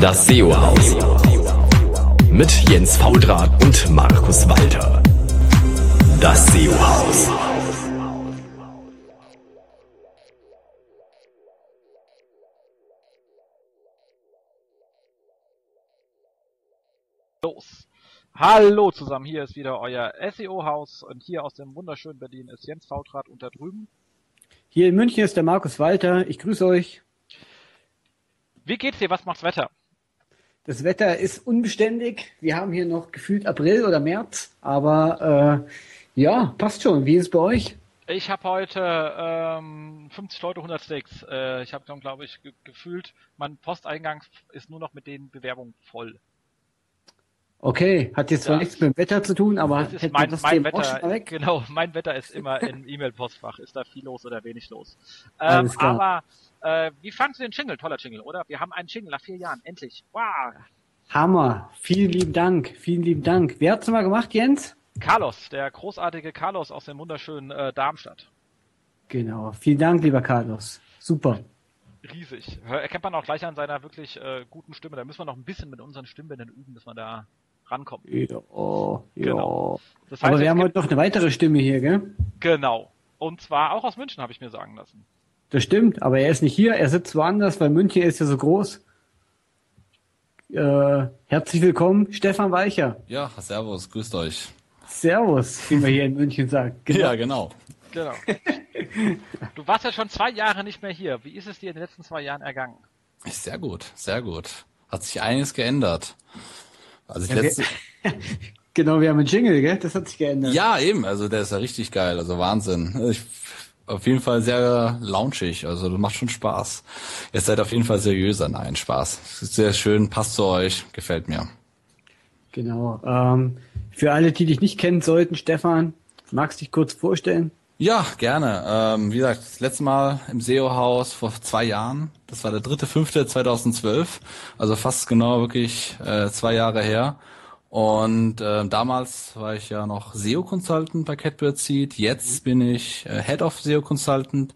Das SEO-Haus. Mit Jens Faudrat und Markus Walter. Das SEO-Haus. Los. Hallo zusammen, hier ist wieder euer SEO-Haus und hier aus dem wunderschönen Berlin ist Jens Fautrat und da drüben. Hier in München ist der Markus Walter. Ich grüße euch. Wie geht's dir? Was macht's Wetter? Das Wetter ist unbeständig. Wir haben hier noch gefühlt April oder März, aber äh, ja, passt schon. Wie ist es bei euch? Ich habe heute ähm, 50 Leute, 100 Sticks. Äh, ich habe dann, glaube ich, ge gefühlt, mein Posteingang ist nur noch mit den Bewerbungen voll. Okay, hat jetzt zwar nichts mit dem Wetter zu tun, aber das ist mein, mein Wetter. Genau, mein Wetter ist immer im E-Mail-Postfach. Ist da viel los oder wenig los? Ähm, aber äh, wie fandest du den Jingle? Toller Jingle, oder? Wir haben einen Jingle nach vier Jahren, endlich. Wow. Hammer. Vielen lieben Dank. Vielen lieben Dank. Wer hat's mal gemacht, Jens? Carlos, der großartige Carlos aus dem wunderschönen äh, Darmstadt. Genau. Vielen Dank, lieber Carlos. Super. Riesig. Erkennt man auch gleich an seiner wirklich äh, guten Stimme. Da müssen wir noch ein bisschen mit unseren Stimmbändern üben, dass wir da rankommen. Ja, genau. Das heißt, Aber wir haben heute noch eine weitere Stimme hier, gell? Genau. Und zwar auch aus München, habe ich mir sagen lassen. Das stimmt, aber er ist nicht hier, er sitzt woanders, weil München ist ja so groß. Äh, herzlich willkommen, Stefan Weicher. Ja, servus, grüßt euch. Servus, wie man hier in München sagt. Genau. Ja, genau. Genau. Du warst ja schon zwei Jahre nicht mehr hier. Wie ist es dir in den letzten zwei Jahren ergangen? Sehr gut, sehr gut. Hat sich einiges geändert. Also ich letzte... genau, wir haben einen Jingle, gell? Das hat sich geändert. Ja, eben. Also der ist ja richtig geil. Also Wahnsinn. Ich auf jeden Fall sehr launchig, also das macht schon Spaß. Ihr seid auf jeden Fall seriöser, nein, Spaß. Ist sehr schön, passt zu euch, gefällt mir. Genau. Ähm, für alle, die dich nicht kennen sollten, Stefan, magst du dich kurz vorstellen? Ja, gerne. Ähm, wie gesagt, das letzte Mal im SEO-Haus vor zwei Jahren. Das war der dritte, fünfte 2012. Also fast genau wirklich äh, zwei Jahre her. Und äh, damals war ich ja noch SEO-Consultant bei Catbird Seed. Jetzt bin ich äh, Head of SEO Consultant.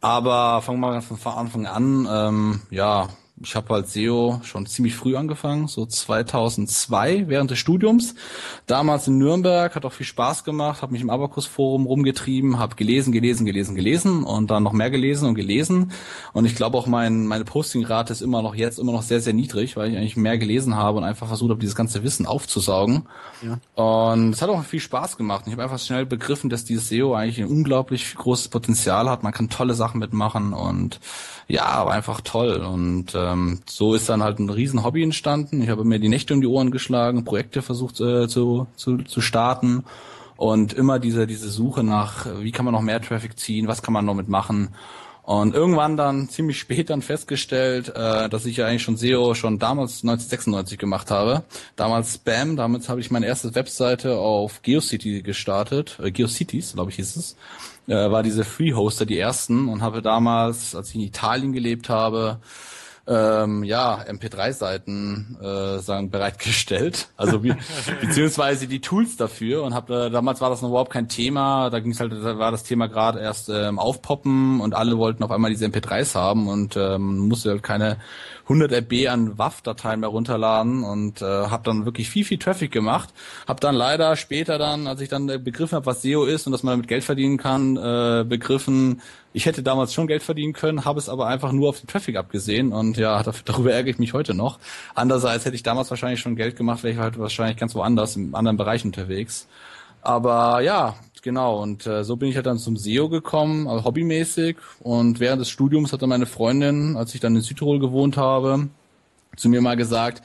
Aber fangen wir mal von Anfang an. Ähm, ja, ich habe halt SEO schon ziemlich früh angefangen, so 2002 während des Studiums. Damals in Nürnberg, hat auch viel Spaß gemacht, habe mich im Abakus-Forum rumgetrieben, habe gelesen, gelesen, gelesen, gelesen und dann noch mehr gelesen und gelesen. Und ich glaube auch mein, meine Postingrate ist immer noch jetzt immer noch sehr, sehr niedrig, weil ich eigentlich mehr gelesen habe und einfach versucht habe, dieses ganze Wissen aufzusaugen. Ja. Und es hat auch viel Spaß gemacht. Ich habe einfach schnell begriffen, dass dieses SEO eigentlich ein unglaublich großes Potenzial hat. Man kann tolle Sachen mitmachen und ja, aber einfach toll. Und ähm, so ist dann halt ein riesen Hobby entstanden. Ich habe mir die Nächte um die Ohren geschlagen, Projekte versucht äh, zu, zu, zu starten und immer diese, diese Suche nach, wie kann man noch mehr Traffic ziehen, was kann man noch mitmachen. Und irgendwann dann ziemlich spät dann festgestellt, äh, dass ich ja eigentlich schon SEO schon damals 1996 gemacht habe. Damals Spam, damals habe ich meine erste Webseite auf GeoCity gestartet, äh, GeoCities, glaube ich hieß es äh, war diese Free Hoster die ersten und habe damals, als ich in Italien gelebt habe, ähm, ja, MP3-Seiten äh, sagen bereitgestellt, also wie, beziehungsweise die Tools dafür. Und habe äh, damals war das noch überhaupt kein Thema, da ging es halt, da war das Thema gerade erst ähm, aufpoppen. Und alle wollten auf einmal diese MP3s haben. Und ähm, musste halt keine 100 MB an WAV-Dateien mehr runterladen und äh, habe dann wirklich viel, viel Traffic gemacht. Habe dann leider später dann, als ich dann begriffen habe, was SEO ist und dass man damit Geld verdienen kann, äh, begriffen, ich hätte damals schon Geld verdienen können, habe es aber einfach nur auf den Traffic abgesehen und ja, darüber ärgere ich mich heute noch. Andererseits hätte ich damals wahrscheinlich schon Geld gemacht, wäre ich heute wahrscheinlich ganz woanders, im anderen Bereich unterwegs. Aber ja, genau. Und äh, so bin ich halt dann zum SEO gekommen, also hobbymäßig. Und während des Studiums hat dann meine Freundin, als ich dann in Südtirol gewohnt habe, zu mir mal gesagt,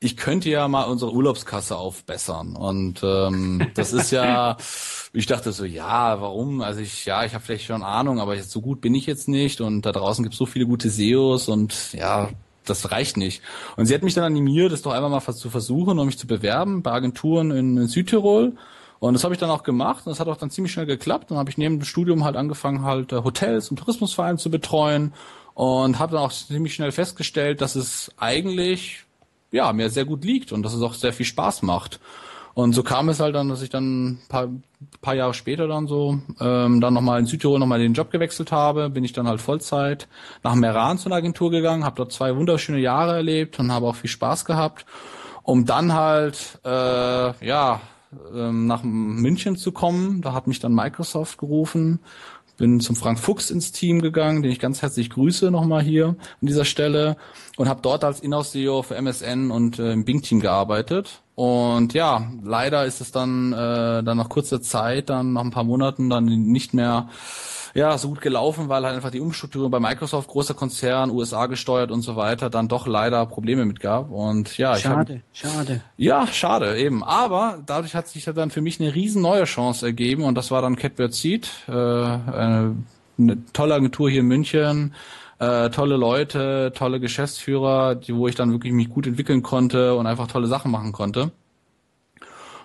ich könnte ja mal unsere Urlaubskasse aufbessern. Und ähm, das ist ja, ich dachte so, ja, warum? Also ich, ja, ich habe vielleicht schon Ahnung, aber jetzt so gut bin ich jetzt nicht. Und da draußen gibt es so viele gute SEOs und ja, das reicht nicht. Und sie hat mich dann animiert, das doch einfach mal zu versuchen und mich zu bewerben bei Agenturen in, in Südtirol. Und das habe ich dann auch gemacht und das hat auch dann ziemlich schnell geklappt. Dann habe ich neben dem Studium halt angefangen, halt äh, Hotels und Tourismusvereine zu betreuen und habe dann auch ziemlich schnell festgestellt, dass es eigentlich ja mir sehr gut liegt und dass es auch sehr viel Spaß macht. Und so kam es halt dann, dass ich dann ein paar, paar Jahre später dann so ähm, dann nochmal in Südtirol nochmal den Job gewechselt habe, bin ich dann halt Vollzeit nach Meran zu einer Agentur gegangen, habe dort zwei wunderschöne Jahre erlebt und habe auch viel Spaß gehabt, um dann halt äh, ja ähm, nach München zu kommen. Da hat mich dann Microsoft gerufen bin zum Frank Fuchs ins Team gegangen, den ich ganz herzlich grüße nochmal hier an dieser Stelle und habe dort als Inhouse-CEO für MSN und äh, im Bing-Team gearbeitet. Und ja, leider ist es dann äh, dann nach kurzer Zeit, dann nach ein paar Monaten dann nicht mehr ja, so gut gelaufen, weil halt einfach die Umstrukturierung bei Microsoft, großer Konzern, USA gesteuert und so weiter, dann doch leider Probleme mit gab. Und ja, schade, ich hab, schade. Ja, schade, eben. Aber dadurch hat sich dann für mich eine riesen neue Chance ergeben und das war dann Catbird Seed, äh, eine, eine tolle Agentur hier in München, äh, tolle Leute, tolle Geschäftsführer, die, wo ich dann wirklich mich gut entwickeln konnte und einfach tolle Sachen machen konnte.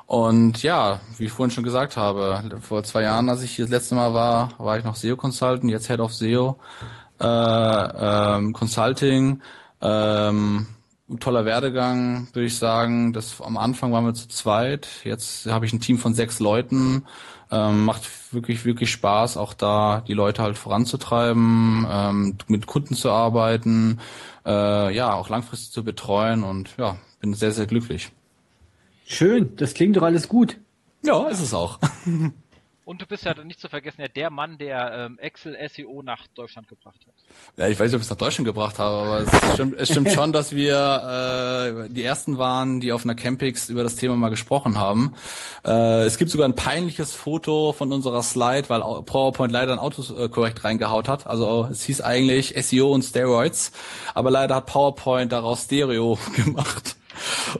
Und ja, wie ich vorhin schon gesagt habe, vor zwei Jahren, als ich hier das letzte Mal war, war ich noch SEO Consultant, jetzt Head of SEO äh, ähm, Consulting. Ähm, toller Werdegang, würde ich sagen. Das am Anfang waren wir zu zweit. Jetzt habe ich ein Team von sechs Leuten. Ähm, macht wirklich, wirklich Spaß, auch da die Leute halt voranzutreiben, ähm, mit Kunden zu arbeiten, äh, ja, auch langfristig zu betreuen und ja, bin sehr, sehr glücklich. Schön, das klingt doch alles gut. Ja, ist es auch. Und du bist ja nicht zu vergessen, ja, der Mann, der ähm, Excel SEO nach Deutschland gebracht hat. Ja, ich weiß nicht, ob ich es nach Deutschland gebracht habe, aber es stimmt, es stimmt schon, dass wir äh, die ersten waren, die auf einer Campix über das Thema mal gesprochen haben. Äh, es gibt sogar ein peinliches Foto von unserer Slide, weil PowerPoint leider ein Autokorrekt reingehaut hat. Also es hieß eigentlich SEO und Steroids, aber leider hat PowerPoint daraus Stereo gemacht.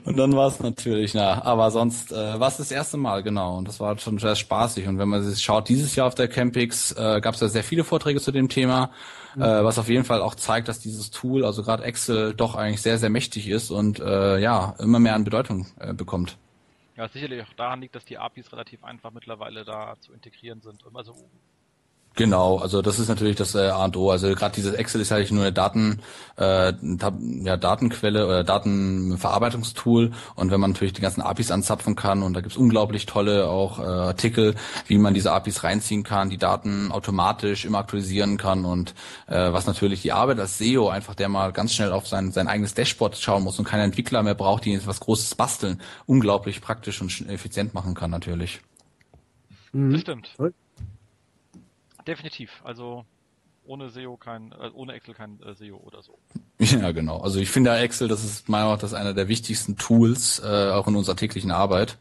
Und dann war es natürlich, na, aber sonst äh, war es das erste Mal, genau. Und das war schon sehr spaßig. Und wenn man sich schaut, dieses Jahr auf der Campix äh, gab es ja sehr viele Vorträge zu dem Thema, mhm. äh, was auf jeden Fall auch zeigt, dass dieses Tool, also gerade Excel, doch eigentlich sehr, sehr mächtig ist und äh, ja, immer mehr an Bedeutung äh, bekommt. Ja, sicherlich auch daran liegt, dass die APIs relativ einfach mittlerweile da zu integrieren sind. Also Genau, also das ist natürlich das äh, A und O. Also gerade dieses Excel ist eigentlich nur eine Daten, äh, ja, Datenquelle oder Datenverarbeitungstool. Und wenn man natürlich die ganzen APIs anzapfen kann, und da gibt's unglaublich tolle auch äh, Artikel, wie man diese APIs reinziehen kann, die Daten automatisch immer aktualisieren kann und äh, was natürlich die Arbeit als SEO einfach, der mal ganz schnell auf sein, sein eigenes Dashboard schauen muss und keine Entwickler mehr braucht, die etwas Großes basteln, unglaublich praktisch und effizient machen kann natürlich. Mhm. Das stimmt. Definitiv. Also ohne SEO kein, äh, ohne Excel kein äh, SEO oder so. Ja, genau. Also ich finde Excel, das ist meiner Meinung nach einer der wichtigsten Tools, äh, auch in unserer täglichen Arbeit,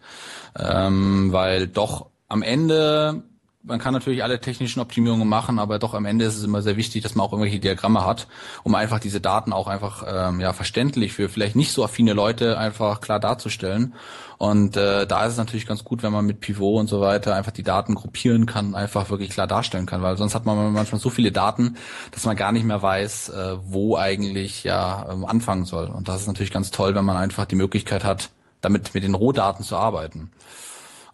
ähm, weil doch am Ende man kann natürlich alle technischen Optimierungen machen, aber doch am Ende ist es immer sehr wichtig, dass man auch irgendwelche Diagramme hat, um einfach diese Daten auch einfach ähm, ja verständlich für vielleicht nicht so affine Leute einfach klar darzustellen. Und äh, da ist es natürlich ganz gut, wenn man mit Pivot und so weiter einfach die Daten gruppieren kann, einfach wirklich klar darstellen kann, weil sonst hat man manchmal so viele Daten, dass man gar nicht mehr weiß, äh, wo eigentlich ja ähm, anfangen soll. Und das ist natürlich ganz toll, wenn man einfach die Möglichkeit hat, damit mit den Rohdaten zu arbeiten.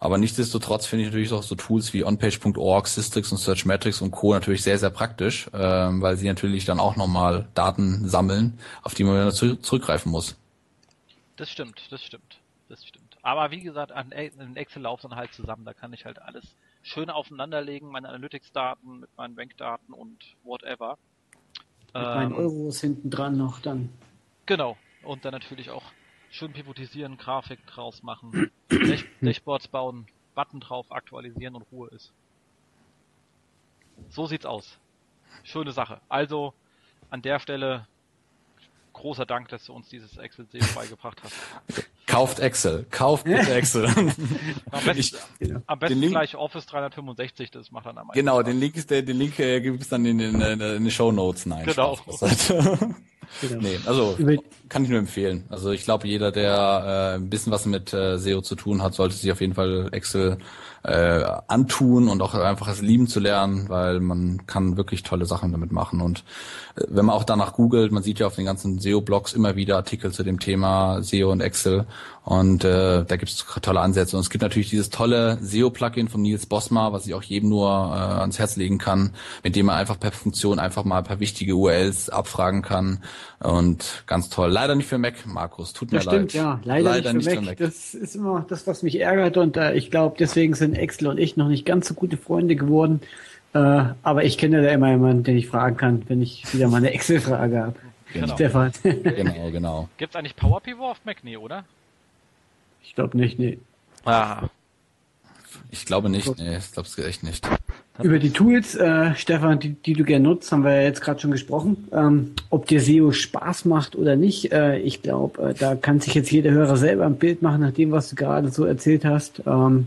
Aber nichtsdestotrotz finde ich natürlich auch so Tools wie onpage.org, Systrix und Searchmetrics und Co. natürlich sehr, sehr praktisch, ähm, weil sie natürlich dann auch nochmal Daten sammeln, auf die man wieder zurückgreifen muss. Das stimmt, das stimmt, das stimmt. Aber wie gesagt, an Excel laufen dann halt zusammen. Da kann ich halt alles schön aufeinanderlegen, meine Analytics-Daten mit meinen Bank-Daten und whatever. Mit ähm, meinen Euros hinten dran noch dann. Genau. Und dann natürlich auch schön pivotisieren, Grafik draus machen, Dashboards bauen, Button drauf, aktualisieren und Ruhe ist. So sieht's aus. Schöne Sache. Also an der Stelle großer Dank, dass du uns dieses Excel SEO beigebracht hast. Kauft Excel. Kauft bitte Excel. am besten, ich, am besten gleich Office 365, das macht dann am meisten Genau, den Link ist der, den Link äh, gibt es dann in den, in den Show Notes. Nein, genau. Genau. Nee, also kann ich nur empfehlen. Also ich glaube, jeder, der äh, ein bisschen was mit äh, SEO zu tun hat, sollte sich auf jeden Fall Excel äh, antun und auch einfach es lieben zu lernen, weil man kann wirklich tolle Sachen damit machen. Und äh, wenn man auch danach googelt, man sieht ja auf den ganzen SEO-Blogs immer wieder Artikel zu dem Thema SEO und Excel. Und äh, da gibt es tolle Ansätze. Und es gibt natürlich dieses tolle SEO-Plugin von Nils Bosma, was ich auch jedem nur äh, ans Herz legen kann, mit dem man einfach per Funktion einfach mal ein paar wichtige URLs abfragen kann, Und ganz toll. Leider nicht für Mac, Markus. Tut mir das leid. Stimmt, ja. Leider, Leider nicht, für, nicht Mac. für Mac. Das ist immer das, was mich ärgert. Und äh, ich glaube, deswegen sind Excel und ich noch nicht ganz so gute Freunde geworden. Äh, aber ich kenne da immer jemanden, den ich fragen kann, wenn ich wieder mal eine Excel-Frage habe. Genau. Stefan. genau, genau. Gibt es eigentlich Power Pivot auf Mac? Nee, oder? Ich glaube nicht, nee. Ah. Ich glaube nicht, nee, ich glaube es echt nicht. Über die Tools, äh, Stefan, die, die du gerne nutzt, haben wir ja jetzt gerade schon gesprochen. Ähm, ob dir SEO Spaß macht oder nicht, äh, ich glaube, äh, da kann sich jetzt jeder Hörer selber ein Bild machen, nach dem, was du gerade so erzählt hast. Ähm,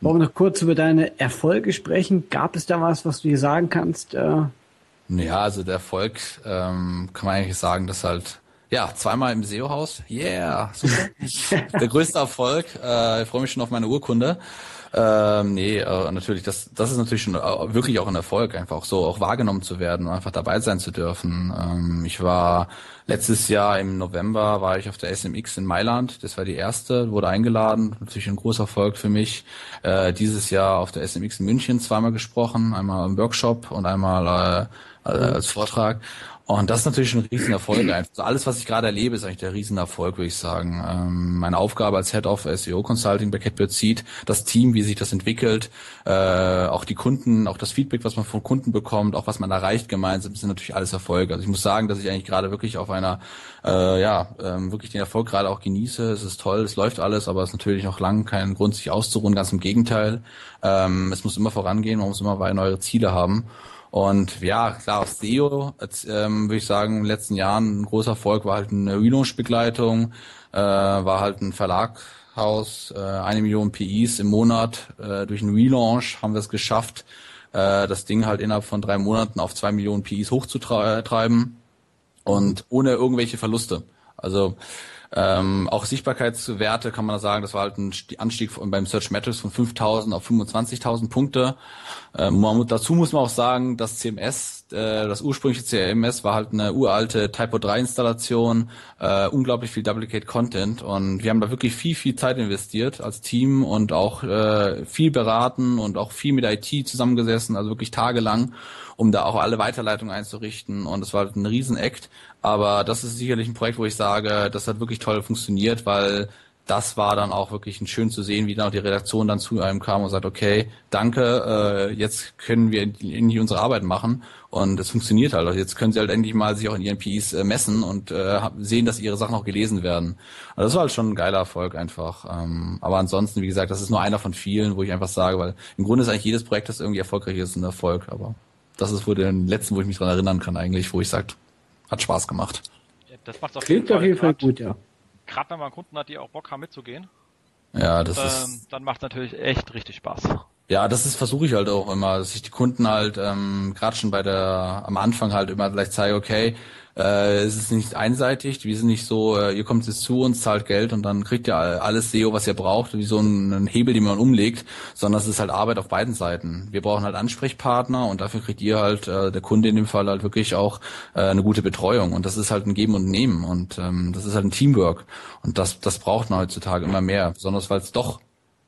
wollen wir noch kurz über deine Erfolge sprechen? Gab es da was, was du hier sagen kannst? Äh, ja, also der Erfolg ähm, kann man eigentlich sagen, dass halt ja, zweimal im SEO-Haus. Yeah, super. der größte Erfolg. Äh, ich freue mich schon auf meine Urkunde. Ähm, nee, äh, natürlich, das, das ist natürlich schon äh, wirklich auch ein Erfolg, einfach so auch wahrgenommen zu werden und einfach dabei sein zu dürfen. Ähm, ich war letztes Jahr im November war ich auf der SMX in Mailand. Das war die erste, wurde eingeladen. Natürlich ein großer Erfolg für mich. Äh, dieses Jahr auf der SMX in München zweimal gesprochen, einmal im Workshop und einmal äh, als Vortrag. Und das ist natürlich ein Riesenerfolg. Also alles, was ich gerade erlebe, ist eigentlich der Riesenerfolg, würde ich sagen. Ähm, meine Aufgabe als Head of SEO Consulting bei Catbird sieht, das Team, wie sich das entwickelt, äh, auch die Kunden, auch das Feedback, was man von Kunden bekommt, auch was man erreicht gemeinsam, sind natürlich alles Erfolge. Also ich muss sagen, dass ich eigentlich gerade wirklich auf einer, äh, ja, ähm, wirklich den Erfolg gerade auch genieße. Es ist toll, es läuft alles, aber es ist natürlich noch lang kein Grund, sich auszuruhen. Ganz im Gegenteil. Ähm, es muss immer vorangehen, man muss immer neue Ziele haben. Und ja, klar, auf SEO, ähm, würde ich sagen, in den letzten Jahren ein großer Erfolg war halt eine Relaunch-Begleitung, äh, war halt ein Verlaghaus, äh, eine Million PIs im Monat. Äh, durch einen Relaunch haben wir es geschafft, äh, das Ding halt innerhalb von drei Monaten auf zwei Millionen PIs hochzutreiben und ohne irgendwelche Verluste. Also ähm, auch Sichtbarkeitswerte kann man sagen, das war halt ein Anstieg von, beim Search Metrics von 5.000 auf 25.000 Punkte. Ähm, dazu muss man auch sagen, das CMS, äh, das ursprüngliche CMS war halt eine uralte Typo 3 Installation, äh, unglaublich viel Duplicate Content und wir haben da wirklich viel, viel Zeit investiert als Team und auch äh, viel beraten und auch viel mit IT zusammengesessen, also wirklich tagelang um da auch alle Weiterleitungen einzurichten. Und es war halt ein Riesen-Act. Aber das ist sicherlich ein Projekt, wo ich sage, das hat wirklich toll funktioniert, weil das war dann auch wirklich schön zu sehen, wie dann auch die Redaktion dann zu einem kam und sagt, okay, danke, äh, jetzt können wir endlich unsere Arbeit machen und es funktioniert halt. Also jetzt können sie halt endlich mal sich auch in ihren PIs äh, messen und äh, sehen, dass ihre Sachen auch gelesen werden. Also das war halt schon ein geiler Erfolg einfach. Ähm, aber ansonsten, wie gesagt, das ist nur einer von vielen, wo ich einfach sage, weil im Grunde ist eigentlich jedes Projekt, das irgendwie erfolgreich ist, ein Erfolg, aber das ist wohl der letzte, wo ich mich dran erinnern kann eigentlich, wo ich sage, hat Spaß gemacht. Das macht's auf Klingt jeden auf jeden Fall gut, ja. Gerade wenn man Kunden hat, die auch Bock haben mitzugehen. Ja, das ähm, ist. Dann macht natürlich echt richtig Spaß. Ja, das ist versuche ich halt auch immer, dass ich die Kunden halt ähm, gerade schon bei der am Anfang halt immer vielleicht zeige, okay, äh, es ist nicht einseitig, wir sind nicht so, äh, ihr kommt jetzt zu uns, zahlt Geld und dann kriegt ihr alles SEO, was ihr braucht, wie so ein Hebel, den man umlegt, sondern es ist halt Arbeit auf beiden Seiten. Wir brauchen halt Ansprechpartner und dafür kriegt ihr halt, äh, der Kunde in dem Fall halt wirklich auch äh, eine gute Betreuung und das ist halt ein Geben und Nehmen und ähm, das ist halt ein Teamwork und das, das braucht man heutzutage immer mehr, besonders weil es doch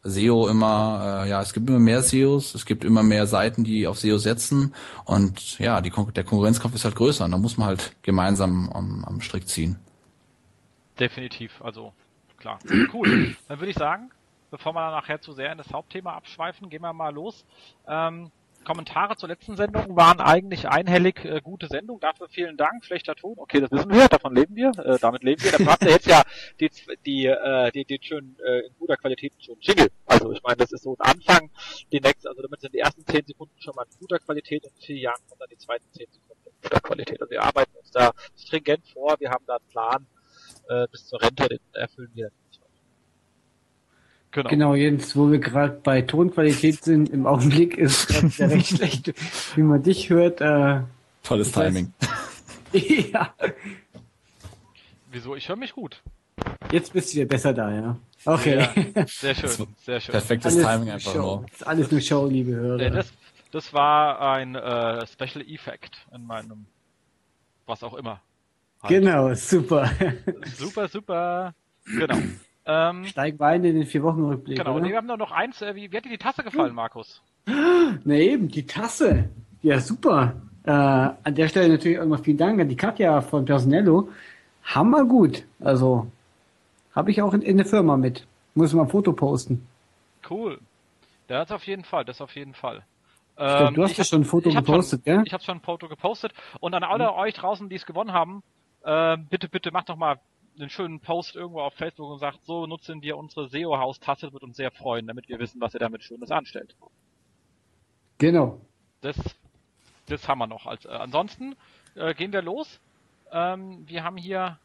SEO immer, äh, ja, es gibt immer mehr SEOs, es gibt immer mehr Seiten, die auf SEO setzen und ja, die Kon der Konkurrenzkampf ist halt größer und da muss man halt gemeinsam am, am Strick ziehen. Definitiv, also klar. Cool. Dann würde ich sagen, bevor wir nachher zu sehr in das Hauptthema abschweifen, gehen wir mal los. Ähm, Kommentare zur letzten Sendung waren eigentlich einhellig äh, gute Sendung. Dafür vielen Dank. Schlechter Ton. Okay, das wissen wir. Davon leben wir. Äh, damit leben wir. Habt ihr jetzt ja die, die, äh, die, die schön äh, in guter Qualität schon Jingle. Also ich meine, das ist so ein Anfang. Die nächste, also damit sind die ersten zehn Sekunden schon mal in guter Qualität und in vier Jahren kommen dann die zweiten zehn Sekunden in guter Qualität. Also wir arbeiten uns da stringent vor. Wir haben da einen Plan äh, bis zur Rente. Den erfüllen wir Genau. genau, Jens, wo wir gerade bei Tonqualität sind, im Augenblick ist es ja recht schlecht, wie man dich hört. Äh, Tolles Timing. Heißt, ja. Wieso? Ich höre mich gut. Jetzt bist du wieder besser da, ja. Okay. Ja, sehr schön, sehr schön. Perfektes alles Timing einfach Show. nur. Das ist alles nur Show, liebe Hörer. Ja, das, das war ein äh, Special Effect in meinem, was auch immer. Halt. Genau, super. super, super. Genau. Ähm, Steigen wir ein in den vier Wochen Rückblick. Genau, oder? wir haben noch eins. Äh, wie, wie hat dir die Tasse gefallen, Markus? Na eben, die Tasse. Ja, super. Äh, an der Stelle natürlich auch noch vielen Dank an die Katja von Personello. Hammer gut. Also habe ich auch in, in der Firma mit. Muss mal ein Foto posten. Cool. Das auf jeden Fall, das auf jeden Fall. glaub, Ähm, du hast ich ja schon ein Foto ich gepostet, schon, gell? Ich habe schon ein Foto gepostet. Und an alle euch draußen, die es gewonnen haben, äh, bitte, bitte macht doch mal einen schönen Post irgendwo auf Facebook und sagt, so nutzen wir unsere SEO-Haus-Tasse, das wird uns sehr freuen, damit wir wissen, was ihr damit Schönes anstellt. Genau. Das, das haben wir noch. Als, äh, ansonsten äh, gehen wir los. Ähm, wir haben hier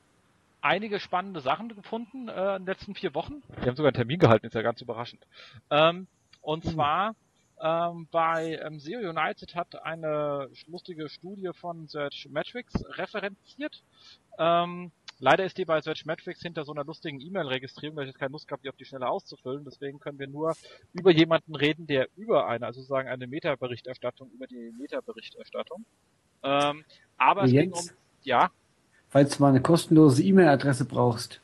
einige spannende Sachen gefunden äh, in den letzten vier Wochen. Wir haben sogar einen Termin gehalten, ist ja ganz überraschend. Ähm, und zwar ähm, bei ähm, SEO United hat eine lustige Studie von Search Metrics referenziert. Ähm, leider ist die bei Search Metrics hinter so einer lustigen E-Mail-Registrierung, da ich jetzt keine Lust gehabt, die auf die Schnelle auszufüllen. Deswegen können wir nur über jemanden reden, der über eine, also sozusagen eine Meta-Berichterstattung, über die Meta-Berichterstattung. Ähm, aber es ging um, Jens, ja, falls du mal eine kostenlose E-Mail-Adresse brauchst,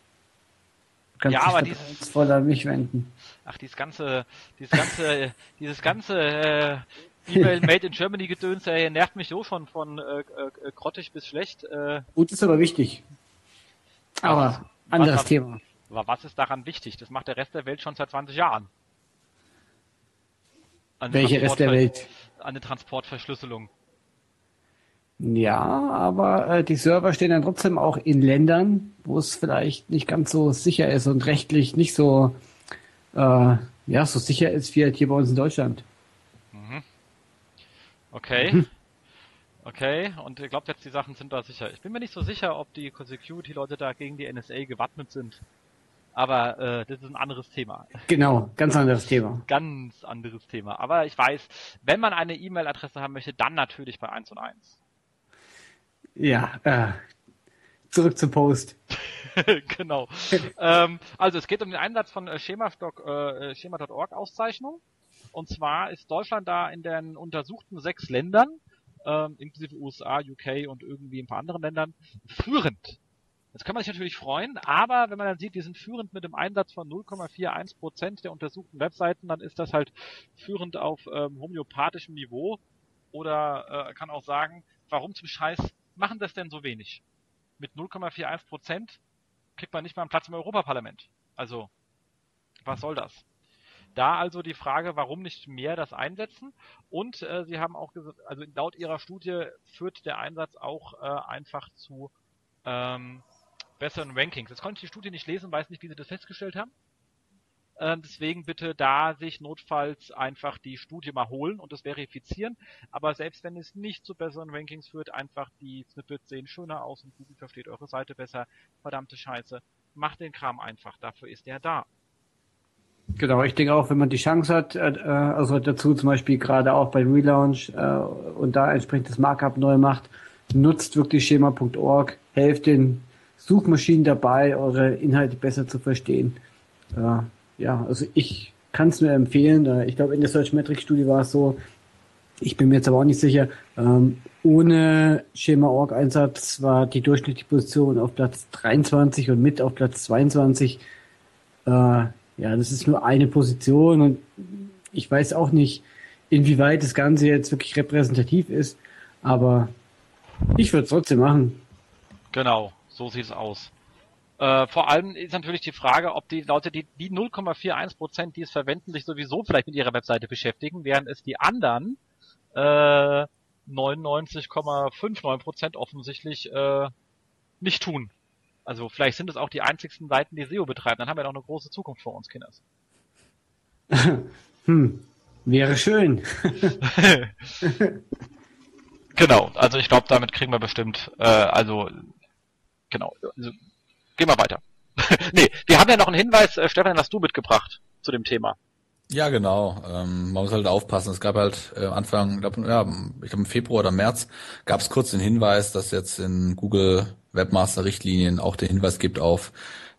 kannst Ja, dich aber die- vertrauensvoll an mich wenden. ach, dieses ganze, dieses ganze, dieses ganze äh, E-Mail Made in Germany Gedöns, äh, nervt mich so schon von äh, äh, grottig bis schlecht. Äh, Gut ist aber wichtig. Aber anderes was- Thema. aber was ist daran wichtig? Das macht der Rest der Welt schon seit 20 Jahren. Eine Welcher Rest der Welt? Eine Transportverschlüsselung. Ja, aber äh, die Server stehen dann trotzdem auch in Ländern, wo es vielleicht nicht ganz so sicher ist und rechtlich nicht so äh, ja so sicher ist wie halt hier bei uns in Deutschland. Okay. Okay, und ihr glaubt jetzt, die Sachen sind da sicher. Ich bin mir nicht so sicher, ob die Security-Leute da gegen die NSA gewappnet sind. Aber äh, das ist ein anderes Thema. Genau, ganz anderes Thema. Ganz anderes Thema. Aber ich weiß, wenn man eine E-Mail-Adresse haben möchte, dann natürlich bei 1 und 1. Ja, äh, zurück zum Post. genau. ähm, also es geht um den Einsatz von äh, Schema.org äh, Schema.org Auszeichnung. Und zwar ist Deutschland da in den untersuchten sechs Ländern, ähm, inklusive USA, UK und irgendwie ein paar anderen Ländern, führend. Jetzt kann man sich natürlich freuen, aber wenn man dann sieht, die sind führend mit dem Einsatz von 0,41 Prozent der untersuchten Webseiten, dann ist das halt führend auf ähm, homöopathischem Niveau. Oder äh, kann auch sagen, warum zum Scheiß machen das denn so wenig? Mit 0,41 Prozent kriegt man nicht mal einen Platz im Europaparlament. Also, was soll das? Da also die Frage, warum nicht mehr das einsetzen? Und äh, sie haben auch gesagt, also laut ihrer Studie führt der Einsatz auch äh, einfach zu ähm, besseren Rankings. Jetzt konnte ich die Studie nicht lesen, weiß nicht, wie sie das festgestellt haben. Äh, deswegen bitte da sich notfalls einfach die Studie mal holen und das verifizieren. Aber selbst wenn es nicht zu besseren Rankings führt, einfach die Snippets sehen schöner aus und Google versteht eure Seite besser. Verdammte Scheiße. Macht den Kram einfach. Dafür ist er da. Genau, ich denke auch, wenn man die Chance hat, äh, äh, also dazu zum Beispiel gerade auch bei Relaunch äh, und da entsprechend das Markup neu macht, nutzt wirklich schema.org, helft den Suchmaschinen dabei, eure Inhalte besser zu verstehen. Äh, ja, also ich kann es nur empfehlen. Äh, ich glaube, in der Search Metrics Studie war es so, ich bin mir jetzt aber auch nicht sicher, ähm, ohne Schema.org Einsatz war die durchschnittliche Position auf Platz 23 und mit auf Platz 22. Äh, ja, das ist nur eine Position und ich weiß auch nicht, inwieweit das Ganze jetzt wirklich repräsentativ ist, aber ich würde es trotzdem machen. Genau, so sieht es aus. Äh, vor allem ist natürlich die Frage, ob die Leute, die, die 0,41 Prozent, die es verwenden, sich sowieso vielleicht mit ihrer Webseite beschäftigen, während es die anderen äh, 99,59 Prozent offensichtlich äh, nicht tun. Also vielleicht sind es auch die einzigsten Seiten, die SEO betreiben. Dann haben wir doch eine große Zukunft vor uns, Kinders. Hm, wäre schön. Genau, also ich glaube, damit kriegen wir bestimmt, äh, also genau, also, gehen wir weiter. nee, wir haben ja noch einen Hinweis, äh, Stefan, hast du mitgebracht zu dem Thema. Ja, genau. Ähm, man muss halt aufpassen. Es gab halt äh, Anfang, glaub, ja, ich glaube im Februar oder März gab es kurz den Hinweis, dass jetzt in Google Webmaster Richtlinien auch den Hinweis gibt auf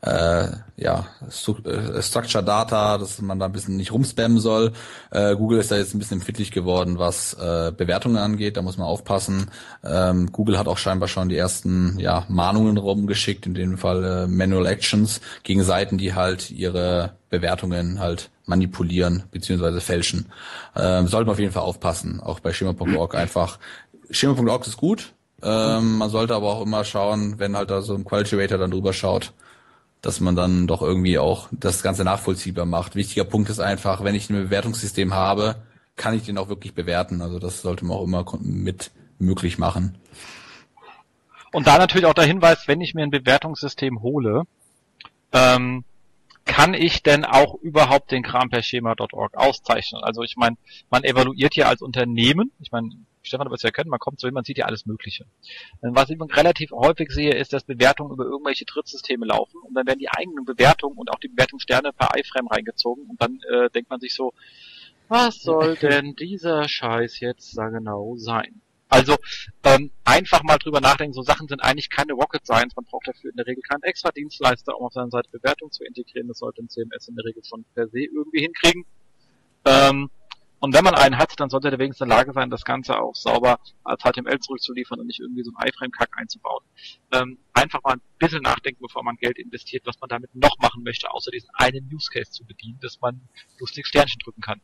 äh, ja, äh, Structure Data, dass man da ein bisschen nicht rumspammen soll. Äh, Google ist da jetzt ein bisschen empfindlich geworden, was äh, Bewertungen angeht. Da muss man aufpassen. Ähm, Google hat auch scheinbar schon die ersten ja, Mahnungen rumgeschickt, in dem Fall äh, Manual Actions gegen Seiten, die halt ihre Bewertungen halt manipulieren beziehungsweise fälschen. Ähm, sollte man auf jeden Fall aufpassen. Auch bei schema.org einfach Schema.org ist gut. Ähm, man sollte aber auch immer schauen, wenn halt da so ein Quality Rater dann drüber schaut, dass man dann doch irgendwie auch das Ganze nachvollziehbar macht. Wichtiger Punkt ist einfach, wenn ich ein Bewertungssystem habe, kann ich den auch wirklich bewerten. Also das sollte man auch immer mit möglich machen. Und da natürlich auch der Hinweis, wenn ich mir ein Bewertungssystem hole, ähm, kann ich denn auch überhaupt den Kram per Schema.org auszeichnen? Also ich meine, man evaluiert ja als Unternehmen, ich meine, Stefan wird es ja können, man kommt so hin, man sieht ja alles Mögliche. Was ich relativ häufig sehe, ist, dass Bewertungen über irgendwelche Drittsysteme laufen und dann werden die eigenen Bewertungen und auch die Bewertungssterne per iFrame reingezogen und dann äh, denkt man sich so, was soll denn dieser Scheiß jetzt da genau sein? Also ähm, einfach mal drüber nachdenken, so Sachen sind eigentlich keine Rocket Science, man braucht dafür in der Regel keinen extra Dienstleister, um auf seiner Seite Bewertung zu integrieren, das sollte ein CMS in der Regel schon per se irgendwie hinkriegen. Ähm, und wenn man einen hat, dann sollte der wenigstens in der Lage sein, das Ganze auch sauber als HTML zurückzuliefern und nicht irgendwie so einen iFrame-Kack einzubauen. Ähm, einfach mal ein bisschen nachdenken, bevor man Geld investiert, was man damit noch machen möchte, außer diesen einen Use Case zu bedienen, dass man lustig Sternchen drücken kann.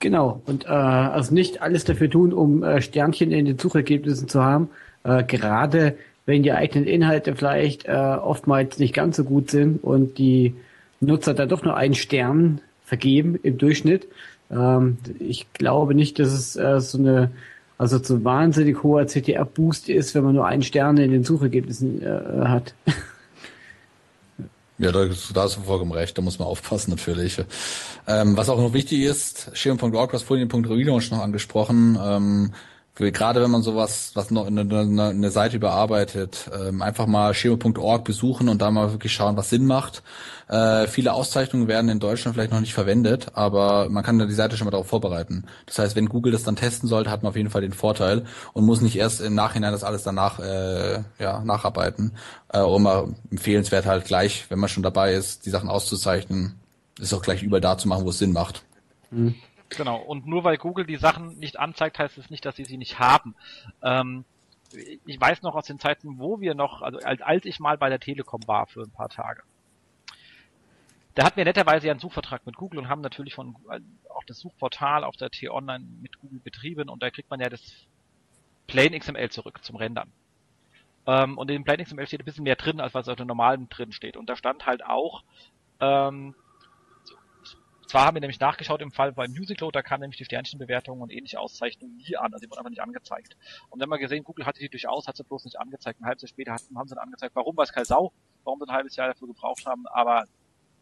Genau, und äh, also nicht alles dafür tun, um äh, Sternchen in den Suchergebnissen zu haben. Äh, gerade wenn die eigenen Inhalte vielleicht äh, oftmals nicht ganz so gut sind und die Nutzer da doch nur einen Stern vergeben im Durchschnitt. Ähm, ich glaube nicht, dass es äh, so eine also so wahnsinnig hoher CTR-Boost ist, wenn man nur einen Stern in den Suchergebnissen äh, hat. Ja, da, da hast du vollkommen recht, da muss man aufpassen natürlich. Ähm, was auch noch wichtig ist, was vorhin den Punkt Relaunch noch angesprochen, ähm, gerade wenn man sowas, was noch eine, eine, eine Seite überarbeitet, ähm, einfach mal schema.org besuchen und da mal wirklich schauen, was Sinn macht. Äh, viele Auszeichnungen werden in Deutschland vielleicht noch nicht verwendet, aber man kann die Seite schon mal darauf vorbereiten. Das heißt, wenn Google das dann testen sollte, hat man auf jeden Fall den Vorteil und muss nicht erst im Nachhinein das alles danach äh, ja, nacharbeiten. Äh, auch immer empfehlenswert halt gleich, wenn man schon dabei ist, die Sachen auszuzeichnen, ist auch gleich überall da zu machen, wo es Sinn macht. Mhm. Genau, und nur weil Google die Sachen nicht anzeigt, heißt es nicht, dass sie sie nicht haben. Ähm, ich weiß noch aus den Zeiten, wo wir noch, also als, als ich mal bei der Telekom war für ein paar Tage. Da hatten wir netterweise ja einen Suchvertrag mit Google und haben natürlich von auch das Suchportal auf der T-Online mit Google betrieben und da kriegt man ja das Plain XML zurück zum Rendern. Ähm, und in dem Plain XML steht ein bisschen mehr drin, als was auf dem normalen drin steht. Und da stand halt auch, ähm, zwar haben wir nämlich nachgeschaut im Fall beim Musical, da kam nämlich die Sternchenbewertung und ähnliche Auszeichnungen nie an, also die wurden einfach nicht angezeigt. Und dann haben wir gesehen, Google hatte die durchaus, hat sie bloß nicht angezeigt. Ein halbes Jahr später haben sie dann angezeigt. Warum, weiß kein Sau, warum sie ein halbes Jahr dafür gebraucht haben, aber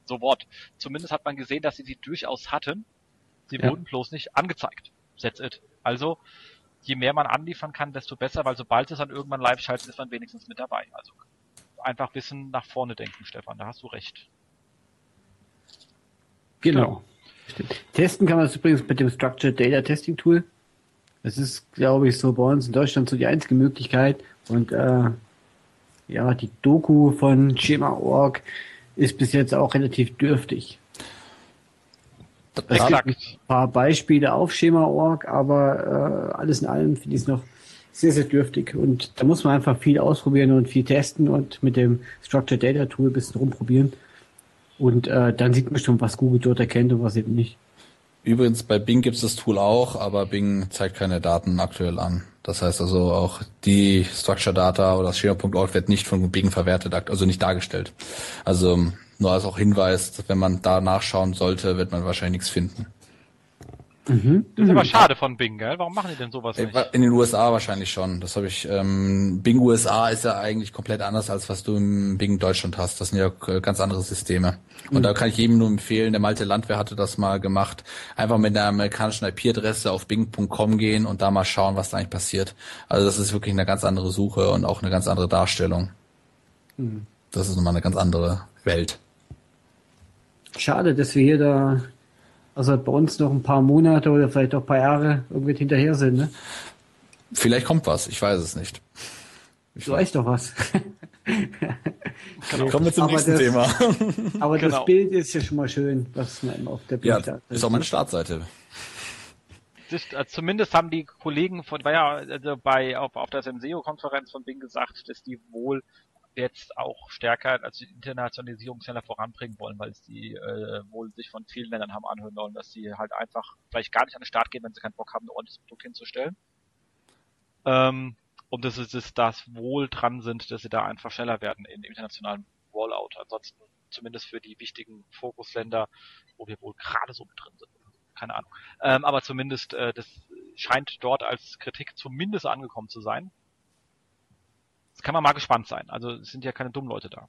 so what. Zumindest hat man gesehen, dass sie sie durchaus hatten. Sie ja. wurden bloß nicht angezeigt. That's it. Also, je mehr man anliefern kann, desto besser, weil sobald es dann irgendwann live schaltet, ist man wenigstens mit dabei. Also einfach bisschen nach vorne denken, Stefan, da hast du recht. Genau. Stimmt. Testen kann man das übrigens mit dem Structured Data Testing Tool. Das ist, glaube ich, so bei uns in Deutschland so die einzige Möglichkeit. Und äh, ja, die Doku von Schema.org ist bis jetzt auch relativ dürftig. Es gibt ein paar Beispiele auf Schema.org, aber äh, alles in allem finde ich es noch sehr, sehr dürftig. Und da muss man einfach viel ausprobieren und viel testen und mit dem Structured Data Tool ein bisschen rumprobieren. Und äh, dann sieht man schon, was Google dort erkennt und was eben nicht. Übrigens, bei Bing gibt es das Tool auch, aber Bing zeigt keine Daten aktuell an. Das heißt also auch die Structure Data oder das Schema.org wird nicht von Bing verwertet, also nicht dargestellt. Also nur als auch Hinweis, wenn man da nachschauen sollte, wird man wahrscheinlich nichts finden. Mhm. Das ist aber schade von Bing, gell? Warum machen die denn sowas nicht? In den USA wahrscheinlich schon. Das habe ich. Ähm, Bing USA ist ja eigentlich komplett anders als was du im Bing Deutschland hast. Das sind ja ganz andere Systeme. Und mhm. da kann ich jedem nur empfehlen. Der Malte Landwehr hatte das mal gemacht. Einfach mit einer amerikanischen IP-Adresse auf Bing.com gehen und da mal schauen, was da eigentlich passiert. Also das ist wirklich eine ganz andere Suche und auch eine ganz andere Darstellung. Mhm. Das ist nochmal eine ganz andere Welt. Schade, dass wir hier da also bei uns noch ein paar Monate oder vielleicht auch ein paar Jahre irgendwie hinterher sind, ne? Vielleicht kommt was, ich weiß es nicht. Ich du weißt doch was. genau. Kommen wir zum aber nächsten das, Thema. aber genau. das Bild ist ja schon mal schön, was man auf der Bild Ja, ist auch meine Startseite. Das, äh, zumindest haben die Kollegen von, war ja also bei auf, auf der Senseo-Konferenz von Bing gesagt, dass die wohl jetzt auch stärker als die Internationalisierung schneller voranbringen wollen, weil es äh, wohl sich von vielen Ländern haben anhören wollen, dass sie halt einfach vielleicht gar nicht an den Start gehen, wenn sie keinen Bock haben, ein ordentliches Produkt hinzustellen. Ähm, und das ist es, das wohl dran sind, dass sie da einfach schneller werden im internationalen Rollout. Ansonsten zumindest für die wichtigen Fokusländer, wo wir wohl gerade so mit drin sind. Keine Ahnung. Ähm, aber zumindest, äh, das scheint dort als Kritik zumindest angekommen zu sein. Das kann man mal gespannt sein. Also es sind ja keine dummen Leute da.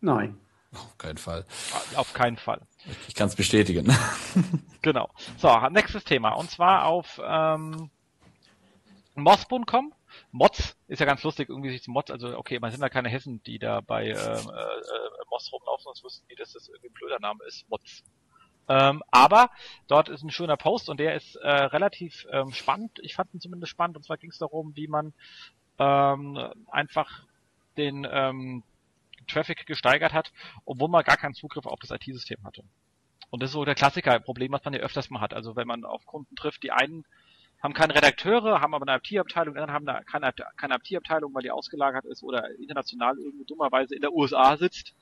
Nein. Auf keinen Fall. Auf keinen Fall. Ich kann es bestätigen. genau. So, nächstes Thema. Und zwar auf ähm, Moss.com. Mods ist ja ganz lustig, irgendwie sich zu Mods, also okay, man sind da keine Hessen, die da bei äh, äh, Moss rumlaufen, sonst wüssten die, dass das irgendwie ein blöder Name ist. Mods. Ähm, aber dort ist ein schöner Post und der ist äh, relativ ähm, spannend. Ich fand ihn zumindest spannend. Und zwar ging es darum, wie man ähm, einfach den ähm, Traffic gesteigert hat, obwohl man gar keinen Zugriff auf das IT-System hatte. Und das ist so der Klassiker, Problem, was man ja öfters mal hat. Also wenn man auf Kunden trifft, die einen haben keine Redakteure, haben aber eine IT-Abteilung, anderen haben keine, keine IT-Abteilung, weil die ausgelagert ist oder international irgendwie dummerweise in der USA sitzt.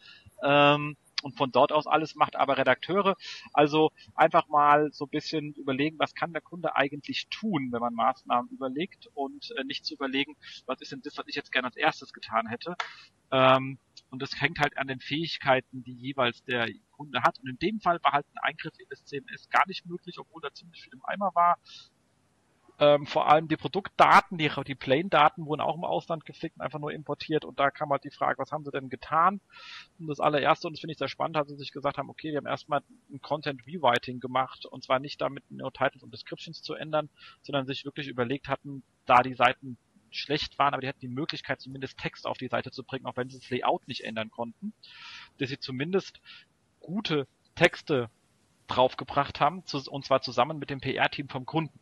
Ähm, und von dort aus alles macht, aber Redakteure. Also einfach mal so ein bisschen überlegen, was kann der Kunde eigentlich tun, wenn man Maßnahmen überlegt und äh, nicht zu überlegen, was ist denn das, was ich jetzt gerne als erstes getan hätte. Ähm, und das hängt halt an den Fähigkeiten, die jeweils der Kunde hat. Und in dem Fall war halt ein Eingriff in das CMS gar nicht möglich, obwohl da ziemlich viel im Eimer war. Ähm, vor allem die Produktdaten, die, die Plane-Daten wurden auch im Ausland gefickt und einfach nur importiert. Und da kam halt die Frage, was haben sie denn getan? Und das allererste, und das finde ich sehr spannend, hat sie sich gesagt haben, okay, wir haben erstmal ein Content Rewriting gemacht. Und zwar nicht damit nur Titles und Descriptions zu ändern, sondern sich wirklich überlegt hatten, da die Seiten schlecht waren, aber die hatten die Möglichkeit, zumindest Text auf die Seite zu bringen, auch wenn sie das Layout nicht ändern konnten, dass sie zumindest gute Texte draufgebracht haben, und zwar zusammen mit dem PR-Team vom Kunden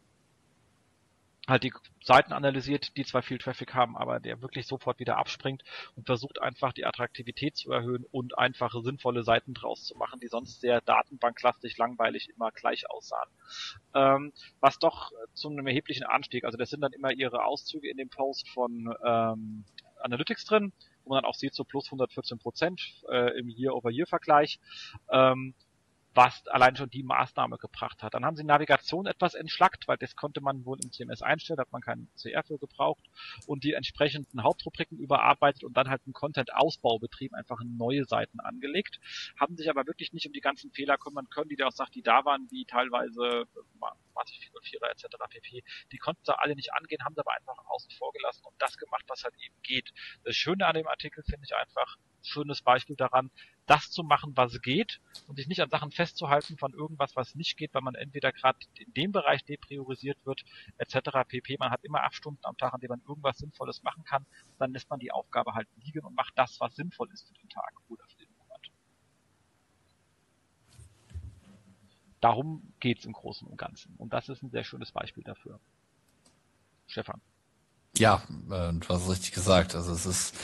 halt die Seiten analysiert, die zwar viel Traffic haben, aber der wirklich sofort wieder abspringt und versucht einfach die Attraktivität zu erhöhen und einfache sinnvolle Seiten draus zu machen, die sonst sehr datenbanklastig, langweilig immer gleich aussahen. Ähm, was doch zu einem erheblichen Anstieg, also das sind dann immer ihre Auszüge in dem Post von ähm, Analytics drin, wo man dann auch sieht, so plus 114 Prozent äh, im Year-over-Year-Vergleich. Ähm, was allein schon die Maßnahme gebracht hat. Dann haben sie Navigation etwas entschlackt, weil das konnte man wohl im CMS einstellen, hat man keinen CR für gebraucht und die entsprechenden Hauptrubriken überarbeitet und dann halt einen Content-Ausbau betrieben, einfach neue Seiten angelegt, haben sich aber wirklich nicht um die ganzen Fehler kümmern können, die da auch sagt, die da waren, wie teilweise 404er etc. pp. Die konnten da alle nicht angehen, haben sie aber einfach außen vor gelassen und das gemacht, was halt eben geht. Das Schöne an dem Artikel finde ich einfach, schönes Beispiel daran, das zu machen, was geht und sich nicht an Sachen festzuhalten von irgendwas, was nicht geht, weil man entweder gerade in dem Bereich depriorisiert wird, etc. pp. Man hat immer acht Stunden am Tag, an denen man irgendwas Sinnvolles machen kann. Dann lässt man die Aufgabe halt liegen und macht das, was sinnvoll ist für den Tag oder für den Monat. Darum geht's im Großen und Ganzen. Und das ist ein sehr schönes Beispiel dafür. Stefan. Ja, äh, du hast es richtig gesagt. Also es ist,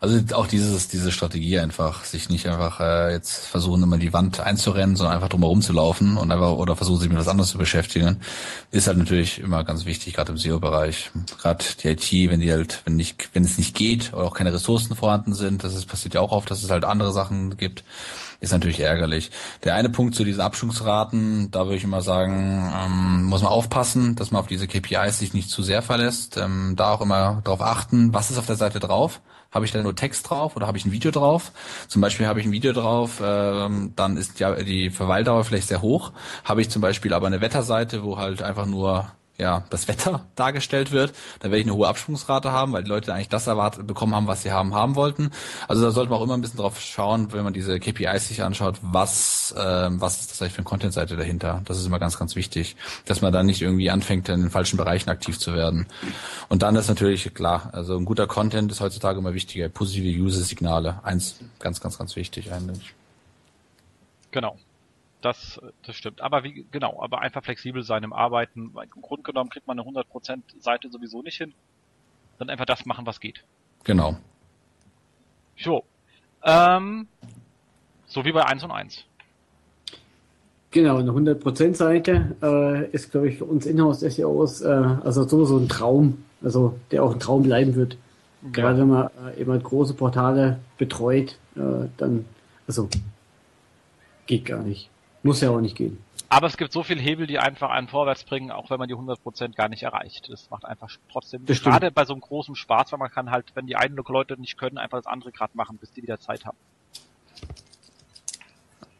also auch dieses, diese Strategie einfach, sich nicht einfach äh, jetzt versuchen, immer die Wand einzurennen, sondern einfach drumherum zu laufen und einfach oder versuchen, sich mit was anderes zu beschäftigen, ist halt natürlich immer ganz wichtig, gerade im SEO-Bereich. Gerade die IT, wenn die halt, wenn nicht, wenn es nicht geht oder auch keine Ressourcen vorhanden sind, das ist, passiert ja auch oft, dass es halt andere Sachen gibt ist natürlich ärgerlich. Der eine Punkt zu diesen Abschwungsraten, da würde ich immer sagen, ähm, muss man aufpassen, dass man auf diese KPIs sich nicht zu sehr verlässt. Ähm, da auch immer darauf achten, was ist auf der Seite drauf. Habe ich da nur Text drauf oder habe ich ein Video drauf? Zum Beispiel habe ich ein Video drauf, ähm, dann ist ja die Verweildauer vielleicht sehr hoch. Habe ich zum Beispiel aber eine Wetterseite, wo halt einfach nur ja, das Wetter dargestellt wird, dann werde ich eine hohe Absprungsrate haben, weil die Leute eigentlich das erwartet bekommen haben, was sie haben haben wollten. Also da sollte man auch immer ein bisschen drauf schauen, wenn man diese KPIs sich anschaut, was ähm, was ist das eigentlich für eine Content-Seite dahinter. Das ist immer ganz, ganz wichtig, dass man da nicht irgendwie anfängt, in den falschen Bereichen aktiv zu werden. Und dann ist natürlich klar, also ein guter Content ist heutzutage immer wichtiger. Positive User-Signale, eins ganz, ganz, ganz wichtig eigentlich. Genau das, das stimmt. Aber wie, genau, aber einfach flexibel sein im Arbeiten. Im Grunde genommen kriegt man eine 100% Seite sowieso nicht hin. Dann einfach das machen, was geht. Genau. So. Ähm, so wie bei 1 und 1. Genau, eine 100% Seite äh, ist, glaube ich, für uns Inhouse-SEOs äh, also so ein Traum, also der auch ein Traum bleiben wird. Ja. Gerade wenn man äh, eben große Portale betreut, äh, dann, also geht gar nicht. Muss ja auch nicht gehen. Aber es gibt so viele Hebel, die einfach einen vorwärts bringen, auch wenn man die 100% gar nicht erreicht. Das macht einfach trotzdem, Das stimmt. gerade bei so einem großen Spaß, weil man kann halt, wenn die einen Leute nicht können, einfach das andere gerade machen, bis die wieder Zeit haben.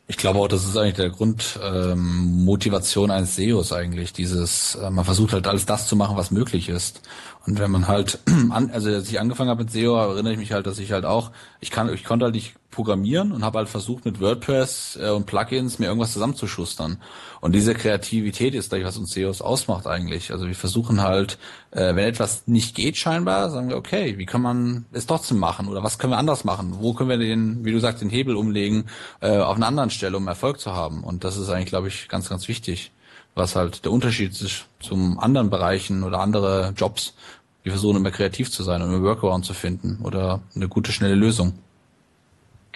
Ich glaube auch, das ist eigentlich der Grund ähm, Motivation eines SEOs eigentlich. Dieses, äh, man versucht halt alles das zu machen, was möglich ist. Und wenn man halt, an, also als ich angefangen habe mit SEO, erinnere ich mich halt, dass ich halt auch, ich kann, ich konnte halt nicht programmieren und habe halt versucht mit WordPress äh, und Plugins mir irgendwas zusammenzuschustern. Und diese Kreativität ist gleich, was uns SEOs ausmacht eigentlich. Also wir versuchen halt, äh, wenn etwas nicht geht scheinbar, sagen wir, okay, wie kann man es trotzdem machen oder was können wir anders machen? Wo können wir den, wie du sagst, den Hebel umlegen äh, auf einer anderen Stelle, um Erfolg zu haben? Und das ist eigentlich, glaube ich, ganz, ganz wichtig, was halt der Unterschied ist zum anderen Bereichen oder andere Jobs. Wir versuchen immer kreativ zu sein und einen Workaround zu finden oder eine gute, schnelle Lösung.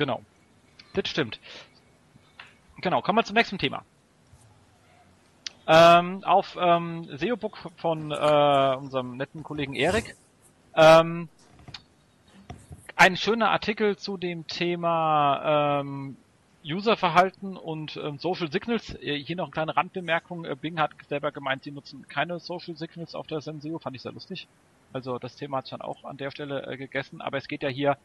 Genau. Das stimmt. Genau, kommen wir zum nächsten Thema. Ähm, auf ähm, SEObook von äh, unserem netten Kollegen Erik ähm, ein schöner Artikel zu dem Thema ähm, Userverhalten und ähm, Social Signals. Äh, Hier noch eine kleine Randbemerkung. Äh, Bing hat selber gemeint, sie nutzen keine Social Signals auf der Senseo. Fand ich sehr lustig. Also das Thema hat dann auch an der Stelle äh, gegessen. Aber es geht ja hier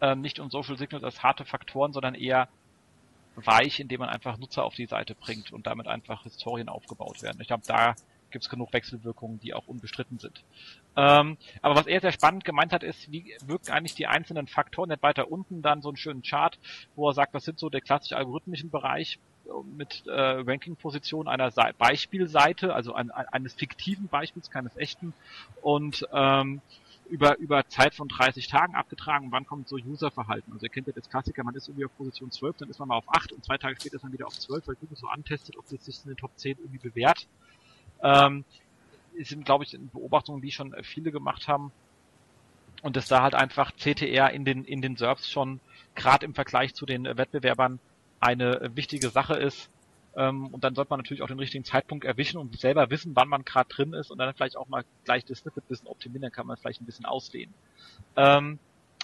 ähm, nicht um Social Signals als harte Faktoren, sondern eher weich, indem man einfach Nutzer auf die Seite bringt und damit einfach Historien aufgebaut werden. Ich glaube, da gibt es genug Wechselwirkungen, die auch unbestritten sind. Ähm, aber was er sehr spannend gemeint hat, ist, wie wirken eigentlich die einzelnen Faktoren, nicht weiter unten dann so einen schönen Chart, wo er sagt, was sind so der klassische algorithmischen Bereich äh, mit äh, Ranking-Position einer Sei- Beispielseite, also ein, ein, eines fiktiven Beispiels, keines echten, und ähm, über, über Zeit von 30 Tagen abgetragen, wann kommt so Userverhalten. Also ihr kennt ja das Klassiker, man ist irgendwie auf Position 12, dann ist man mal auf 8 und zwei Tage später ist man wieder auf 12, weil Google so antestet, ob das sich in den Top 10 irgendwie bewährt. Ähm, sind, glaube ich, Beobachtungen, die schon viele gemacht haben. Und dass da halt einfach CTR in den, in den SERPs schon gerade im Vergleich zu den Wettbewerbern eine wichtige Sache ist. Ähm, und dann sollte man natürlich auch den richtigen Zeitpunkt erwischen und selber wissen, wann man gerade drin ist und dann vielleicht auch mal gleich das Snippet ein bisschen optimieren, dann kann man es vielleicht ein bisschen ausdehnen. Ähm,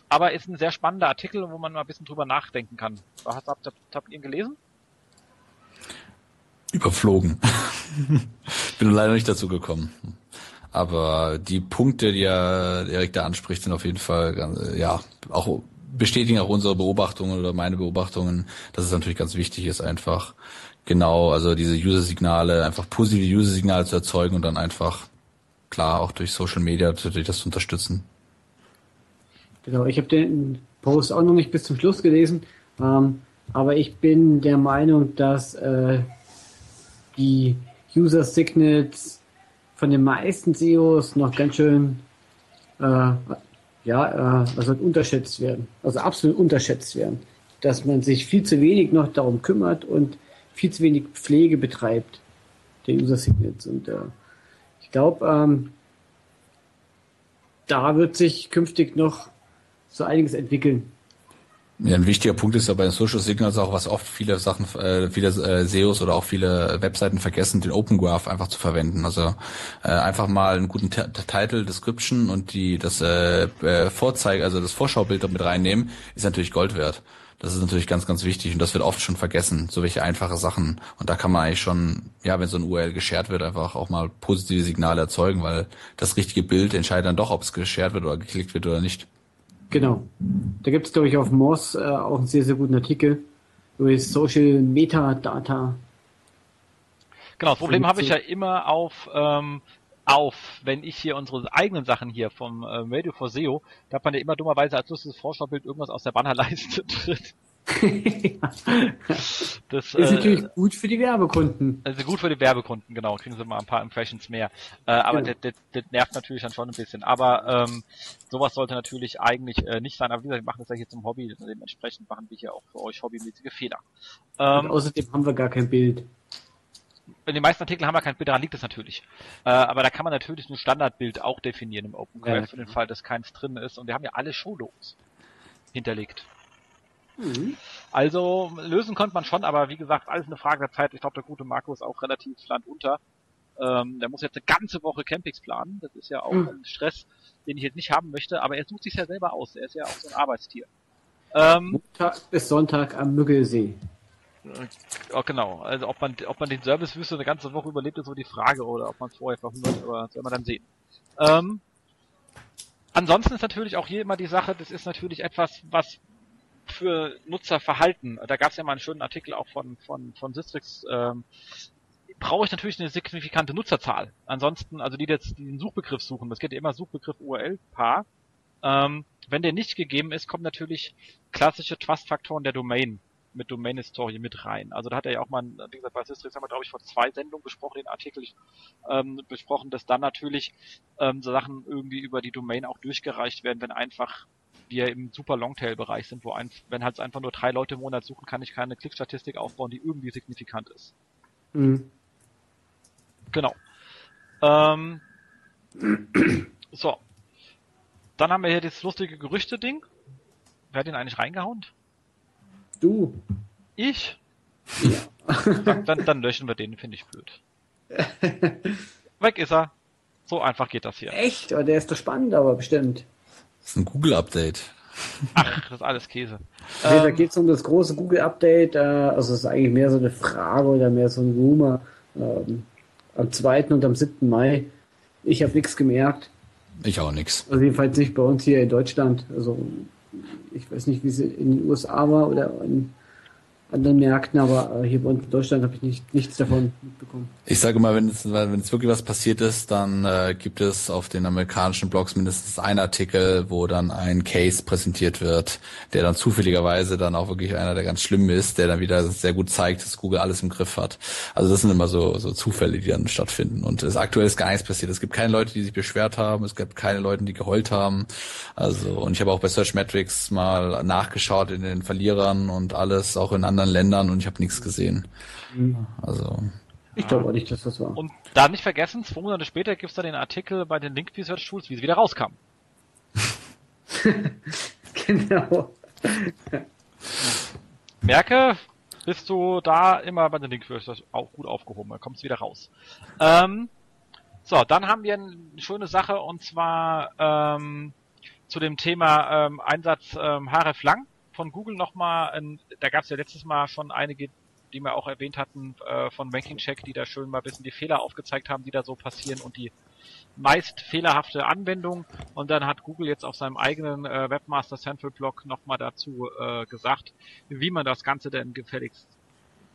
aber ist ein sehr spannender Artikel, wo man mal ein bisschen drüber nachdenken kann. Habt, habt, habt ihr ihn gelesen? Überflogen. Bin leider nicht dazu gekommen. Aber die Punkte, die er Erik da anspricht, sind auf jeden Fall, ganz, äh, ja, auch bestätigen auch unsere Beobachtungen oder meine Beobachtungen, dass es natürlich ganz wichtig ist, einfach genau, also diese User-Signale, einfach positive User-Signale zu erzeugen und dann einfach, klar, auch durch Social Media natürlich das zu unterstützen. Genau, ich habe den Post auch noch nicht bis zum Schluss gelesen, ähm, aber ich bin der Meinung, dass äh, die User Signals von den meisten SEOs noch ganz schön äh, ja, äh, also unterschätzt werden. Also absolut unterschätzt werden. Dass man sich viel zu wenig noch darum kümmert und viel zu wenig Pflege betreibt der User Signals. Und äh, ich glaube, ähm, da wird sich künftig noch so einiges entwickeln. Ja, ein wichtiger Punkt ist ja bei den Social Signals auch, was oft viele Sachen, äh, viele äh, SEOs oder auch viele Webseiten vergessen, den Open Graph einfach zu verwenden. Also äh, einfach mal einen guten T Title, Description und die das äh, äh, Vorzeige, also das Vorschaubild mit reinnehmen, ist natürlich Gold wert. Das ist natürlich ganz, ganz wichtig und das wird oft schon vergessen, so welche einfache Sachen. Und da kann man eigentlich schon, ja, wenn so ein URL geshared wird, einfach auch mal positive Signale erzeugen, weil das richtige Bild entscheidet dann doch, ob es geshared wird oder geklickt wird oder nicht. Genau. Da gibt es, glaube ich, auf Moss äh, auch einen sehr, sehr guten Artikel über Social Metadata. Genau, das Problem habe ich ja immer auf, ähm, auf, wenn ich hier unsere eigenen Sachen hier vom äh, Radio for SEO, da hat man ja immer dummerweise als lustiges Vorschaubild irgendwas aus der Bannerleiste drin. das ist natürlich gut für die Werbekunden. Also gut für die Werbekunden, genau. Kriegen sie mal ein paar Impressions mehr. Äh, aber Genau. das, das, das nervt natürlich dann schon ein bisschen. Aber ähm, sowas sollte natürlich eigentlich äh, nicht sein. Aber wie gesagt, wir machen das ja hier zum Hobby. Dementsprechend machen wir hier auch für euch hobbymäßige Fehler. Ähm, außerdem haben wir gar kein Bild. In den meisten Artikeln haben wir kein Bild, daran liegt es natürlich. Äh, aber da kann man natürlich ein Standardbild auch definieren im Open Ja, für den. Fall, dass keins drin ist. Und wir haben ja alle Shownotes hinterlegt. Mhm. Also lösen konnte man schon, aber wie gesagt, alles eine Frage der Zeit. Ich glaube, der gute Marco ist auch relativ landunter. Ähm, der muss jetzt eine ganze Woche Campings planen. Das ist ja auch Mhm. ein Stress, den ich jetzt nicht haben möchte, aber er sucht sich ja selber aus. Er ist ja auch so ein Arbeitstier. Ähm, Montag bis Sonntag am Müggelsee. Oh, genau, also ob man, ob man den Servicewüste eine ganze Woche überlebt, ist so die Frage, oder ob man vorher verhungert, aber das werden wir dann sehen. Ähm, ansonsten ist natürlich auch hier immer die Sache, das ist natürlich etwas, was für Nutzerverhalten, da gab es ja mal einen schönen Artikel auch von, von, von Sistrix, ähm, brauche ich natürlich eine signifikante Nutzerzahl. Ansonsten, also die jetzt den Suchbegriff suchen, das geht ja immer Suchbegriff URL-Paar. Ähm, wenn der nicht gegeben ist, kommen natürlich klassische Trust-Faktoren der Domain mit Domain-Historie mit rein. Also da hat er ja auch mal, wie gesagt, bei Systrix haben wir, glaube ich, vor zwei Sendungen besprochen, den Artikel ähm, besprochen, dass dann natürlich ähm, so Sachen irgendwie über die Domain auch durchgereicht werden, wenn einfach wir im super Longtail-Bereich sind, wo ein, wenn halt einfach nur drei Leute im Monat suchen, kann ich keine Klickstatistik aufbauen, die irgendwie signifikant ist. Mhm. Genau. Ähm, so. Dann haben wir hier das lustige Gerüchte-Ding. Wer hat den eigentlich reingehauen? Du. Ich? Ja. dann, dann, dann löschen wir den, finde ich blöd. Weg ist er. So einfach geht das hier. Echt? Der ist doch spannend, aber bestimmt. Das ist ein Google-Update. Ach, das ist alles Käse. Nee, ähm, da geht es um das große Google-Update. Äh, also es ist eigentlich mehr so eine Frage oder mehr so ein Rumor. Ähm, am 2. und am 7. Mai. Ich habe nichts gemerkt. Ich auch nichts. Also jedenfalls nicht bei uns hier in Deutschland. Also ich weiß nicht, wie es in den USA war oder in anderen Märkten, aber äh, hier bei uns in Deutschland habe ich nicht, nichts davon mitbekommen. Ich sage mal, wenn es, wenn es wirklich was passiert ist, dann äh, gibt es auf den amerikanischen Blogs mindestens einen Artikel, wo dann ein Case präsentiert wird, der dann zufälligerweise dann auch wirklich einer, der ganz schlimm ist, der dann wieder sehr gut zeigt, dass Google alles im Griff hat. Also das sind immer so, so Zufälle, die dann stattfinden. Und es, aktuell ist gar nichts passiert. Es gibt keine Leute, die sich beschwert haben, es gibt keine Leute, die geheult haben. Also, und ich habe auch bei Search Metrics mal nachgeschaut in den Verlierern und alles, auch in anderen anderen Ländern und ich habe nichts gesehen. Also. Ich glaube auch nicht, dass das war. Und da nicht vergessen, zwei Monate später gibt es dann den Artikel bei den Link Research Tools, wie es wieder rauskam. genau. Merke, bist du da immer bei den Link Research auch gut aufgehoben, dann kommt es wieder raus. Ähm, so, dann haben wir eine schöne Sache und zwar ähm, zu dem Thema ähm, Einsatz ähm, href lang von Google nochmal, da gab es ja letztes Mal schon einige, die wir auch erwähnt hatten, äh, von Ranking Check, die da schön mal ein bisschen die Fehler aufgezeigt haben, die da so passieren und die meist fehlerhafte Anwendung. Und dann hat Google jetzt auf seinem eigenen äh, Webmaster Central Blog nochmal dazu äh, gesagt, wie man das Ganze denn gefälligst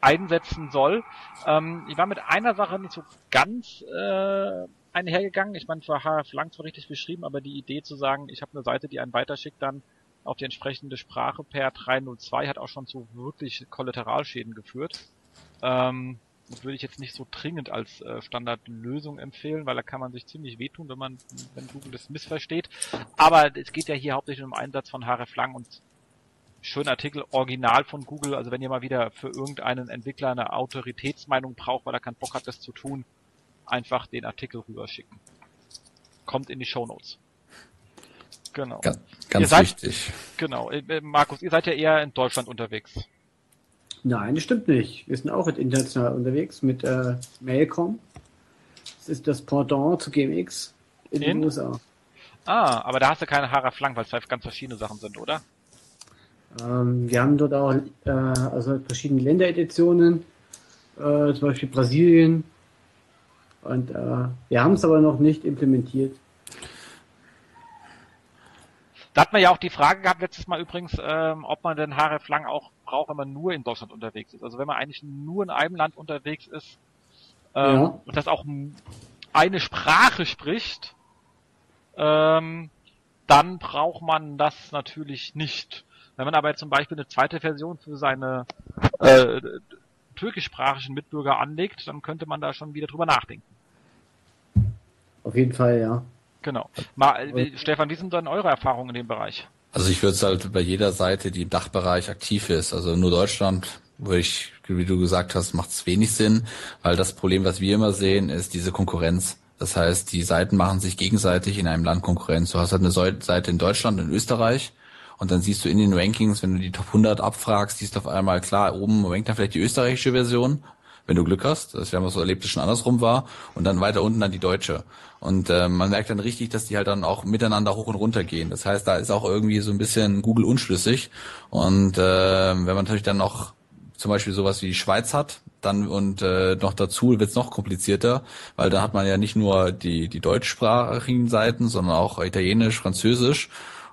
einsetzen soll. Ähm, ich war mit einer Sache nicht so ganz äh, einhergegangen. Ich meine, zwar HF lang zwar richtig beschrieben, aber die Idee zu sagen, ich habe eine Seite, die einen weiterschickt, dann auf die entsprechende Sprache per 302 hat auch schon zu wirklich Kollateralschäden geführt. Ähm, das würde ich jetzt nicht so dringend als äh, Standardlösung empfehlen, weil da kann man sich ziemlich wehtun, wenn man, wenn Google das missversteht. Aber es geht ja hier hauptsächlich um Einsatz von hreflang und schönen Artikel original von Google. Also wenn ihr mal wieder für irgendeinen Entwickler eine Autoritätsmeinung braucht, weil er keinen Bock hat, das zu tun, einfach den Artikel rüberschicken. Kommt in die Show Notes. Genau. Ganz, ganz seid, wichtig. Genau. Äh, äh, Markus, ihr seid ja eher in Deutschland unterwegs. Nein, das stimmt nicht. Wir sind auch international unterwegs mit äh, Mailcom. Das ist das Pendant zu GMX in, in? den USA. Ah, aber da hast du keine Haare Flank, weil es zwei ganz verschiedene Sachen sind, oder? Ähm, wir haben dort auch äh, also verschiedene Ländereditionen, äh, zum Beispiel Brasilien. Und äh, wir haben es aber noch nicht implementiert. Da hat man ja auch die Frage gehabt letztes Mal übrigens, ähm, ob man denn href lang auch braucht, wenn man nur in Deutschland unterwegs ist. Also wenn man eigentlich nur in einem Land unterwegs ist ähm, ja. und das auch eine Sprache spricht, ähm, dann braucht man das natürlich nicht. Wenn man aber jetzt zum Beispiel eine zweite Version für seine äh, türkischsprachigen Mitbürger anlegt, dann könnte man da schon wieder drüber nachdenken. Auf jeden Fall, ja. Genau. Mal, äh, Stefan, wie sind dann eure Erfahrungen in dem Bereich? Also ich würde es halt bei jeder Seite, die im Dachbereich aktiv ist, also nur Deutschland, wo ich, wie du gesagt hast, macht es wenig Sinn, weil das Problem, was wir immer sehen, ist diese Konkurrenz. Das heißt, die Seiten machen sich gegenseitig in einem Land Konkurrenz. Du hast halt eine Seite in Deutschland, in Österreich, und dann siehst du in den Rankings, wenn du die Top 100 abfragst, siehst du auf einmal, klar, oben rankt dann vielleicht die österreichische Version, wenn du Glück hast. Das wir haben so erlebt, dass schon andersrum war. Und dann weiter unten dann die deutsche. Und äh, man merkt dann richtig, dass die halt dann auch miteinander hoch und runter gehen. Das heißt, da ist auch irgendwie so ein bisschen Google unschlüssig. Und äh, wenn man natürlich dann noch zum Beispiel sowas wie die Schweiz hat, dann und äh, noch dazu wird es noch komplizierter, weil da hat man ja nicht nur die, die deutschsprachigen Seiten, sondern auch Italienisch, Französisch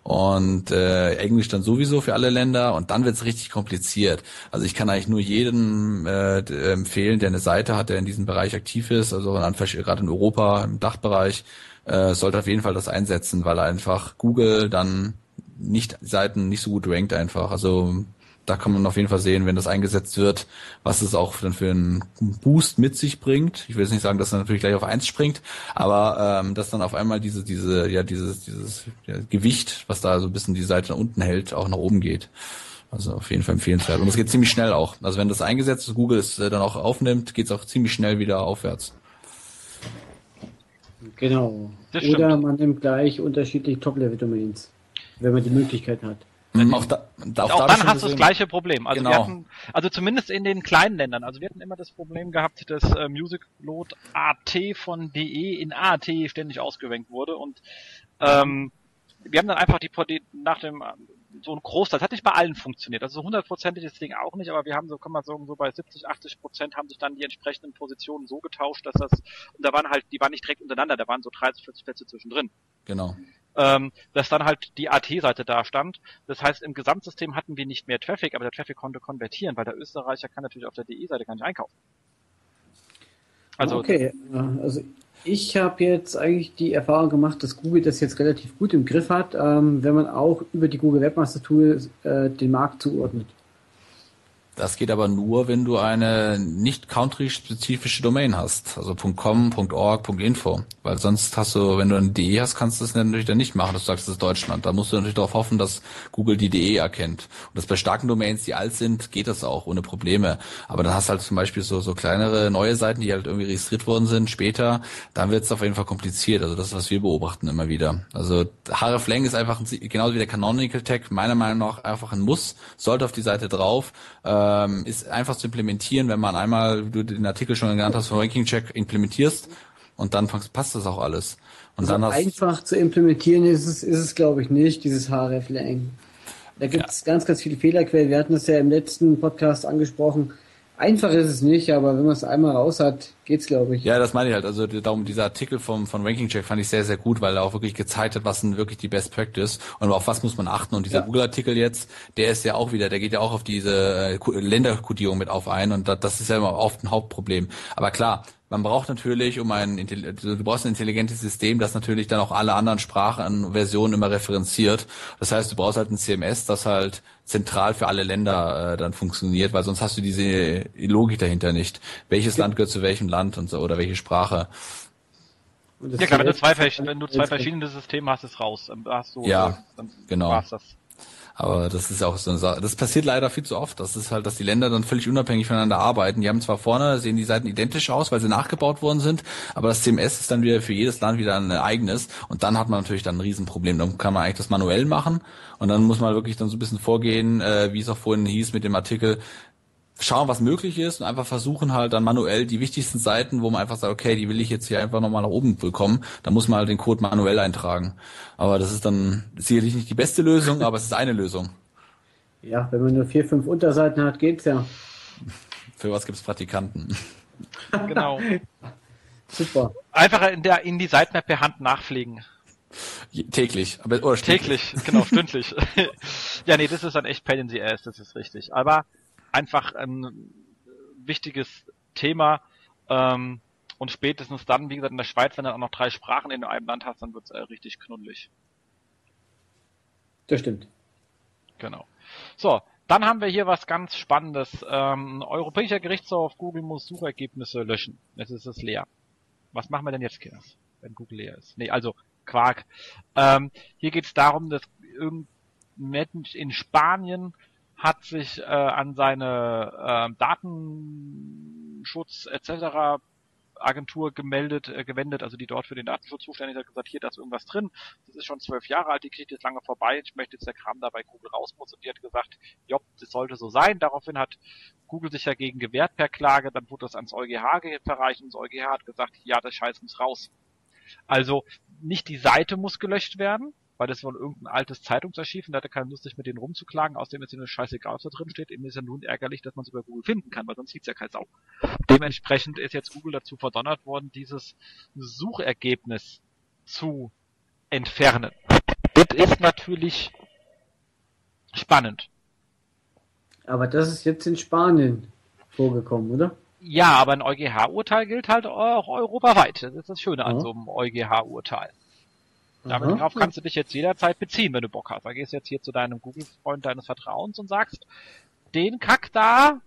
und äh, Englisch dann sowieso für alle Länder und dann wird es richtig kompliziert. Also ich kann eigentlich nur jedem äh, empfehlen, der eine Seite hat, der in diesem Bereich aktiv ist, also gerade in Europa im Dachbereich, äh, sollte auf jeden Fall das einsetzen, weil einfach Google dann nicht Seiten nicht so gut rankt einfach. Also da kann man auf jeden Fall sehen, wenn das eingesetzt wird, was es auch dann für einen Boost mit sich bringt. Ich will jetzt nicht sagen, dass er natürlich gleich auf eins springt, aber ähm, dass dann auf einmal diese, diese, ja, dieses, dieses ja, Gewicht, was da so ein bisschen die Seite nach unten hält, auch nach oben geht. Also auf jeden Fall empfehlenswert. Und es geht ziemlich schnell auch. Also wenn das eingesetzt ist, Google es äh, dann auch aufnimmt, geht es auch ziemlich schnell wieder aufwärts. Genau. Oder man nimmt gleich unterschiedliche Top-Level-Domains, wenn man die Möglichkeit hat. Mhm. Auch, da, auch, auch dann hast du das gleiche Problem. Also, genau. wir hatten, also zumindest in den kleinen Ländern. Also wir hatten immer das Problem gehabt, dass äh, Musicload AT von DE in AT ständig ausgewenkt wurde und ähm, wir haben dann einfach die, nach dem so ein Großteil, das hat nicht bei allen funktioniert. Also so hundertprozentig ist das Ding auch nicht, aber wir haben so, kann man sagen, so bei 70, 80 Prozent haben sich dann die entsprechenden Positionen so getauscht, dass das, und da waren halt, die waren nicht direkt untereinander, da waren so 30, 40 Plätze zwischendrin. Genau ähm, dass dann halt die AT-Seite da stand. Das heißt, im Gesamtsystem hatten wir nicht mehr Traffic, aber der Traffic konnte konvertieren, weil der Österreicher kann natürlich auf der DE-Seite gar nicht einkaufen. Also, okay, also ich habe jetzt eigentlich die Erfahrung gemacht, dass Google das jetzt relativ gut im Griff hat, ähm, wenn man auch über die Google Webmaster Tool äh, den Markt zuordnet. Das geht aber nur, wenn du eine nicht country-spezifische Domain hast, also .com, .org, .info, weil sonst hast du, wenn du eine DE hast, kannst du das natürlich dann nicht machen, du sagst, das ist Deutschland. Da musst du natürlich darauf hoffen, dass Google die DE erkennt. Und das bei starken Domains, die alt sind, geht das auch ohne Probleme. Aber dann hast du halt zum Beispiel so, so kleinere neue Seiten, die halt irgendwie registriert worden sind später, dann wird es auf jeden Fall kompliziert. Also das was wir beobachten immer wieder. Also hreflang ist einfach ein, genauso wie der Canonical Tag meiner Meinung nach einfach ein Muss, sollte auf die Seite drauf. Äh, ähm, ist einfach zu implementieren, wenn man einmal, wie du den Artikel schon genannt hast, von Ranking Check implementierst und dann passt das auch alles. Und also dann hast, einfach zu implementieren ist es, ist es glaube ich nicht, dieses hreflang. Da gibt es ja. ganz, ganz viele Fehlerquellen. Wir hatten das ja im letzten Podcast angesprochen. Einfach ist es nicht, aber wenn man es einmal raus hat, geht's, glaube ich. Ja, das meine ich halt. Also darum, dieser Artikel vom, von Ranking Check fand ich sehr, sehr gut, weil er auch wirklich gezeigt hat, was sind wirklich die Best Practice und auf was muss man achten. Und dieser ja. Google-Artikel jetzt, der ist ja auch wieder, der geht ja auch auf diese äh, Länderkodierung mit auf ein und das ist ja immer oft ein Hauptproblem. Aber klar, man braucht natürlich, um ein, du brauchst ein intelligentes System, das natürlich dann auch alle anderen Sprachen Versionen immer referenziert. Das heißt, du brauchst halt ein CMS, das halt zentral für alle Länder äh, dann funktioniert, weil sonst hast du diese Logik dahinter nicht. Welches Land gehört zu welchem Land und so oder welche Sprache. Ja klar, wenn du zwei, wenn du zwei verschiedene Systeme hast, ist raus. Hast du, ja, dann genau. war's das. Aber das ist auch so eine Sache. Das passiert leider viel zu oft. Das ist halt, dass die Länder dann völlig unabhängig voneinander arbeiten. Die haben zwar vorne, sehen die Seiten identisch aus, weil sie nachgebaut worden sind, aber das CMS ist dann wieder für jedes Land wieder ein eigenes. Und dann hat man natürlich dann ein Riesenproblem. Dann kann man eigentlich das manuell machen und dann muss man wirklich dann so ein bisschen vorgehen, äh, wie es auch vorhin hieß mit dem Artikel, schauen, was möglich ist und einfach versuchen halt dann manuell die wichtigsten Seiten, wo man einfach sagt, okay, die will ich jetzt hier einfach nochmal nach oben bekommen, da muss man halt den Code manuell eintragen. Aber das ist dann sicherlich nicht die beste Lösung, aber es ist eine Lösung. Ja, wenn man nur vier, fünf Unterseiten hat, geht's ja. Für was gibt's Praktikanten? Genau. Super. Einfach in der in die Seitenmap per Hand nachpflegen. Täglich, aber oder täglich, genau, stündlich. ja, nee, das ist dann echt Pain in the Ass, das ist richtig. Aber einfach ein wichtiges Thema. Ähm, und spätestens dann, wie gesagt, in der Schweiz, wenn du auch noch drei Sprachen in einem Land hast, dann wird's äh, richtig knuddelig. Das stimmt. Genau. So, dann haben wir hier was ganz Spannendes. Ähm, Europäischer Gerichtshof, Google muss Suchergebnisse löschen. Jetzt ist es leer. Was machen wir denn jetzt, Kinders, wenn Google leer ist? Nee, also Quark. Ähm, hier geht es darum, dass irgendein Mensch in Spanien hat sich äh, an seine äh, Datenschutz etc. Agentur gemeldet, äh, gewendet, also die dort für den Datenschutz zuständig hat, gesagt, hier, da ist irgendwas drin. Das ist schon zwölf Jahre alt, die kriegt jetzt lange vorbei. Ich möchte jetzt der Kram da bei Google raus. Und die hat gesagt, jopp, das sollte so sein. Daraufhin hat Google sich dagegen gewehrt per Klage. Dann wurde das ans EuGH verreicht und das EuGH hat gesagt, ja, das Scheiß muss raus. Also nicht die Seite muss gelöscht werden, weil das wohl irgendein altes Zeitungsarchiv und der hatte keine Lust, sich mit denen rumzuklagen. Außerdem ist ihm scheißegal, was da drin steht. Ihm ist ja nun ärgerlich, dass man es über Google finden kann, weil sonst sieht's ja kein Sau. Dementsprechend ist jetzt Google dazu verdonnert worden, dieses Suchergebnis zu entfernen. Das ist natürlich spannend. Aber das ist jetzt in Spanien vorgekommen, oder? Ja, aber ein EuGH-Urteil gilt halt auch europaweit. Das ist das Schöne an Ja. so einem EuGH-Urteil. Damit Aha. darauf kannst du dich jetzt jederzeit beziehen, wenn du Bock hast. Da gehst du jetzt hier zu deinem Google-Freund deines Vertrauens und sagst, den Kack da,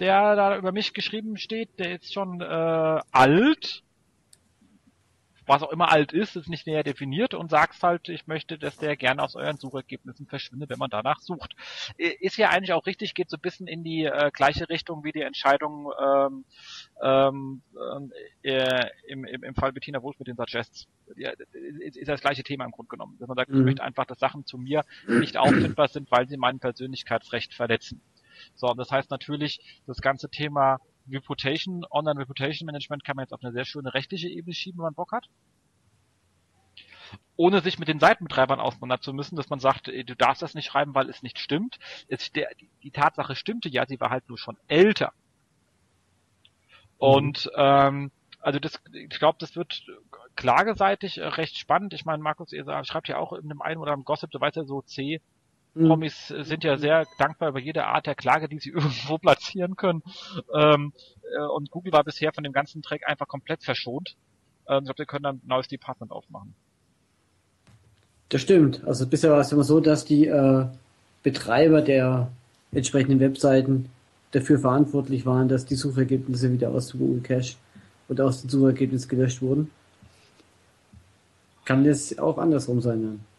der da über mich geschrieben steht, der ist schon äh, alt, was auch immer alt ist, ist nicht näher definiert und sagst halt, ich möchte, dass der gerne aus euren Suchergebnissen verschwindet, wenn man danach sucht. Ist ja eigentlich auch richtig, geht so ein bisschen in die äh, gleiche Richtung wie die Entscheidung ähm, ähm, äh, im, im, im Fall Bettina Wolf mit den Suggests. Ja, ist, ist das gleiche Thema im Grunde genommen. Dass man sagt, ich Mhm. möchte einfach, dass Sachen zu mir nicht auffindbar sind, weil sie mein Persönlichkeitsrecht verletzen. So, und das heißt natürlich, das ganze Thema Reputation, Online Reputation Management kann man jetzt auf eine sehr schöne rechtliche Ebene schieben, wenn man Bock hat. Ohne sich mit den Seitenbetreibern auseinander zu müssen, dass man sagt, du darfst das nicht schreiben, weil es nicht stimmt. Es, der, die, Tatsache stimmte ja, sie war halt nur schon älter. Und ähm, also das, ich glaube, das wird klageseitig recht spannend. Ich meine, Markus, ihr schreibt ja auch in dem einen oder anderen Gossip, du weißt ja so, C. Promis äh, sind ja sehr dankbar über jede Art der Klage, die sie irgendwo platzieren können. Ähm, äh, und Google war bisher von dem ganzen Track einfach komplett verschont. Ähm, ich glaube, wir können dann ein neues Department aufmachen. Das stimmt. Also bisher war es immer so, dass die äh, Betreiber der entsprechenden Webseiten dafür verantwortlich waren, dass die Suchergebnisse wieder aus dem Google Cache oder aus den Suchergebnissen gelöscht wurden. Kann das auch andersrum sein dann?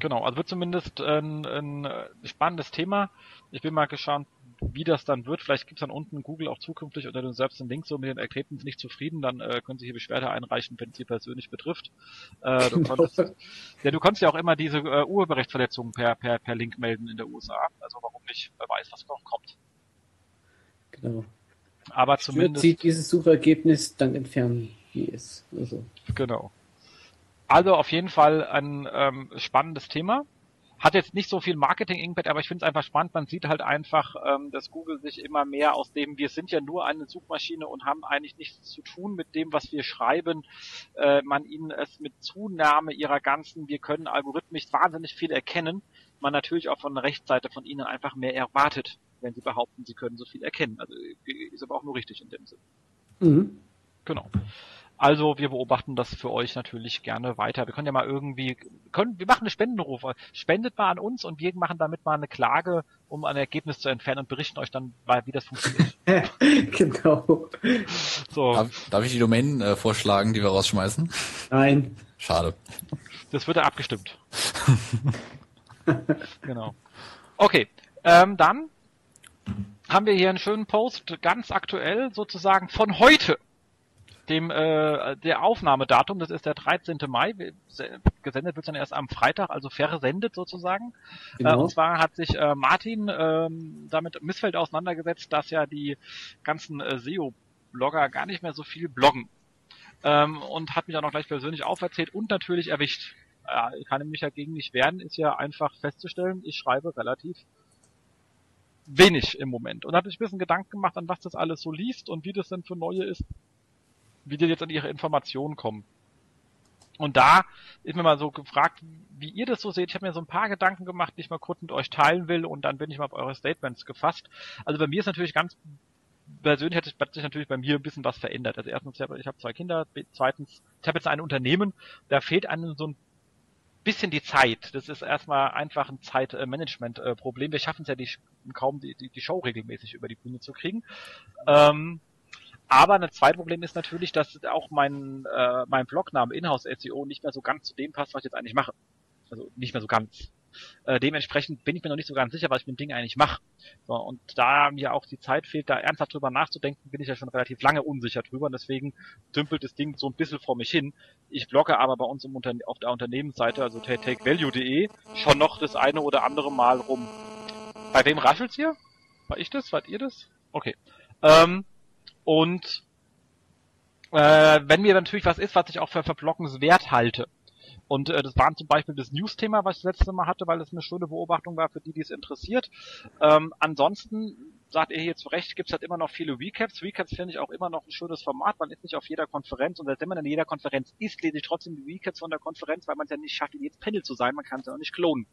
Genau, also wird zumindest ein, ein äh, spannendes Thema. Ich bin mal gespannt, wie das dann wird. Vielleicht gibt's dann unten Google auch zukünftig unter dem selbst einen Link so mit den Ergebnissen nicht zufrieden, dann äh, können Sie hier Beschwerde einreichen, wenn es Sie persönlich betrifft. Äh, du konntest, ja, du konntest ja auch immer diese äh, Urheberrechtsverletzungen per, per, per Link melden in der USA. Also warum nicht? Wer weiß, was noch kommt. Genau. Aber Stört zumindest, Sie dieses Suchergebnis, dann entfernen wir es. Also. genau. Also auf jeden Fall ein ähm, spannendes Thema. Hat jetzt nicht so viel Marketing Impact, aber ich finde es einfach spannend. Man sieht halt einfach, ähm, dass Google sich immer mehr aus dem, wir sind ja nur eine Suchmaschine und haben eigentlich nichts zu tun mit dem, was wir schreiben, äh, man ihnen es mit Zunahme ihrer ganzen, wir können algorithmisch wahnsinnig viel erkennen, man natürlich auch von der Rechtsseite von ihnen einfach mehr erwartet, wenn sie behaupten, sie können so viel erkennen. Also äh, ist aber auch nur richtig in dem Sinn. Mhm. Genau. Also wir beobachten das für euch natürlich gerne weiter. Wir können ja mal irgendwie, können, wir machen eine Spendenrufe. Spendet mal an uns und wir machen damit mal eine Klage, um ein Ergebnis zu entfernen und berichten euch dann, wie das funktioniert. genau. So, Darf, darf ich die Domain äh, vorschlagen, die wir rausschmeißen? Nein. Schade. das wird ja abgestimmt. genau. Okay, ähm, dann haben wir hier einen schönen Post, ganz aktuell sozusagen von heute, dem äh, der Aufnahmedatum, das ist der 13. Mai, gesendet wird dann erst am Freitag, also versendet sozusagen. Äh, Genau. und zwar hat sich äh, Martin ähm, damit Missfeld auseinandergesetzt, dass ja die ganzen äh, SEO-Blogger gar nicht mehr so viel bloggen. Ähm, und hat mich dann auch gleich persönlich auferzählt und natürlich erwischt. Äh, ich kann mich dagegen nicht wehren, ist ja einfach festzustellen, ich schreibe relativ wenig im Moment. Und hat sich ein bisschen Gedanken gemacht, an was das alles so liest und wie das denn für neue ist, wie die jetzt an ihre Informationen kommen. Und da ist mir mal so gefragt, wie ihr das so seht. Ich habe mir so ein paar Gedanken gemacht, die ich mal kurz mit euch teilen will und dann bin ich mal auf eure Statements gefasst. Also bei mir ist natürlich ganz persönlich hat sich, natürlich bei mir ein bisschen was verändert. Also erstens, ich habe hab zwei Kinder, zweitens, ich habe jetzt ein Unternehmen, da fehlt einem so ein bisschen die Zeit. Das ist erstmal einfach ein Zeitmanagement-Problem. Wir schaffen es ja die, kaum, die, die, die Show regelmäßig über die Bühne zu kriegen. Ähm, aber ein zweites Problem ist natürlich, dass auch mein, äh, mein Blogname Inhouse SEO nicht mehr so ganz zu dem passt, was ich jetzt eigentlich mache. Also nicht mehr so ganz. Äh, dementsprechend bin ich mir noch nicht so ganz sicher, was ich mit dem Ding eigentlich mache. So, und da mir auch die Zeit fehlt, da ernsthaft drüber nachzudenken, bin ich ja schon relativ lange unsicher drüber und deswegen dümpelt das Ding so ein bisschen vor mich hin. Ich blogge aber bei uns im Unterne auf der Unternehmensseite, also takevalue.de, schon noch das eine oder andere Mal rum. Bei wem raschelt's hier? War ich das? Wart ihr das? Okay. Ähm, und äh, wenn mir natürlich was ist, was ich auch für verblockenswert halte, Und äh, das war zum Beispiel das News-Thema, was ich das letzte Mal hatte, weil es eine schöne Beobachtung war für die, die es interessiert. Ähm, ansonsten sagt ihr hier zu Recht, gibt es halt immer noch viele Recaps. Recaps finde ich auch immer noch ein schönes Format. Man ist nicht auf jeder Konferenz und selbst wenn man in jeder Konferenz ist, lese ich trotzdem die Recaps von der Konferenz, weil man es ja nicht schafft, in jedes Panel zu sein. Man kann es ja auch nicht klonen.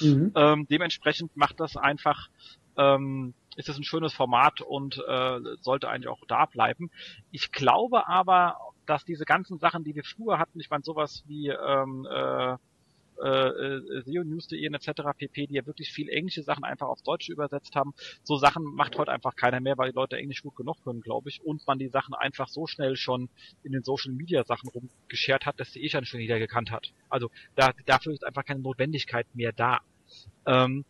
Mhm. Ähm, dementsprechend macht das einfach, ähm, ist es ein schönes Format und äh, sollte eigentlich auch da bleiben. Ich glaube aber, dass diese ganzen Sachen, die wir früher hatten, ich meine sowas wie ähm, äh, äh, SEO-News.de etc. pp, die ja wirklich viel englische Sachen einfach aufs Deutsche übersetzt haben. So Sachen macht heute einfach keiner mehr, weil die Leute Englisch gut genug können, glaube ich, und man die Sachen einfach so schnell schon in den Social Media Sachen rumgeschert hat, dass die eh schon jeder gekannt hat. Also da, dafür ist einfach keine Notwendigkeit mehr da. Ähm,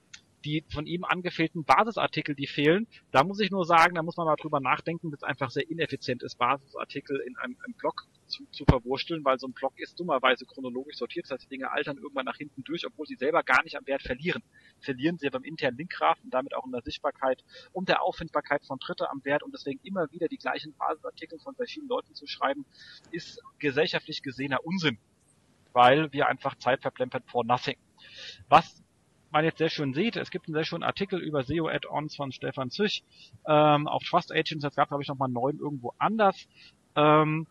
die von ihm angefehlten Basisartikel, die fehlen, da muss ich nur sagen, da muss man mal drüber nachdenken, dass es einfach sehr ineffizient ist, Basisartikel in einem, einem Blog zu, zu verwursteln, weil so ein Blog ist dummerweise chronologisch sortiert, das heißt, die Dinge altern irgendwann nach hinten durch, obwohl sie selber gar nicht am Wert verlieren. Verlieren sie beim internen Linkgraph und damit auch in der Sichtbarkeit und der Auffindbarkeit von Dritte am Wert und deswegen immer wieder die gleichen Basisartikel von verschiedenen Leuten zu schreiben, ist gesellschaftlich gesehener Unsinn, weil wir einfach Zeit verplempert for nothing. Was man jetzt sehr schön sieht, es gibt einen sehr schönen Artikel über SEO-Add-ons von Stefan Züch ähm, auf Trust Agents, das gab glaube ich nochmal neun irgendwo anders. Ähm,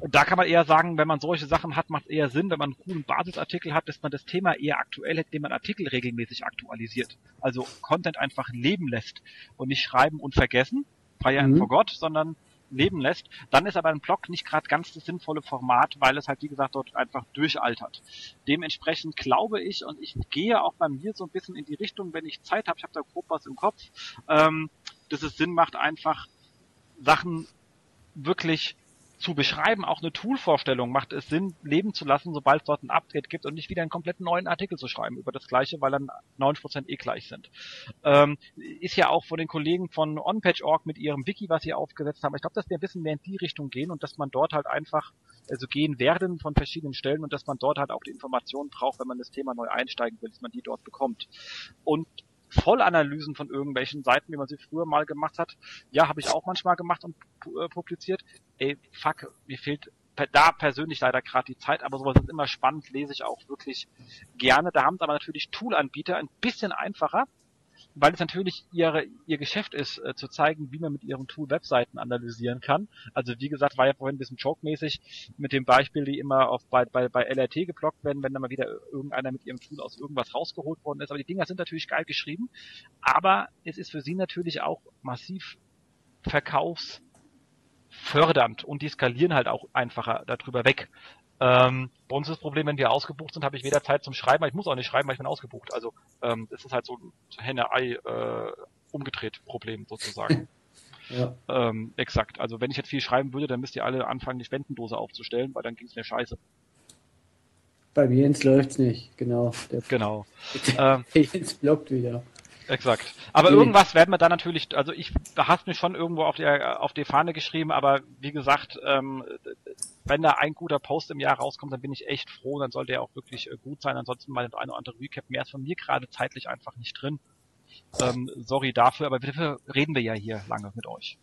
da kann man eher sagen, wenn man solche Sachen hat, macht es eher Sinn, wenn man einen coolen Basisartikel hat, dass man das Thema eher aktuell hätte, indem man Artikel regelmäßig aktualisiert. Also Content einfach leben lässt und nicht schreiben und vergessen, feiern mhm. vor Gott, sondern leben lässt, dann ist aber ein Blog nicht gerade ganz das sinnvolle Format, weil es halt, wie gesagt, dort einfach durchaltert. Dementsprechend glaube ich, und ich gehe auch bei mir so ein bisschen in die Richtung, wenn ich Zeit habe, ich habe da grob was im Kopf, ähm, dass es Sinn macht, einfach Sachen wirklich zu beschreiben, auch eine Toolvorstellung macht es Sinn, leben zu lassen, sobald es dort ein Update gibt und nicht wieder einen komplett neuen Artikel zu schreiben über das gleiche, weil dann 90% eh gleich sind. Ähm, ist ja auch von den Kollegen von OnPage.org mit ihrem Wiki, was sie aufgesetzt haben. Ich glaube, dass wir ein bisschen mehr in die Richtung gehen und dass man dort halt einfach, also gehen werden von verschiedenen Stellen und dass man dort halt auch die Informationen braucht, wenn man das Thema neu einsteigen will, dass man die dort bekommt. Und Vollanalysen von irgendwelchen Seiten, wie man sie früher mal gemacht hat. Ja, habe ich auch manchmal gemacht und äh, publiziert. Ey, fuck, mir fehlt da persönlich leider gerade die Zeit, aber sowas ist immer spannend, lese ich auch wirklich gerne. Da haben es aber natürlich Toolanbieter ein bisschen einfacher, weil es natürlich ihre, ihr Geschäft ist, äh, zu zeigen, wie man mit ihrem Tool Webseiten analysieren kann. Also wie gesagt, war ja vorhin ein bisschen joke-mäßig mit dem Beispiel, die immer auf, bei, bei, bei LRT geblockt werden, wenn dann mal wieder irgendeiner mit ihrem Tool aus irgendwas rausgeholt worden ist. Aber die Dinger sind natürlich geil geschrieben, aber es ist für sie natürlich auch massiv verkaufsfördernd und die skalieren halt auch einfacher darüber weg. Ähm, bei uns ist das Problem, wenn wir ausgebucht sind, habe ich weder Zeit zum Schreiben, ich muss auch nicht schreiben, weil ich bin ausgebucht. Also ähm, das ist halt so ein Henne-Ei äh, umgedreht Problem sozusagen. ja. Ähm, exakt. Also wenn ich jetzt viel schreiben würde, dann müsst ihr alle anfangen, die Spendendose aufzustellen, weil dann ging es mir scheiße. Bei mir Jens läuft's nicht, genau. Der genau. Der Jens blockt wieder. Exakt. Aber okay. irgendwas werden wir da natürlich, also ich hast mir schon irgendwo auf die, auf die Fahne geschrieben, aber wie gesagt, ähm, wenn da ein guter Post im Jahr rauskommt, dann bin ich echt froh, dann sollte er auch wirklich äh, gut sein. Ansonsten mal eine oder andere Recap mehr ist von mir gerade zeitlich einfach nicht drin. Ähm, sorry dafür, aber dafür reden wir ja hier lange mit euch.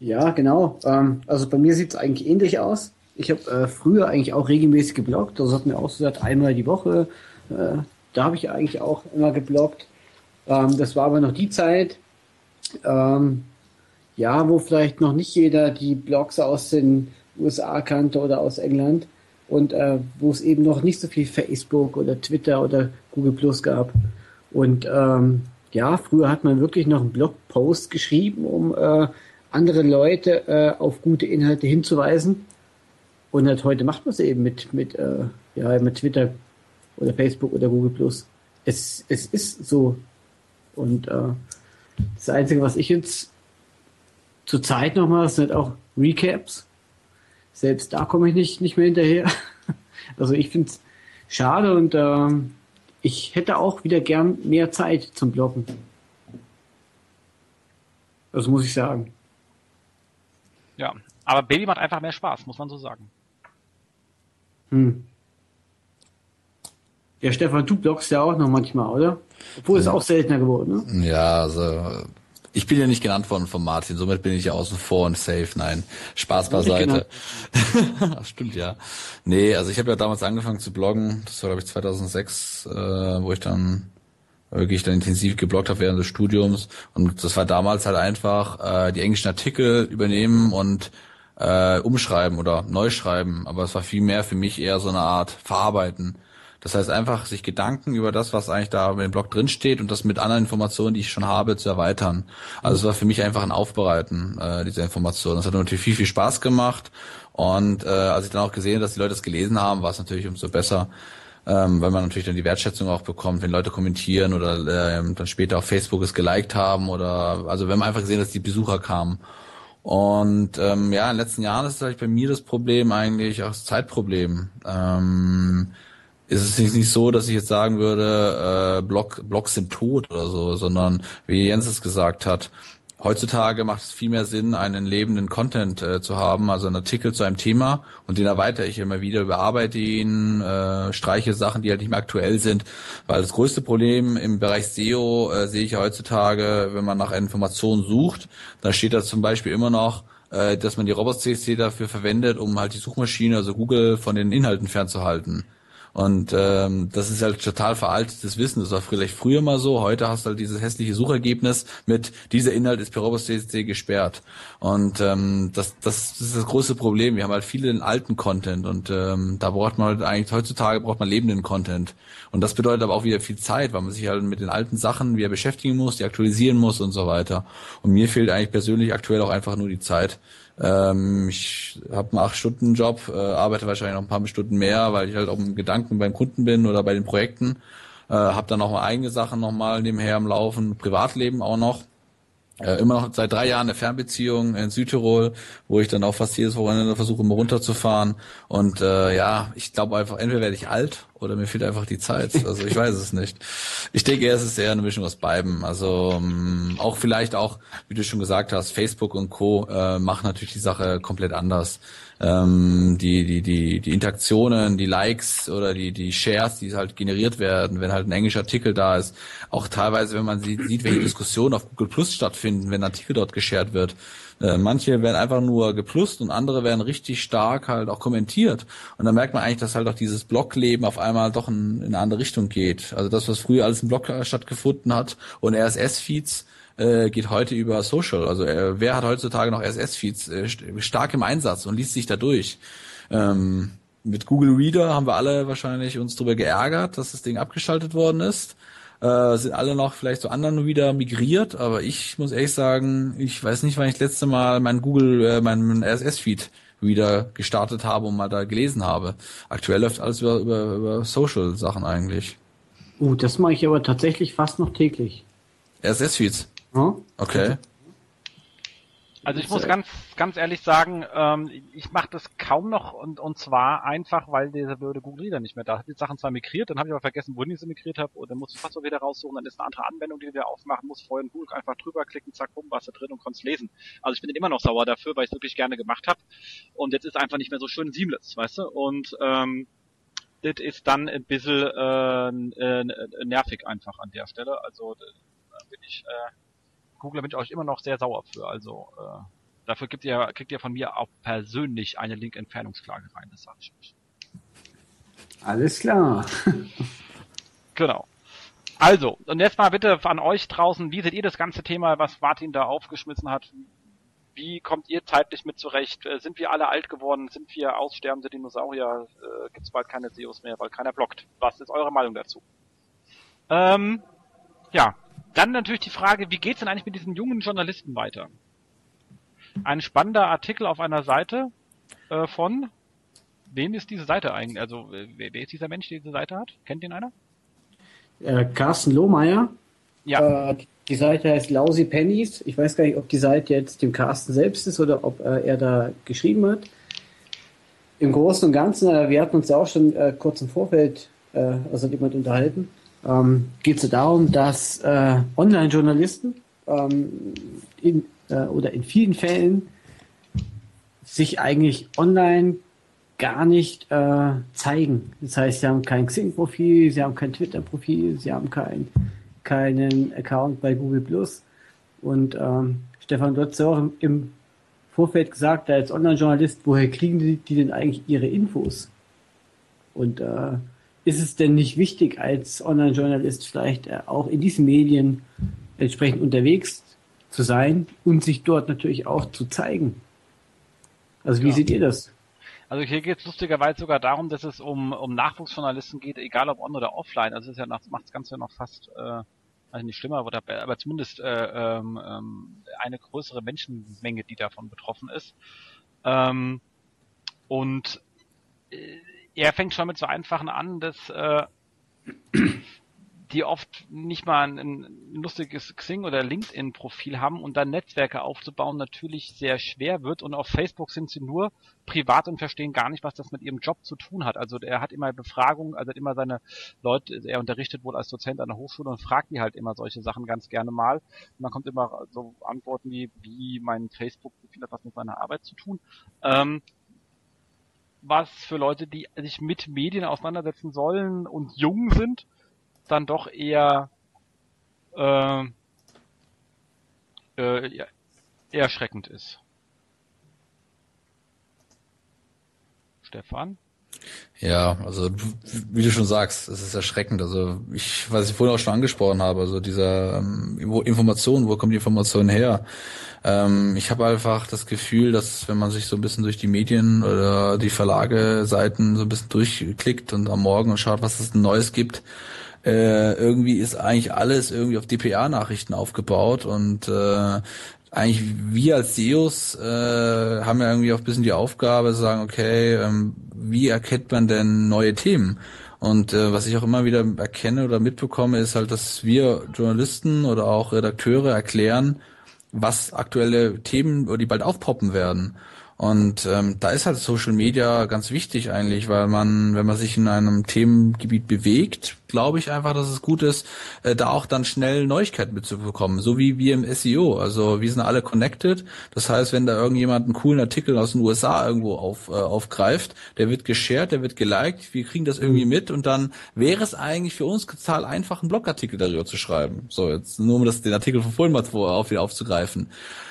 Ja, genau. Ähm, also bei mir sieht es eigentlich ähnlich aus. Ich habe äh, früher eigentlich auch regelmäßig gebloggt. Das hat mir auch gesagt, einmal die Woche äh, da habe ich eigentlich auch immer geblockt. Ähm, das war aber noch die Zeit, ähm, ja, wo vielleicht noch nicht jeder die Blogs aus den USA kannte oder aus England und äh, wo es eben noch nicht so viel Facebook oder Twitter oder Google Plus gab. Und ähm, ja, früher hat man wirklich noch einen Blogpost geschrieben, um äh, andere Leute äh, auf gute Inhalte hinzuweisen. Und halt heute macht man es eben mit, mit, äh, ja, mit Twitter oder Facebook oder Google Plus. Es, es ist so. Und äh, das Einzige, was ich jetzt zur Zeit noch mache, sind auch Recaps. Selbst da komme ich nicht, nicht mehr hinterher. Also ich finde es schade und äh, ich hätte auch wieder gern mehr Zeit zum Blocken. Das muss ich sagen. Ja, aber Baby macht einfach mehr Spaß, muss man so sagen. Hm. Ja, Stefan, du bloggst ja auch noch manchmal, oder? Obwohl es auch seltener geworden, ne? Ja, also Ich bin ja nicht genannt worden von Martin, somit bin ich ja außen vor und safe. Nein, Spaß beiseite. Ach, stimmt ja. Nee, also ich habe ja damals angefangen zu bloggen. Das war glaube ich 2006, äh, wo ich dann wirklich dann intensiv gebloggt habe während des Studiums. Und das war damals halt einfach äh, die englischen Artikel übernehmen und äh, umschreiben oder neu schreiben. Aber es war viel mehr für mich eher so eine Art Verarbeiten. Das heißt einfach, sich Gedanken über das, was eigentlich da im Blog drin steht und das mit anderen Informationen, die ich schon habe, zu erweitern. Also es war für mich einfach ein Aufbereiten äh, dieser Informationen. Das hat natürlich viel, viel Spaß gemacht. Und äh, als ich dann auch gesehen habe, dass die Leute es gelesen haben, war es natürlich umso besser, ähm, weil man natürlich dann die Wertschätzung auch bekommt, wenn Leute kommentieren oder ähm, dann später auf Facebook es geliked haben oder also wenn man einfach gesehen, dass die Besucher kamen. Und ähm, ja, in den letzten Jahren ist es halt bei mir das Problem eigentlich auch das Zeitproblem. Ähm, ist es nicht so, dass ich jetzt sagen würde, äh, Blog, Blogs sind tot oder so, sondern wie Jens es gesagt hat, heutzutage macht es viel mehr Sinn, einen lebenden Content äh, zu haben, also einen Artikel zu einem Thema und den erweitere ich immer wieder, überarbeite ihn, äh, streiche Sachen, die halt nicht mehr aktuell sind, weil das größte Problem im Bereich SEO äh, sehe ich heutzutage, wenn man nach Informationen sucht, dann steht da zum Beispiel immer noch, äh, dass man die Robots-CC dafür verwendet, um halt die Suchmaschine, also Google, von den Inhalten fernzuhalten. Und ähm, das ist halt total veraltetes Wissen. Das war vielleicht früher mal so. Heute hast du halt dieses hässliche Suchergebnis mit dieser Inhalt ist per RobustCC gesperrt. Und ähm, das, das ist das große Problem. Wir haben halt viele alten Content und ähm, da braucht man halt eigentlich heutzutage braucht man lebenden Content. Und das bedeutet aber auch wieder viel Zeit, weil man sich halt mit den alten Sachen wieder beschäftigen muss, die aktualisieren muss und so weiter. Und mir fehlt eigentlich persönlich aktuell auch einfach nur die Zeit, ähm, ich habe einen acht Stunden Job, äh, arbeite wahrscheinlich noch ein paar Stunden mehr, weil ich halt auch im Gedanken beim Kunden bin oder bei den Projekten. Äh, habe dann noch mal eigene Sachen noch mal nebenher im Laufen, Privatleben auch noch. Äh, immer noch seit drei Jahren eine Fernbeziehung in Südtirol, wo ich dann auch fast jedes Wochenende versuche, mal runterzufahren. Und äh, ja, ich glaube einfach, entweder werde ich alt oder mir fehlt einfach die Zeit. Also ich weiß es nicht. Ich denke, es ist eher eine Mischung aus beiden. Also ähm, auch vielleicht auch, wie du schon gesagt hast, Facebook und Co. Äh, machen natürlich die Sache komplett anders ähm, die, die, die, die Interaktionen, die Likes oder die, die Shares, die halt generiert werden, wenn halt ein englischer Artikel da ist. Auch teilweise, wenn man sieht, sieht welche Diskussionen auf Google Plus stattfinden, wenn ein Artikel dort geshared wird. Äh, manche werden einfach nur geplust und andere werden richtig stark halt auch kommentiert. Und dann merkt man eigentlich, dass halt auch dieses Blogleben auf einmal doch in, in eine andere Richtung geht. Also das, was früher alles im Blog stattgefunden hat und RSS-Feeds, äh, geht heute über Social. Also äh, wer hat heutzutage noch RSS-Feeds stark im Einsatz und liest sich da durch? Ähm, mit Google Reader haben wir alle wahrscheinlich uns darüber geärgert, dass das Ding abgeschaltet worden ist. Äh, sind alle noch vielleicht zu anderen wieder migriert, aber ich muss ehrlich sagen, ich weiß nicht, wann ich das letzte Mal mein Google, äh, mein RSS-Feed wieder gestartet habe und mal da gelesen habe. Aktuell läuft alles über, über, über Social-Sachen eigentlich. Uh, das mache ich aber tatsächlich fast noch täglich. RSS-Feeds? Hm? Okay. Also ich muss ganz, ganz ehrlich sagen, ähm, ich mache das kaum noch und, und zwar einfach, weil dieser blöde Google Reader nicht mehr da ist. Die Sachen zwar migriert, dann habe ich aber vergessen, wohin ich sie migriert habe und dann muss ich Passwort wieder raussuchen, dann ist eine andere Anwendung, die du wieder aufmachen muss, vorher in Google einfach drüber klicken, zack, bumm, warst du drin und konntest lesen. Also ich bin immer noch sauer dafür, weil ich es wirklich gerne gemacht habe und jetzt ist einfach nicht mehr so schön seamless, weißt du? Und ähm, das ist dann ein bisschen äh, äh, nervig einfach an der Stelle. Also bin ich äh, Google bin ich euch immer noch sehr sauer für. Also äh, dafür gibt ihr, kriegt ihr von mir auch persönlich eine Link-Entfernungsklage rein, das sage ich euch. Alles klar. genau. Also, und jetzt mal bitte an euch draußen, wie seht ihr das ganze Thema, was Martin da aufgeschmissen hat? Wie kommt ihr zeitlich mit zurecht? Äh, sind wir alle alt geworden? Sind wir aussterbende Dinosaurier? Äh, Gibt es bald keine SEOs mehr, weil keiner blockt? Was ist eure Meinung dazu? Ähm, ja, dann natürlich die Frage, wie geht's denn eigentlich mit diesen jungen Journalisten weiter? Ein spannender Artikel auf einer Seite äh, von wem ist diese Seite eigentlich? Also wer, wer, ist dieser Mensch, der diese Seite hat? Kennt den einer? Äh, Carsten Lohmeier. Ja. Äh, die Seite heißt Lousy Pennies. Ich weiß gar nicht, ob die Seite jetzt dem Carsten selbst ist oder ob äh, er da geschrieben hat. Im Großen und Ganzen, äh, wir hatten uns ja auch schon äh, kurz im Vorfeld also jemand unterhalten ähm, geht es darum, dass äh, Online-Journalisten ähm, in, äh, oder in vielen Fällen sich eigentlich online gar nicht äh, zeigen. Das heißt, sie haben kein Xing-Profil, sie haben kein Twitter-Profil, sie haben kein, keinen Account bei Google Plus. Und ähm, Stefan, du hast ja auch im, Vorfeld gesagt, als Online-Journalist, woher kriegen die, die denn eigentlich ihre Infos? Und äh, ist es denn nicht wichtig, als Online-Journalist vielleicht äh, auch in diesen Medien entsprechend unterwegs zu sein und sich dort natürlich auch zu zeigen? Also wie ja. seht ihr das? Also hier geht es lustigerweise sogar darum, dass es um, um Nachwuchsjournalisten geht, egal ob on oder offline. Also es ja macht das Ganze ja noch fast äh, also nicht schlimmer, aber, aber zumindest äh, ähm, ähm, eine größere Menschenmenge, die davon betroffen ist. Ähm, und äh, er fängt schon mit so einfachen an, dass äh, die oft nicht mal ein, ein lustiges Xing oder LinkedIn-Profil haben und dann Netzwerke aufzubauen natürlich sehr schwer wird und auf Facebook sind sie nur privat und verstehen gar nicht, was das mit ihrem Job zu tun hat. Also er hat immer Befragungen, also hat immer seine Leute, er unterrichtet wohl als Dozent an der Hochschule und fragt die halt immer solche Sachen ganz gerne mal. Und dann kommt immer so Antworten wie, wie mein Facebook-Profil hat was mit meiner Arbeit zu tun. Ähm, was für Leute, die sich mit Medien auseinandersetzen sollen und jung sind, dann doch eher äh, äh, ja, erschreckend ist. Stefan? Ja, also wie du schon sagst, es ist erschreckend. Also ich, was ich vorhin auch schon angesprochen habe, also dieser ähm, Information, wo kommt die Information her? Ähm, ich habe einfach das Gefühl, dass wenn man sich so ein bisschen durch die Medien oder die Verlageseiten so ein bisschen durchklickt und am Morgen und schaut, was es Neues gibt, äh, irgendwie ist eigentlich alles irgendwie auf DPA-Nachrichten aufgebaut und äh, eigentlich wir als CEOs äh, haben ja irgendwie auch ein bisschen die Aufgabe zu sagen, okay, ähm, wie erkennt man denn neue Themen? Und äh, was ich auch immer wieder erkenne oder mitbekomme, ist halt, dass wir Journalisten oder auch Redakteure erklären, was aktuelle Themen, die bald aufpoppen werden. Und ähm, da ist halt Social Media ganz wichtig eigentlich, weil man, wenn man sich in einem Themengebiet bewegt, glaube ich einfach, dass es gut ist, äh, da auch dann schnell Neuigkeiten mitzubekommen, so wie wir im SEO. Also wir sind alle connected. Das heißt, wenn da irgendjemand einen coolen Artikel aus den USA irgendwo auf, äh, aufgreift, der wird geshared, der wird geliked, wir kriegen das irgendwie mit und dann wäre es eigentlich für uns total einfach, einen Blogartikel darüber zu schreiben. So, jetzt nur um das, den Artikel von vorhin mal auf, wieder aufzugreifen.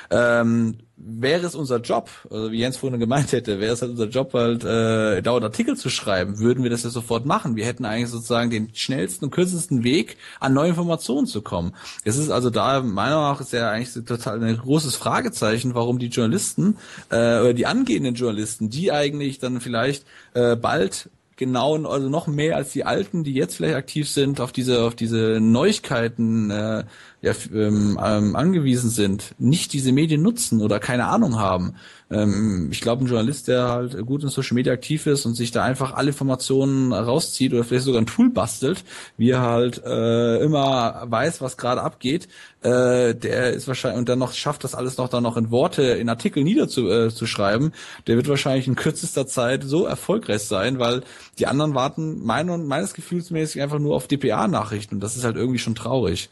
Ähm, wäre es unser Job, also wie Jens vorhin gemeint hätte, wäre es halt unser Job, halt äh, dauernd Artikel zu schreiben, würden wir das ja sofort machen. Wir hätten eigentlich sozusagen den schnellsten und kürzesten Weg, an neue Informationen zu kommen. Es ist also da, meiner Meinung nach, ist ja eigentlich total ein großes Fragezeichen, warum die Journalisten äh, oder die angehenden Journalisten, die eigentlich dann vielleicht äh, bald genau, also noch mehr als die Alten, die jetzt vielleicht aktiv sind, auf diese, auf diese Neuigkeiten äh, ja, ähm, ähm, angewiesen sind, nicht diese Medien nutzen oder keine Ahnung haben. Ähm, ich glaube, ein Journalist, der halt gut in Social Media aktiv ist und sich da einfach alle Informationen rauszieht oder vielleicht sogar ein Tool bastelt, wie er halt äh, immer weiß, was gerade abgeht, äh, der ist wahrscheinlich und dann noch schafft das alles noch dann noch in Worte, in Artikel niederzuschreiben, äh, der wird wahrscheinlich in kürzester Zeit so erfolgreich sein, weil die anderen warten mein und meines Gefühlsmäßig einfach nur auf DPA-Nachrichten und das ist halt irgendwie schon traurig.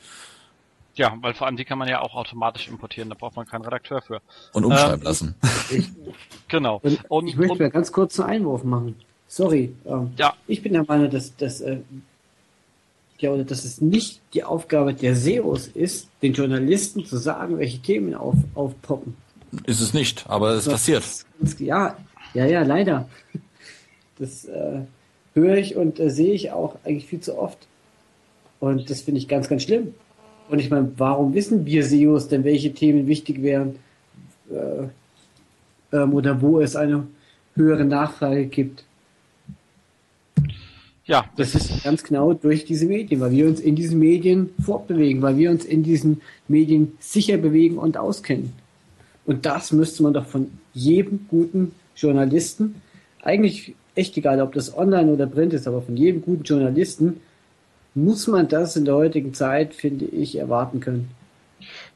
Ja, weil vor allem die kann man ja auch automatisch importieren, da braucht man keinen Redakteur für. Und umschreiben ähm, lassen. Ich, genau. Und, und ich möchte und, mir ganz kurz einen Einwurf machen. Sorry. Ähm, ja. Ich bin der Meinung, dass, dass, äh, ja, oder dass es nicht die Aufgabe der SEOs ist, den Journalisten zu sagen, welche Themen auf, aufpoppen. Ist es nicht, aber es passiert. Ist, ja, ja, ja, leider. Das äh, höre ich und äh, sehe ich auch eigentlich viel zu oft. Und das finde ich ganz, ganz schlimm. Und ich meine, warum wissen wir SEOs denn, welche Themen wichtig wären äh, ähm, oder wo es eine höhere Nachfrage gibt? Ja, das, das ist ganz genau durch diese Medien, weil wir uns in diesen Medien fortbewegen, weil wir uns in diesen Medien sicher bewegen und auskennen. Und das müsste man doch von jedem guten Journalisten, eigentlich echt egal, ob das online oder print ist, aber von jedem guten Journalisten muss man das in der heutigen Zeit, finde ich, erwarten können.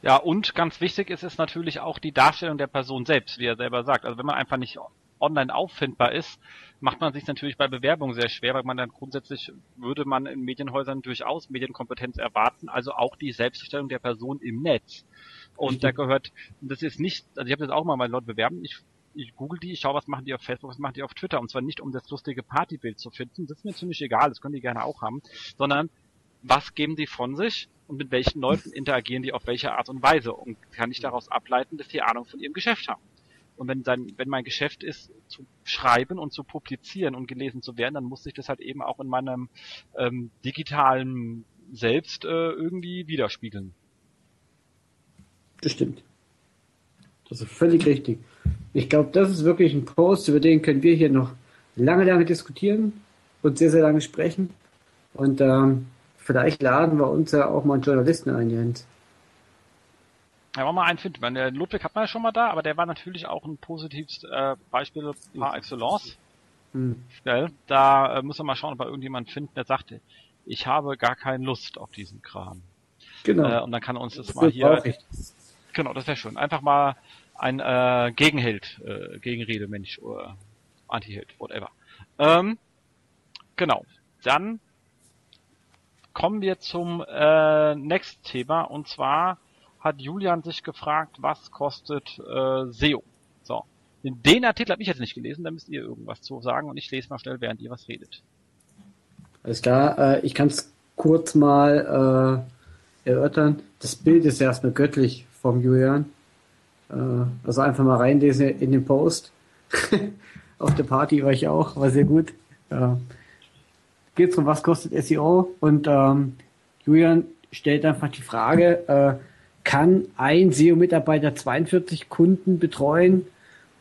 Ja, und ganz wichtig ist es natürlich auch die Darstellung der Person selbst, wie er selber sagt. Also wenn man einfach nicht online auffindbar ist, macht man sich natürlich bei Bewerbungen sehr schwer, weil man dann grundsätzlich würde man in Medienhäusern durchaus Medienkompetenz erwarten, also auch die Selbststellung der Person im Netz. Und da gehört, das ist nicht, also ich habe das auch mal bei Leuten bewerben, ich ich google die, ich schaue, was machen die auf Facebook, was machen die auf Twitter. Und zwar nicht, um das lustige Partybild zu finden, das ist mir ziemlich egal, das können die gerne auch haben, sondern was geben die von sich und mit welchen Leuten interagieren die auf welche Art und Weise und kann ich daraus ableiten, dass die Ahnung von ihrem Geschäft haben. Und wenn sein, wenn mein Geschäft ist, zu schreiben und zu publizieren und gelesen zu werden, dann muss ich das halt eben auch in meinem ähm, digitalen Selbst äh, irgendwie widerspiegeln. Das stimmt. Das ist völlig richtig. Ich glaube, das ist wirklich ein Post, über den können wir hier noch lange, lange diskutieren und sehr, sehr lange sprechen. Und ähm, vielleicht laden wir uns ja auch mal einen Journalisten ein, Jens. Ja, wollen wir einen finden. Meine, Ludwig hat man ja schon mal da, aber der war natürlich auch ein positives äh, Beispiel par excellence. Hm. Da äh, muss man mal schauen, ob wir irgendjemand finden, der sagte, ich habe gar keine Lust auf diesen Kram. Genau. Äh, und dann kann er uns das, das mal hier. Genau, das wäre schön. Einfach mal ein äh, Gegenheld, äh, Gegenredemensch oder Antiheld, whatever. Ähm, genau. Dann kommen wir zum äh, Next Thema und zwar hat Julian sich gefragt, was kostet äh, SEO? So. Den Artikel habe ich jetzt nicht gelesen, da müsst ihr irgendwas zu sagen und ich lese mal schnell, während ihr was redet. Alles klar, äh, ich kann es kurz mal äh, erörtern. Das Bild ist erstmal göttlich vom Julian. Äh, also einfach mal reinlesen in den Post. Auf der Party war ich auch, war sehr gut. Äh, Geht um was kostet SEO und ähm, Julian stellt einfach die Frage, äh, kann ein SEO-Mitarbeiter 42 Kunden betreuen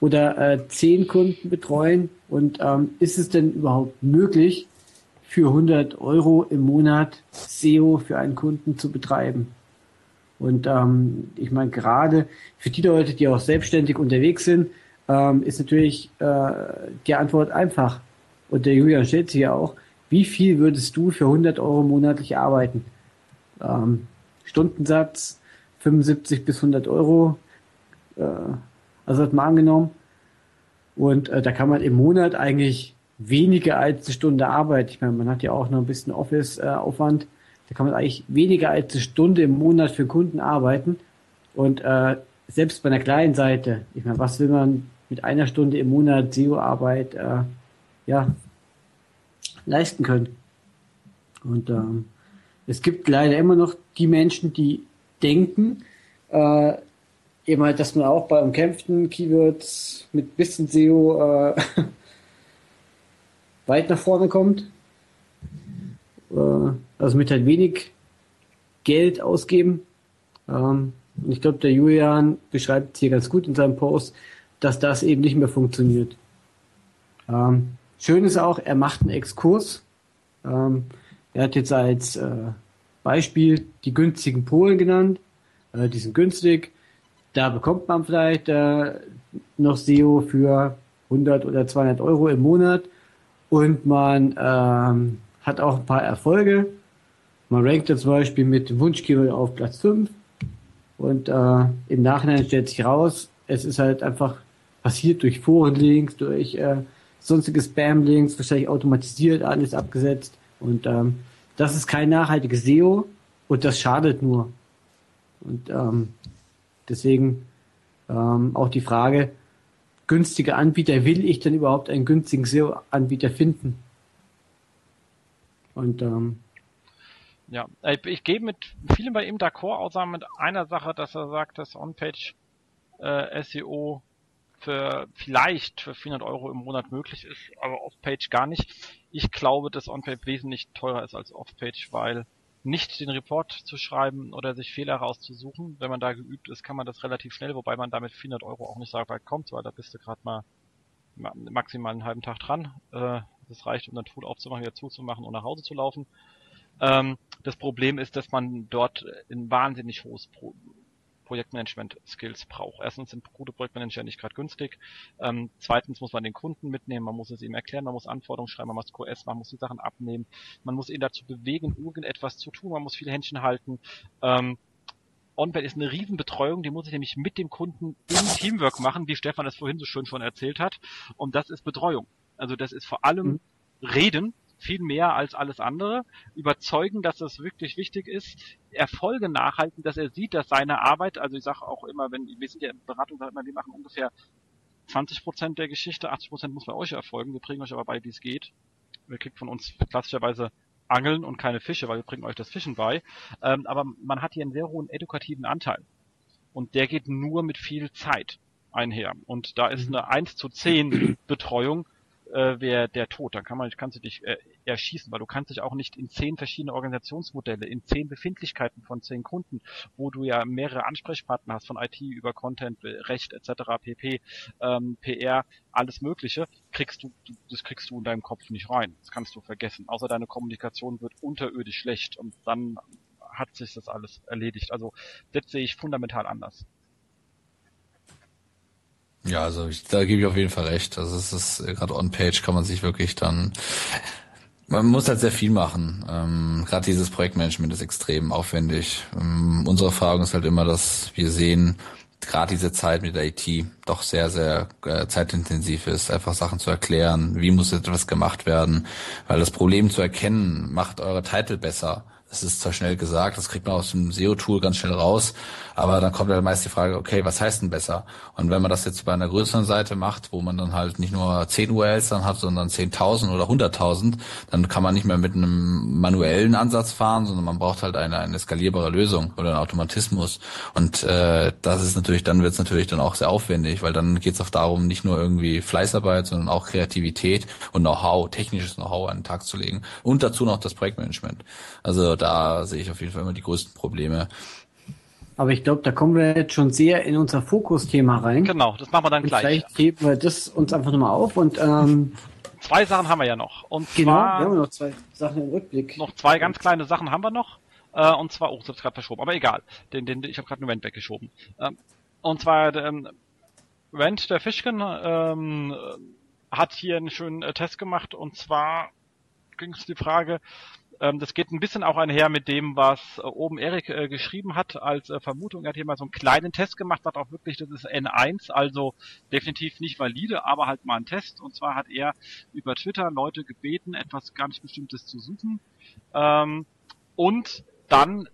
oder äh, 10 Kunden betreuen und ähm, ist es denn überhaupt möglich, für 100 Euro im Monat SEO für einen Kunden zu betreiben? Und ähm, ich meine, gerade für die Leute, die auch selbstständig unterwegs sind, ähm, ist natürlich äh, die Antwort einfach. Und der Julian stellt sie ja auch. Wie viel würdest du für 100 Euro monatlich arbeiten? Ähm, Stundensatz 75 bis 100 Euro. Äh, also hat man angenommen. Und äh, da kann man im Monat eigentlich weniger als eine Stunde Arbeit. Ich meine, man hat ja auch noch ein bisschen Office-Aufwand. Äh, da kann man eigentlich weniger als eine Stunde im Monat für Kunden arbeiten. Und äh, selbst bei einer kleinen Seite, ich meine, was will man mit einer Stunde im Monat SEO-Arbeit äh, ja, leisten können? Und ähm, es gibt leider immer noch die Menschen, die denken, äh, eben dass man auch bei umkämpften Keywords mit bisschen SEO äh, weit nach vorne kommt. Äh, also mit halt wenig Geld ausgeben. Ähm, und ich glaube, der Julian beschreibt hier ganz gut in seinem Post, dass das eben nicht mehr funktioniert. Ähm, schön ist auch, er macht einen Exkurs. Ähm, er hat jetzt als äh, Beispiel die günstigen Polen genannt. Äh, die sind günstig. Da bekommt man vielleicht äh, noch SEO für 100 oder 200 Euro im Monat und man ähm, hat auch ein paar Erfolge. Man rankt zum Beispiel mit Wunschkeyword auf Platz 5 und äh, im Nachhinein stellt sich raus, es ist halt einfach passiert durch Forenlinks, durch äh, sonstige Spam-Links, wahrscheinlich automatisiert alles abgesetzt und ähm, das ist kein nachhaltiges SEO und das schadet nur. Und ähm, deswegen ähm, auch die Frage, günstige Anbieter, will ich denn überhaupt einen günstigen SEO-Anbieter finden? Und ähm, ja, ich, ich gehe mit vielen bei ihm d'accord, außer mit einer Sache, dass er sagt, dass On-Page äh, SEO für vielleicht für 400 Euro im Monat möglich ist, aber Off-Page gar nicht. Ich glaube, dass On-Page wesentlich teurer ist als Off-Page, weil nicht den Report zu schreiben oder sich Fehler rauszusuchen. Wenn man da geübt ist, kann man das relativ schnell, wobei man damit 400 Euro auch nicht so weit kommt, weil da bist du gerade mal maximal einen halben Tag dran. Äh, das reicht, um dann Tool aufzumachen, wieder zuzumachen und nach Hause zu laufen. Ähm, das Problem ist, dass man dort ein wahnsinnig hohes Pro Projektmanagement-Skills braucht. Erstens sind gute Projektmanager nicht gerade günstig. Ähm, zweitens muss man den Kunden mitnehmen, man muss es ihm erklären, man muss Anforderungen schreiben, man muss QS, man muss die Sachen abnehmen, man muss ihn dazu bewegen, irgendetwas zu tun, man muss viele Händchen halten. Ähm, Onboard ist eine Riesenbetreuung, die muss ich nämlich mit dem Kunden im Teamwork machen, wie Stefan das vorhin so schön schon erzählt hat. Und das ist Betreuung. Also das ist vor allem mhm. Reden, viel mehr als alles andere, überzeugen, dass das wirklich wichtig ist, Erfolge nachhalten, dass er sieht, dass seine Arbeit, also ich sage auch immer, wenn wir sind ja in Beratung, wir machen ungefähr 20 Prozent der Geschichte, 80 Prozent muss bei euch erfolgen, wir bringen euch aber bei, wie es geht. Ihr kriegt von uns klassischerweise Angeln und keine Fische, weil wir bringen euch das Fischen bei. Ähm, aber man hat hier einen sehr hohen edukativen Anteil. Und der geht nur mit viel Zeit einher. Und da ist mhm. eine 1 zu 10 Betreuung äh, wäre der Tod. Dann kann man, kannst du dich äh, erschießen, weil du kannst dich auch nicht in zehn verschiedene Organisationsmodelle, in zehn Befindlichkeiten von zehn Kunden, wo du ja mehrere Ansprechpartner hast, von IT über Content, Recht etc., PP, ähm, PR, alles Mögliche, kriegst du, das kriegst du in deinem Kopf nicht rein. Das kannst du vergessen. Außer deine Kommunikation wird unterirdisch schlecht und dann hat sich das alles erledigt. Also das sehe ich fundamental anders. Ja, also ich, da gebe ich auf jeden Fall recht. Also es ist äh, gerade on-page kann man sich wirklich dann man muss halt sehr viel machen. Ähm, Gerade dieses Projektmanagement ist extrem aufwendig. Ähm, unsere Erfahrung ist halt immer, dass wir sehen, gerade diese Zeit mit der IT doch sehr, sehr äh, zeitintensiv ist, einfach Sachen zu erklären, wie muss etwas gemacht werden, weil das Problem zu erkennen macht eure Titel besser. Das ist zwar schnell gesagt, das kriegt man aus dem SEO-Tool ganz schnell raus, aber dann kommt halt meist die Frage, okay, was heißt denn besser? Und wenn man das jetzt bei einer größeren Seite macht, wo man dann halt nicht nur 10 URLs dann hat, sondern 10.000 oder 100.000, dann kann man nicht mehr mit einem manuellen Ansatz fahren, sondern man braucht halt eine, eine skalierbare Lösung oder einen Automatismus. Und äh, das ist natürlich, dann wird es natürlich dann auch sehr aufwendig, weil dann geht es auch darum, nicht nur irgendwie Fleißarbeit, sondern auch Kreativität und Know-how, technisches Know-how an den Tag zu legen. Und dazu noch das Projektmanagement. Also da sehe ich auf jeden Fall immer die größten Probleme. Aber ich glaube, da kommen wir jetzt schon sehr in unser Fokusthema rein. Genau, das machen wir dann und gleich. Vielleicht heben wir das uns einfach nochmal auf und ähm, zwei Sachen haben wir ja noch. Und genau, zwar, wir haben noch zwei Sachen im Rückblick. Noch zwei ganz kleine Sachen haben wir noch. Äh, und zwar, oh, das ist gerade verschoben, aber egal. Den, den, ich habe gerade einen Rent weggeschoben. Ähm, und zwar ähm, Rent der Fischken ähm, hat hier einen schönen äh, Test gemacht und zwar ging es die Frage, das geht ein bisschen auch einher mit dem, was äh, oben Erik äh, geschrieben hat als äh, Vermutung. Er hat hier mal so einen kleinen Test gemacht, hat auch wirklich, das ist N1, also definitiv nicht valide, aber halt mal ein Test. Und zwar hat er über Twitter Leute gebeten, etwas ganz Bestimmtes zu suchen. Ähm, und dann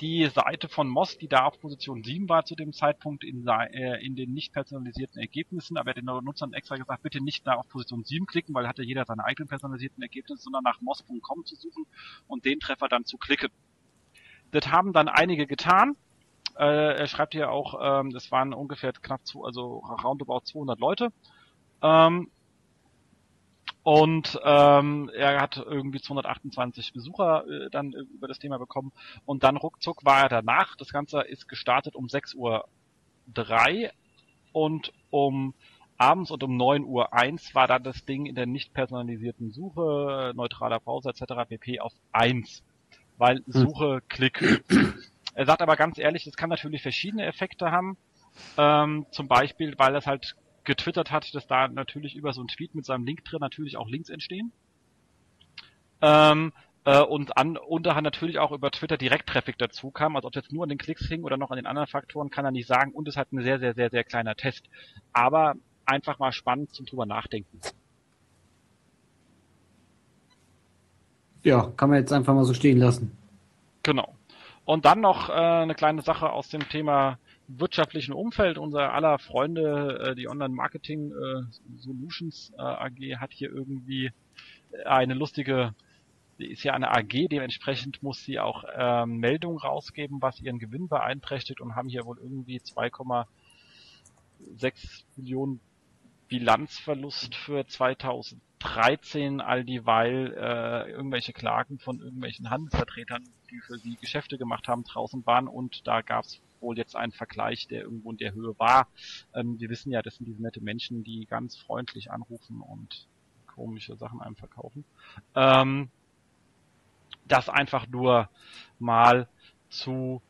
die Seite von Moss, die da auf Position 7 war zu dem Zeitpunkt in, äh, in den nicht personalisierten Ergebnissen, aber er den Nutzern extra gesagt, bitte nicht da auf Position 7 klicken, weil hat ja jeder seine eigenen personalisierten Ergebnisse, sondern nach moss.com zu suchen und den Treffer dann zu klicken. Das haben dann einige getan. Äh, er schreibt hier auch, ähm, das waren ungefähr knapp zu, also roundabout 200 Leute. Ähm, und ähm, er hat irgendwie 228 Besucher äh, dann äh, über das Thema bekommen. Und dann ruckzuck war er danach. Das Ganze ist gestartet um 6 Uhr 3 und um abends und um 9 Uhr 1 war dann das Ding in der nicht personalisierten Suche, neutraler Browser etc. pp. auf 1. Weil hm. Suche, hm. Klick. Er sagt aber ganz ehrlich, es kann natürlich verschiedene Effekte haben. Ähm, zum Beispiel, weil es halt getwittert hat, dass da natürlich über so einen Tweet mit seinem Link drin natürlich auch Links entstehen. Ähm, äh, und an, unterhand natürlich auch über Twitter direkt Traffic dazu kam. Also ob es jetzt nur an den Klicks hing oder noch an den anderen Faktoren, kann er nicht sagen. Und es hat ein sehr, sehr, sehr, sehr kleiner Test. Aber einfach mal spannend zum drüber nachdenken. Ja, kann man jetzt einfach mal so stehen lassen. Genau. Und dann noch äh, eine kleine Sache aus dem Thema wirtschaftlichen Umfeld. Unser aller Freunde, äh, die Online Marketing äh, Solutions äh, AG hat hier irgendwie eine lustige, ist ja eine AG, dementsprechend muss sie auch ähm, Meldungen rausgeben, was ihren Gewinn beeinträchtigt und haben hier wohl irgendwie 2,6 Millionen Bilanzverlust für 2013, all dieweil äh, irgendwelche Klagen von irgendwelchen Handelsvertretern, die für sie Geschäfte gemacht haben, draußen waren und da gab es wohl jetzt ein Vergleich, der irgendwo in der Höhe war. Ähm, wir wissen ja, das sind diese nette Menschen, die ganz freundlich anrufen und komische Sachen einem verkaufen. Ähm, das einfach nur mal zu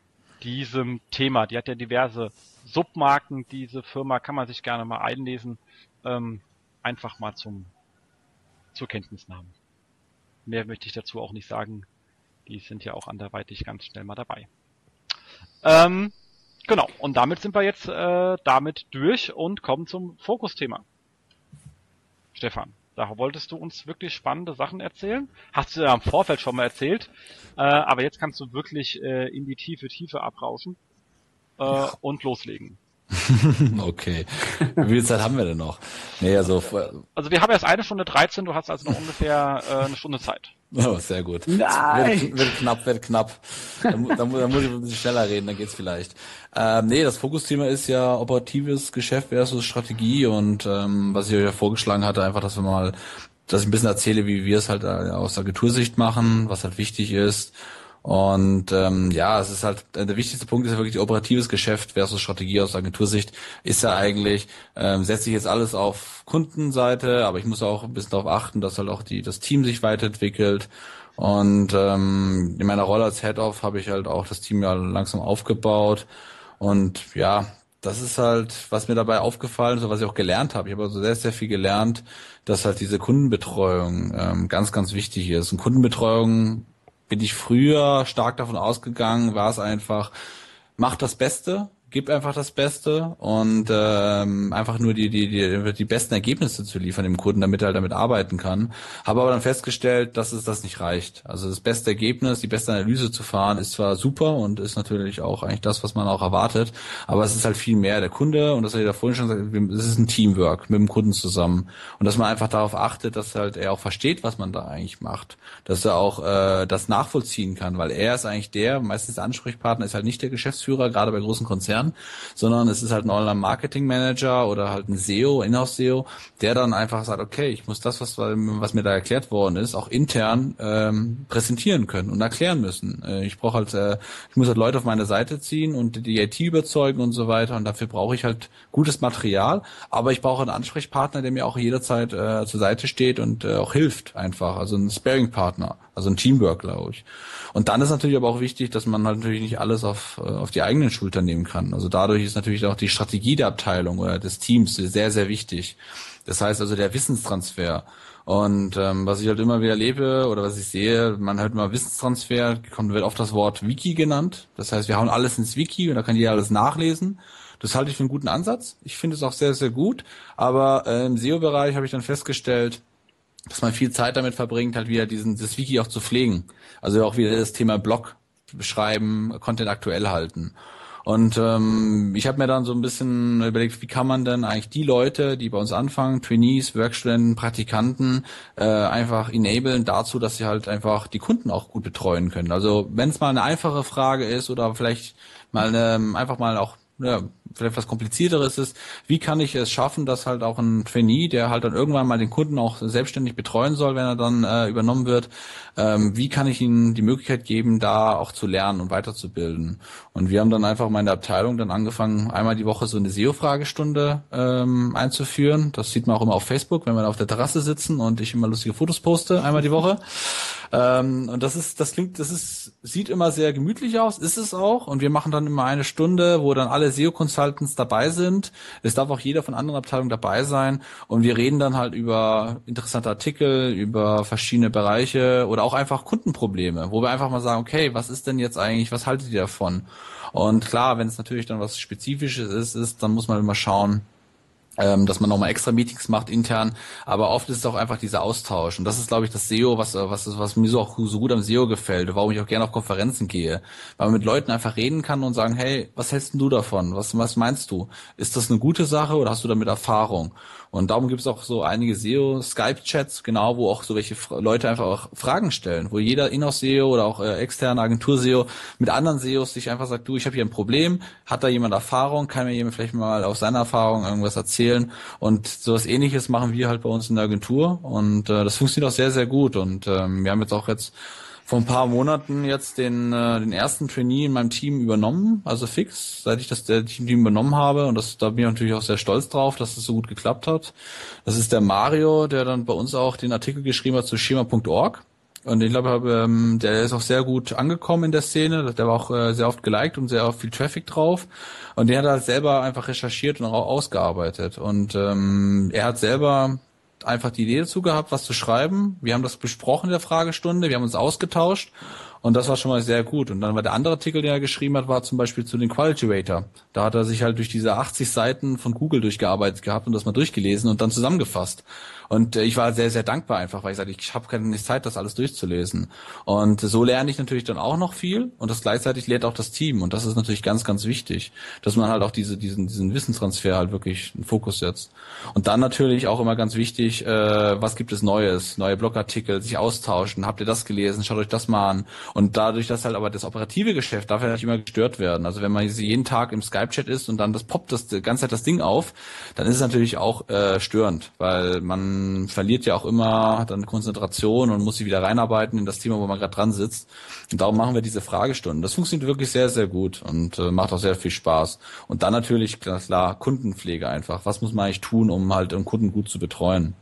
diesem Thema. Die hat ja diverse Submarken, diese Firma kann man sich gerne mal einlesen. Ähm, einfach mal zum zur Kenntnis nehmen. Mehr möchte ich dazu auch nicht sagen. Die sind ja auch anderweitig ganz schnell mal dabei. Ähm, genau, und damit sind wir jetzt äh, damit durch und kommen zum Fokusthema. Stefan, da wolltest du uns wirklich spannende Sachen erzählen. Hast du ja im Vorfeld schon mal erzählt, äh, aber jetzt kannst du wirklich äh, in die tiefe Tiefe abrauschen äh, und loslegen. okay. Wie viel Zeit haben wir denn noch? Nee, also, also wir haben erst eine Stunde 13, du hast also noch ungefähr äh, eine Stunde Zeit. Oh, sehr gut. Nein. Wird, wird knapp, wird knapp. Da, da muss ich ein bisschen schneller reden, dann geht's vielleicht. Ähm, nee, das Fokusthema ist ja operatives Geschäft versus Strategie und ähm, was ich euch ja vorgeschlagen hatte, einfach, dass wir mal, dass ich ein bisschen erzähle, wie wir es halt äh, aus Agentursicht machen, was halt wichtig ist. Und ähm, ja, es ist halt äh, der wichtigste Punkt ist ja wirklich operatives Geschäft versus Strategie aus Agentursicht ist ja eigentlich ähm, setze ich jetzt alles auf Kundenseite, aber ich muss auch ein bisschen darauf achten, dass halt auch die das Team sich weiterentwickelt. Und ähm, in meiner Rolle als Head-Off habe ich halt auch das Team ja langsam aufgebaut. Und ja, das ist halt, was mir dabei aufgefallen ist, und was ich auch gelernt habe. Ich habe also sehr, sehr viel gelernt, dass halt diese Kundenbetreuung ähm, ganz, ganz wichtig ist. Und Kundenbetreuung bin ich früher stark davon ausgegangen, war es einfach, mach das Beste, gib einfach das Beste und ähm, einfach nur die, die, die, die besten Ergebnisse zu liefern dem Kunden, damit er halt damit arbeiten kann. Habe aber dann festgestellt, dass es das nicht reicht. Also das beste Ergebnis, die beste Analyse zu fahren, ist zwar super und ist natürlich auch eigentlich das, was man auch erwartet, aber es ist halt viel mehr. Der Kunde, und das habe ich ja vorhin schon gesagt, es ist ein Teamwork mit dem Kunden zusammen. Und dass man einfach darauf achtet, dass halt er auch versteht, was man da eigentlich macht. Dass er auch äh, das nachvollziehen kann, weil er ist eigentlich der, meistens der Ansprechpartner ist halt nicht der Geschäftsführer, gerade bei großen Konzernen, sondern es ist halt ein Online-Marketing-Manager oder halt ein SEO, Inhouse-SEO, der dann einfach sagt, okay, ich muss das, was, was mir da erklärt worden ist, auch intern ähm, präsentieren können und erklären müssen. Äh, ich brauche halt, äh, ich muss halt Leute auf meine Seite ziehen und die IT überzeugen und so weiter und dafür brauche ich halt gutes Material, aber ich brauche einen Ansprechpartner, der mir auch jederzeit äh, zur Seite steht und äh, auch hilft einfach, also ein Sparing-Partner, also ein Teamwork, glaube ich. Und dann ist natürlich aber auch wichtig, dass man halt natürlich nicht alles auf, äh, auf die eigenen Schultern nehmen kann. Also dadurch ist natürlich auch die Strategie der Abteilung oder des Teams sehr, sehr wichtig. Das heißt also der Wissenstransfer. Und ähm, was ich halt immer wieder erlebe oder was ich sehe, man hört immer Wissenstransfer, kommt wird oft das Wort Wiki genannt. Das heißt, wir hauen alles ins Wiki und da kann jeder alles nachlesen. Das halte ich für einen guten Ansatz. Ich finde es auch sehr, sehr gut. Aber äh, im SEO-Bereich habe ich dann festgestellt, dass man viel Zeit damit verbringt, halt wieder diesen das Wiki auch zu pflegen. Also auch wieder das Thema Blog beschreiben, Content aktuell halten. Und ähm, ich habe mir dann so ein bisschen überlegt, wie kann man denn eigentlich die Leute, die bei uns anfangen, Trainees, Werkstudenten, Praktikanten, äh, einfach enablen dazu, dass sie halt einfach die Kunden auch gut betreuen können. Also wenn es mal eine einfache Frage ist oder vielleicht mal eine, einfach mal auch ja, vielleicht was komplizierteres ist, wie kann ich es schaffen, dass halt auch ein Trainee, der halt dann irgendwann mal den Kunden auch selbstständig betreuen soll, wenn er dann äh, übernommen wird, ähm, wie kann ich ihnen die Möglichkeit geben, da auch zu lernen und weiterzubilden. Und wir haben dann einfach mal in der Abteilung dann angefangen, einmal die Woche so eine SEO-Fragestunde ähm, einzuführen. Das sieht man auch immer auf Facebook, wenn wir auf der Terrasse sitzen und ich immer lustige Fotos poste, einmal die Woche. Ähm, und das ist, das klingt, das ist, sieht immer sehr gemütlich aus, ist es auch. Und wir machen dann immer eine Stunde, wo dann alle SEO-Consultants dabei sind. Es darf auch jeder von anderen Abteilungen dabei sein. Und wir reden dann halt über interessante Artikel, über verschiedene Bereiche oder auch einfach Kundenprobleme, wo wir einfach mal sagen, okay, was ist denn jetzt eigentlich, was haltet ihr davon? Und klar, wenn es natürlich dann was Spezifisches ist, ist, dann muss man immer schauen, ähm, dass man nochmal extra Meetings macht intern, aber oft ist es auch einfach dieser Austausch und das ist, glaube ich, das SEO, was was was mir so auch so gut am SEO gefällt, warum ich auch gerne auf Konferenzen gehe, weil man mit Leuten einfach reden kann und sagen, hey, was hältst denn du davon? Was was meinst du? Ist das eine gute Sache oder hast du damit Erfahrung? Und darum gibt es auch so einige SEO Skype Chats, genau, wo auch so welche Leute einfach auch Fragen stellen, wo jeder Inhouse SEO oder auch äh, externe Agentur SEO mit anderen SEOs sich einfach sagt, du, ich habe hier ein Problem, hat da jemand Erfahrung, kann mir jemand vielleicht mal aus seiner Erfahrung irgendwas erzählen? Und sowas ähnliches machen wir halt bei uns in der Agentur. Und äh, das funktioniert auch sehr, sehr gut. Und ähm, wir haben jetzt auch jetzt vor ein paar Monaten jetzt den, äh, den ersten Trainee in meinem Team übernommen, also fix, seit ich das der Team übernommen habe. Und das, da bin ich natürlich auch sehr stolz drauf, dass es das so gut geklappt hat. Das ist der Mario, der dann bei uns auch den Artikel geschrieben hat zu schema.org. Und ich glaube, ähm, der ist auch sehr gut angekommen in der Szene. Der war auch äh, sehr oft geliked und sehr viel Traffic drauf. Und der hat halt selber einfach recherchiert und auch ausgearbeitet. Und ähm, er hat selber einfach die Idee dazu gehabt, was zu schreiben. Wir haben das besprochen in der Fragestunde, wir haben uns ausgetauscht Und das war schon mal sehr gut. Und dann war der andere Artikel, den er geschrieben hat, war zum Beispiel zu den Quality Rater. Da hat er sich halt durch diese 80 Seiten von Google durchgearbeitet gehabt und das mal durchgelesen und dann zusammengefasst. Und äh, ich war sehr, sehr dankbar einfach, weil ich sagte, ich habe keine Zeit, das alles durchzulesen. Und so lerne ich natürlich dann auch noch viel und das gleichzeitig lehrt auch das Team. Und das ist natürlich ganz, ganz wichtig, dass man halt auch diese, diesen, diesen Wissenstransfer halt wirklich einen Fokus setzt. Und dann natürlich auch immer ganz wichtig, äh, was gibt es Neues, neue Blogartikel, sich austauschen, habt ihr das gelesen, schaut euch das mal an. Und dadurch, dass halt aber das operative Geschäft darf ja nicht immer gestört werden. Also wenn man jeden Tag im Skype-Chat ist und dann das poppt das die ganze Zeit das Ding auf, dann ist es natürlich auch äh, störend, weil man verliert ja auch immer dann Konzentration und muss sich wieder reinarbeiten in das Thema, wo man gerade dran sitzt. Und darum machen wir diese Fragestunden. Das funktioniert wirklich sehr, sehr gut und äh, macht auch sehr viel Spaß. Und dann natürlich, klar, Kundenpflege einfach. Was muss man eigentlich tun, um halt einen Kunden gut zu betreuen?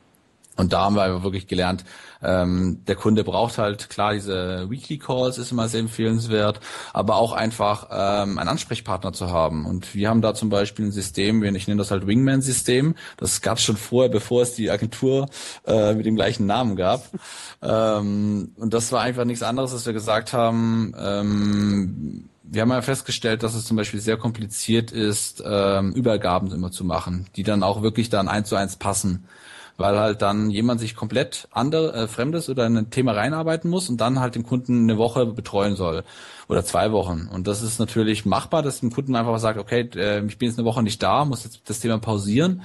Und da haben wir wirklich gelernt, ähm, der Kunde braucht halt klar diese Weekly Calls ist immer sehr empfehlenswert, aber auch einfach ähm, einen Ansprechpartner zu haben. Und wir haben da zum Beispiel ein System, ich nenne das halt Wingman-System. Das gab es schon vorher, bevor es die Agentur äh, mit dem gleichen Namen gab. Ähm, und das war einfach nichts anderes, als wir gesagt haben. Ähm, wir haben ja festgestellt, dass es zum Beispiel sehr kompliziert ist, ähm, Übergaben immer zu machen, die dann auch wirklich dann eins zu eins passen weil halt dann jemand sich komplett andere, äh, Fremdes oder in ein Thema reinarbeiten muss und dann halt den Kunden eine Woche betreuen soll oder zwei Wochen. Und das ist natürlich machbar, dass dem Kunden einfach sagt, okay, äh, ich bin jetzt eine Woche nicht da, muss jetzt das Thema pausieren.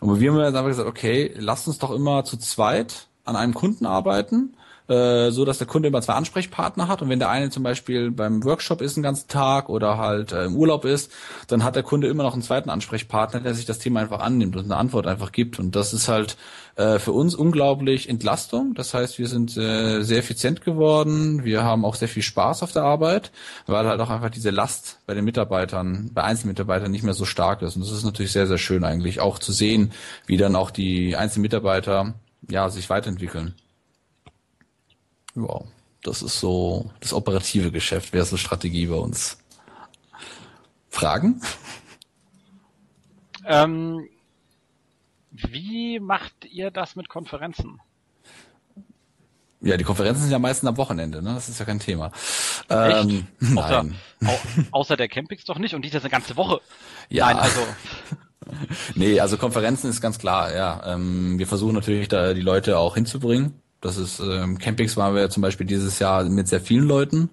Und wir haben jetzt einfach gesagt, okay, lasst uns doch immer zu zweit an einem Kunden arbeiten äh, so dass der Kunde immer zwei Ansprechpartner hat und wenn der eine zum Beispiel beim Workshop ist den ganzen Tag oder halt äh, im Urlaub ist, dann hat der Kunde immer noch einen zweiten Ansprechpartner, der sich das Thema einfach annimmt und eine Antwort einfach gibt und das ist halt äh, für uns unglaublich Entlastung. Das heißt, wir sind äh, sehr effizient geworden, wir haben auch sehr viel Spaß auf der Arbeit, weil halt auch einfach diese Last bei den Mitarbeitern, bei Einzelmitarbeitern nicht mehr so stark ist und das ist natürlich sehr, sehr schön eigentlich auch zu sehen, wie dann auch die einzelnen Mitarbeiter ja, sich weiterentwickeln. Ja, das ist so das operative Geschäft wäre so Strategie bei uns. Fragen? Ähm, wie macht ihr das mit Konferenzen? Ja, die Konferenzen sind ja meistens am Wochenende, ne? Das ist ja kein Thema. Ähm, nein. Außer, au, außer der Campings doch nicht und die ist jetzt eine ganze Woche. Ja. Nein, also. nee, also Konferenzen ist ganz klar, ja. Ähm, wir versuchen natürlich da die Leute auch hinzubringen. Das ist, ähm, Campings waren wir zum Beispiel dieses Jahr mit sehr vielen Leuten.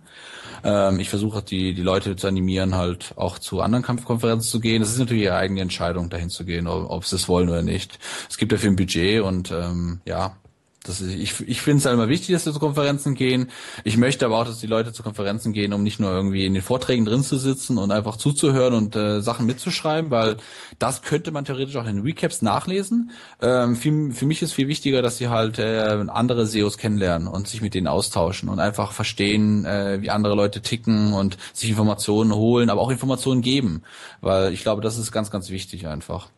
Ähm, ich versuche die, die Leute zu animieren, halt auch zu anderen Kampfkonferenzen zu gehen. Das ist natürlich ihre eigene Entscheidung, dahin zu gehen, ob, ob sie es wollen oder nicht. Es gibt dafür ein Budget und ähm, ja, das ist, ich ich finde es halt immer wichtig, dass wir zu Konferenzen gehen. Ich möchte aber auch, dass die Leute zu Konferenzen gehen, um nicht nur irgendwie in den Vorträgen drin zu sitzen und einfach zuzuhören und äh, Sachen mitzuschreiben, weil das könnte man theoretisch auch in den Recaps nachlesen. Ähm, viel, für mich ist viel wichtiger, dass sie halt äh, andere SEOs kennenlernen und sich mit denen austauschen und einfach verstehen, äh, wie andere Leute ticken und sich Informationen holen, aber auch Informationen geben, weil ich glaube, das ist ganz, ganz wichtig einfach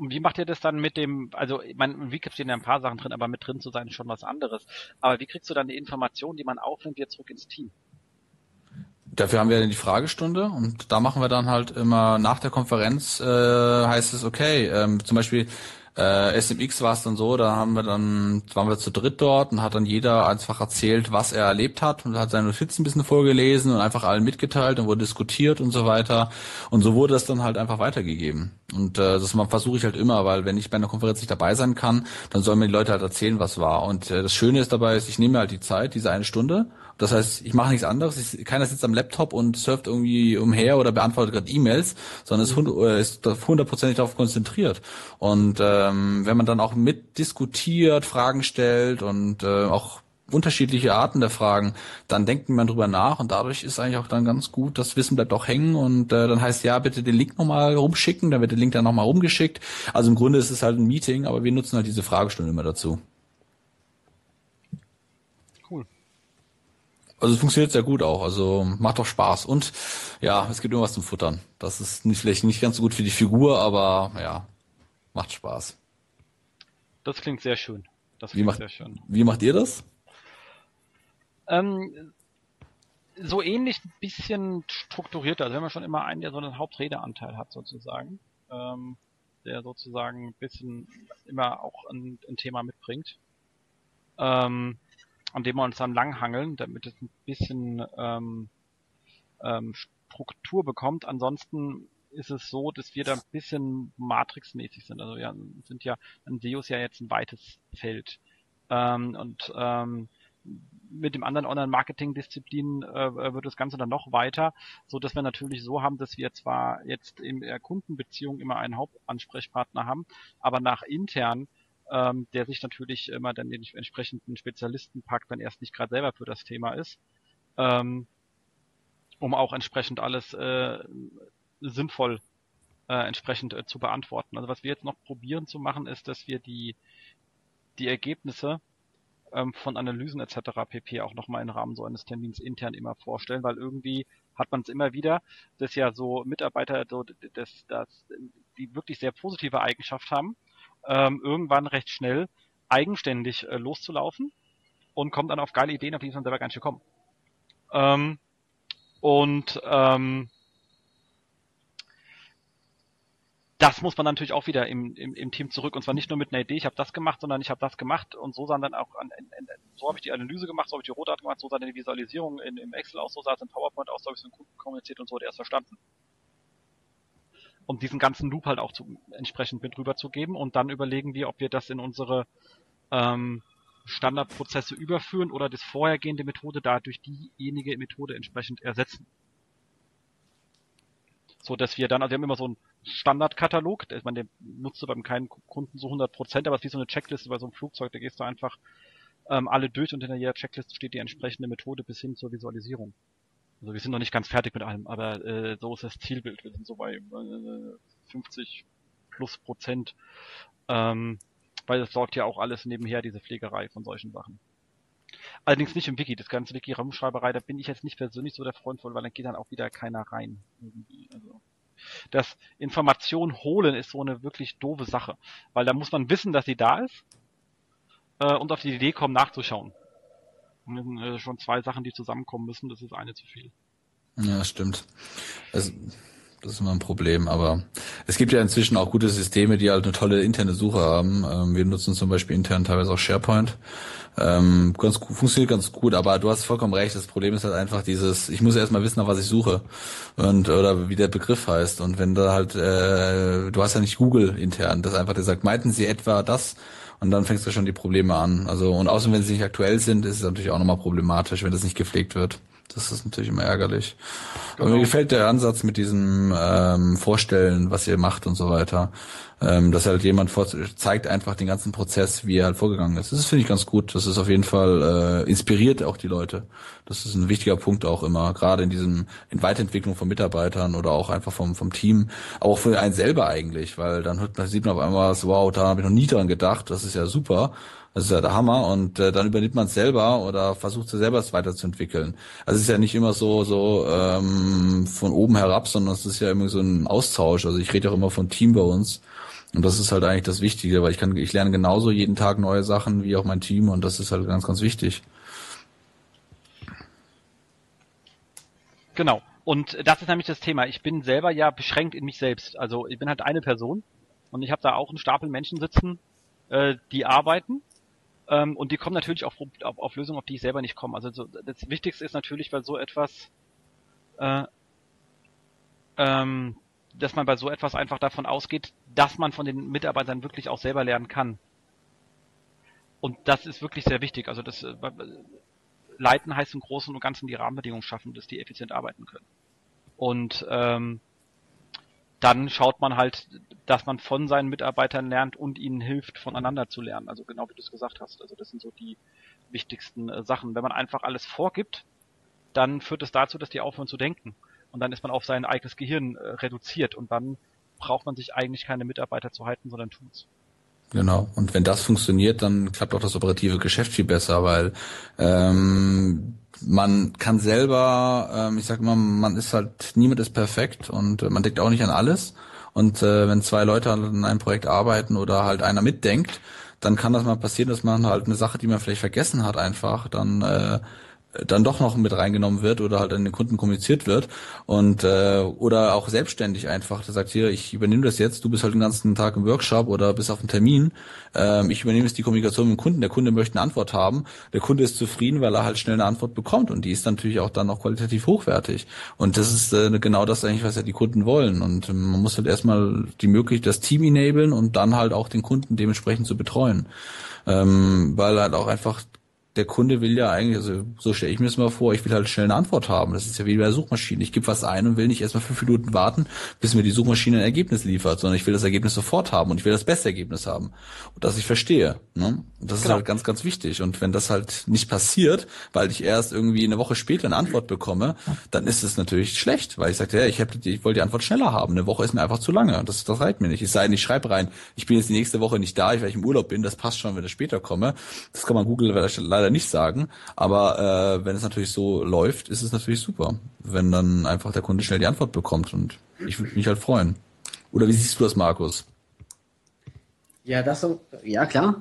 wie macht ihr das dann mit dem, also ich meine, im Recap stehen ja ein paar Sachen drin, aber mit drin zu sein ist schon was anderes. Aber wie kriegst du dann die Informationen, die man aufnimmt, wieder zurück ins Team? Dafür haben wir die Fragestunde und da machen wir dann halt immer nach der Konferenz äh, heißt es okay, ähm, zum Beispiel äh, SMX war es dann so, da haben wir dann, waren wir zu dritt dort und hat dann jeder einfach erzählt, was er erlebt hat und hat seine Notizen ein bisschen vorgelesen und einfach allen mitgeteilt und wurde diskutiert und so weiter. Und so wurde es dann halt einfach weitergegeben. Und äh, das versuche ich halt immer, weil wenn ich bei einer Konferenz nicht dabei sein kann, dann sollen mir die Leute halt erzählen, was war. Und äh, das Schöne ist dabei, ist, ich nehme halt die Zeit, diese eine Stunde, das heißt, ich mache nichts anderes. Ich, keiner sitzt am Laptop und surft irgendwie umher oder beantwortet gerade E-Mails, sondern ist, ist hundertprozentig darauf konzentriert. Und ähm, wenn man dann auch mitdiskutiert, Fragen stellt und äh, auch unterschiedliche Arten der Fragen, dann denkt man drüber nach und dadurch ist eigentlich auch dann ganz gut, das Wissen bleibt auch hängen und äh, dann heißt ja, bitte den Link nochmal rumschicken, dann wird der Link dann nochmal rumgeschickt. Also im Grunde ist es halt ein Meeting, aber wir nutzen halt diese Fragestunde immer dazu. Also es funktioniert sehr gut auch. Also macht doch Spaß. Und ja, es gibt irgendwas zum Futtern. Das ist nicht, vielleicht nicht ganz so gut für die Figur, aber ja, macht Spaß. Das klingt sehr schön. Das klingt wie macht, sehr schön. Wie macht ihr das? Ähm, so ähnlich ein bisschen strukturierter. Also wenn man schon immer einen, der so einen Hauptredeanteil hat sozusagen, ähm, der sozusagen ein bisschen immer auch ein, ein Thema mitbringt. Ähm, an dem wir uns dann langhangeln, damit es ein bisschen ähm, ähm, Struktur bekommt. Ansonsten ist es so, dass wir da ein bisschen matrixmäßig sind. Also wir sind ja, ein SEO ist ja jetzt ein weites Feld. Ähm, und ähm, mit dem anderen Online-Marketing-Disziplin äh, wird das Ganze dann noch weiter, so dass wir natürlich so haben, dass wir zwar jetzt in der Kundenbeziehung immer einen Hauptansprechpartner haben, aber nach intern ähm, der sich natürlich immer dann den entsprechenden Spezialisten packt, wenn er es nicht gerade selber für das Thema ist, ähm, um auch entsprechend alles äh, sinnvoll äh, entsprechend äh, zu beantworten. Also was wir jetzt noch probieren zu machen, ist, dass wir die die Ergebnisse ähm, von Analysen etc. pp. auch nochmal im Rahmen so eines Termins intern immer vorstellen, weil irgendwie hat man es immer wieder, dass ja so Mitarbeiter, so das, das, die wirklich sehr positive Eigenschaft haben, ähm, irgendwann recht schnell eigenständig äh, loszulaufen und kommt dann auf geile Ideen, auf die man selber gar nicht gekommen. Ähm, und ähm, das muss man natürlich auch wieder im, im, im Team zurück und zwar nicht nur mit einer Idee, ich habe das gemacht, sondern ich habe das gemacht und so sah dann auch an, in, so habe ich die Analyse gemacht, so habe ich die Rohdaten gemacht, so sah dann die Visualisierung in, im Excel aus, so sah es in PowerPoint aus, so habe ich es dem Kunden kommuniziert und so hat er es verstanden. Um diesen ganzen Loop halt auch zu, entsprechend mit rüberzugeben und dann überlegen wir, ob wir das in unsere ähm, Standardprozesse überführen oder das vorhergehende Methode da durch diejenige Methode entsprechend ersetzen so dass wir dann, also wir haben immer so einen Standardkatalog, ich meine, den nutzt du beim keinen Kunden so 100 Prozent, aber es ist wie so eine Checkliste bei so einem Flugzeug, da gehst du einfach ähm, alle durch und hinter jeder Checkliste steht die entsprechende Methode bis hin zur Visualisierung. Also wir sind noch nicht ganz fertig mit allem, aber äh, so ist das Zielbild. Wir sind so bei äh, 50 plus Prozent, ähm, weil es sorgt ja auch alles nebenher, diese Pflegerei von solchen Sachen. Allerdings nicht im Wiki. Das ganze Wiki-Raumschreiberei, da bin ich jetzt nicht persönlich so der Freund von, weil dann geht dann auch wieder keiner rein. Irgendwie. Also, das Information holen ist so eine wirklich doofe Sache. Weil da muss man wissen, dass sie da ist äh, und auf die Idee kommen, nachzuschauen. Und das sind schon zwei Sachen, die zusammenkommen müssen. Das ist eine zu viel. Ja, stimmt. Also, das ist immer ein Problem, aber es gibt ja inzwischen auch gute Systeme, die halt eine tolle interne Suche haben. Ähm, wir nutzen zum Beispiel intern teilweise auch SharePoint. Ähm, ganz funktioniert ganz gut, aber du hast vollkommen recht. Das Problem ist halt einfach dieses, ich muss erstmal wissen, nach was ich suche und oder wie der Begriff heißt. Und wenn da halt, äh, du hast ja nicht Google intern, das einfach der sagt, meinten sie etwa das? Und dann fängst du schon die Probleme an. Also und außerdem, wenn sie nicht aktuell sind, ist es natürlich auch nochmal problematisch, wenn das nicht gepflegt wird. Das ist natürlich immer ärgerlich. Genau. Aber mir gefällt der Ansatz mit diesem ähm, Vorstellen, was ihr macht und so weiter. Ähm, dass halt jemand vor zeigt einfach den ganzen Prozess, wie er halt vorgegangen ist. Das finde ich ganz gut. Das ist auf jeden Fall äh, inspiriert auch die Leute. Das ist ein wichtiger Punkt auch immer, gerade in diesem in Weiterentwicklung von Mitarbeitern oder auch einfach vom vom Team, auch für einen selber eigentlich, weil dann hört, sieht man auf einmal so, wow, da habe ich noch nie dran gedacht. Das ist ja super. Das ist ja der Hammer und äh, dann übernimmt man es selber oder versucht es selber weiterzuentwickeln. Also es ist ja nicht immer so so ähm, von oben herab, sondern es ist ja immer so ein Austausch. Also ich rede auch immer von Team bei uns und das ist halt eigentlich das Wichtige, weil ich kann ich lerne genauso jeden Tag neue Sachen wie auch mein Team und das ist halt ganz ganz wichtig. Genau. Und das ist nämlich das Thema. Ich bin selber ja beschränkt in mich selbst. Also ich bin halt eine Person und ich habe da auch einen Stapel Menschen sitzen, äh, die arbeiten ähm, und die kommen natürlich auch auf, auf, Lösungen, auf die ich selber nicht komme. Also so, das Wichtigste ist natürlich bei so etwas, äh, ähm, dass man bei so etwas einfach davon ausgeht, dass man von den Mitarbeitern wirklich auch selber lernen kann. Und das ist wirklich sehr wichtig. Also das äh, Leiten heißt im Großen und Ganzen die Rahmenbedingungen schaffen, dass die effizient arbeiten können. Und ähm, dann schaut man halt, dass man von seinen Mitarbeitern lernt und ihnen hilft, voneinander zu lernen. Also genau wie du es gesagt hast. Also das sind so die wichtigsten äh, Sachen. Wenn man einfach alles vorgibt, dann führt es dazu, dass die aufhören zu denken. Und dann ist man auf sein eigenes Gehirn äh, reduziert und dann braucht man sich eigentlich keine Mitarbeiter zu halten, sondern tut's. Genau. Und wenn das funktioniert, dann klappt auch das operative Geschäft viel besser, weil ähm, man kann selber, ähm, ich sag mal, man ist halt, niemand ist perfekt und äh, man denkt auch nicht an alles. Und äh, wenn zwei Leute an einem Projekt arbeiten oder halt einer mitdenkt, dann kann das mal passieren, dass man halt eine Sache, die man vielleicht vergessen hat, einfach dann äh, dann doch noch mit reingenommen wird oder halt an den Kunden kommuniziert wird. Und äh, oder auch selbstständig einfach, der sagt hier, ich übernehme das jetzt, du bist halt den ganzen Tag im Workshop oder bist auf einem Termin, ähm, ich übernehme jetzt die Kommunikation mit dem Kunden, der Kunde möchte eine Antwort haben, der Kunde ist zufrieden, weil er halt schnell eine Antwort bekommt. Und die ist natürlich auch dann noch qualitativ hochwertig. Und das ist äh, genau das eigentlich, was ja die Kunden wollen. Und ähm, man muss halt erstmal die Möglichkeit, das Team enablen und dann halt auch den Kunden dementsprechend zu betreuen, ähm, weil halt auch einfach der Kunde will ja eigentlich, also so stelle ich mir das mal vor, ich will halt schnell eine Antwort haben. Das ist ja wie bei der Suchmaschine. Ich gebe was ein und will nicht erstmal fünf Minuten warten, bis mir die Suchmaschine ein Ergebnis liefert, sondern ich will das Ergebnis sofort haben und ich will das beste Ergebnis haben. Und das ich verstehe. Ne? Und das genau. ist halt ganz, ganz wichtig. Und wenn das halt nicht passiert, weil ich erst irgendwie eine Woche später eine Antwort bekomme, dann ist es natürlich schlecht, weil ich sagte, ja, ich, hab, ich wollte die Antwort schneller haben. Eine Woche ist mir einfach zu lange. Das, das reicht mir nicht. Ich sei denn, ich schreibe rein, ich bin jetzt die nächste Woche nicht da, weil ich im Urlaub bin, das passt schon, wenn ich später komme. Das kann man Google leider nicht sagen. Aber äh, wenn es natürlich so läuft, ist es natürlich super, wenn dann einfach der Kunde schnell die Antwort bekommt und ich würde mich halt freuen. Oder wie siehst du das, Markus? Ja, das ja klar.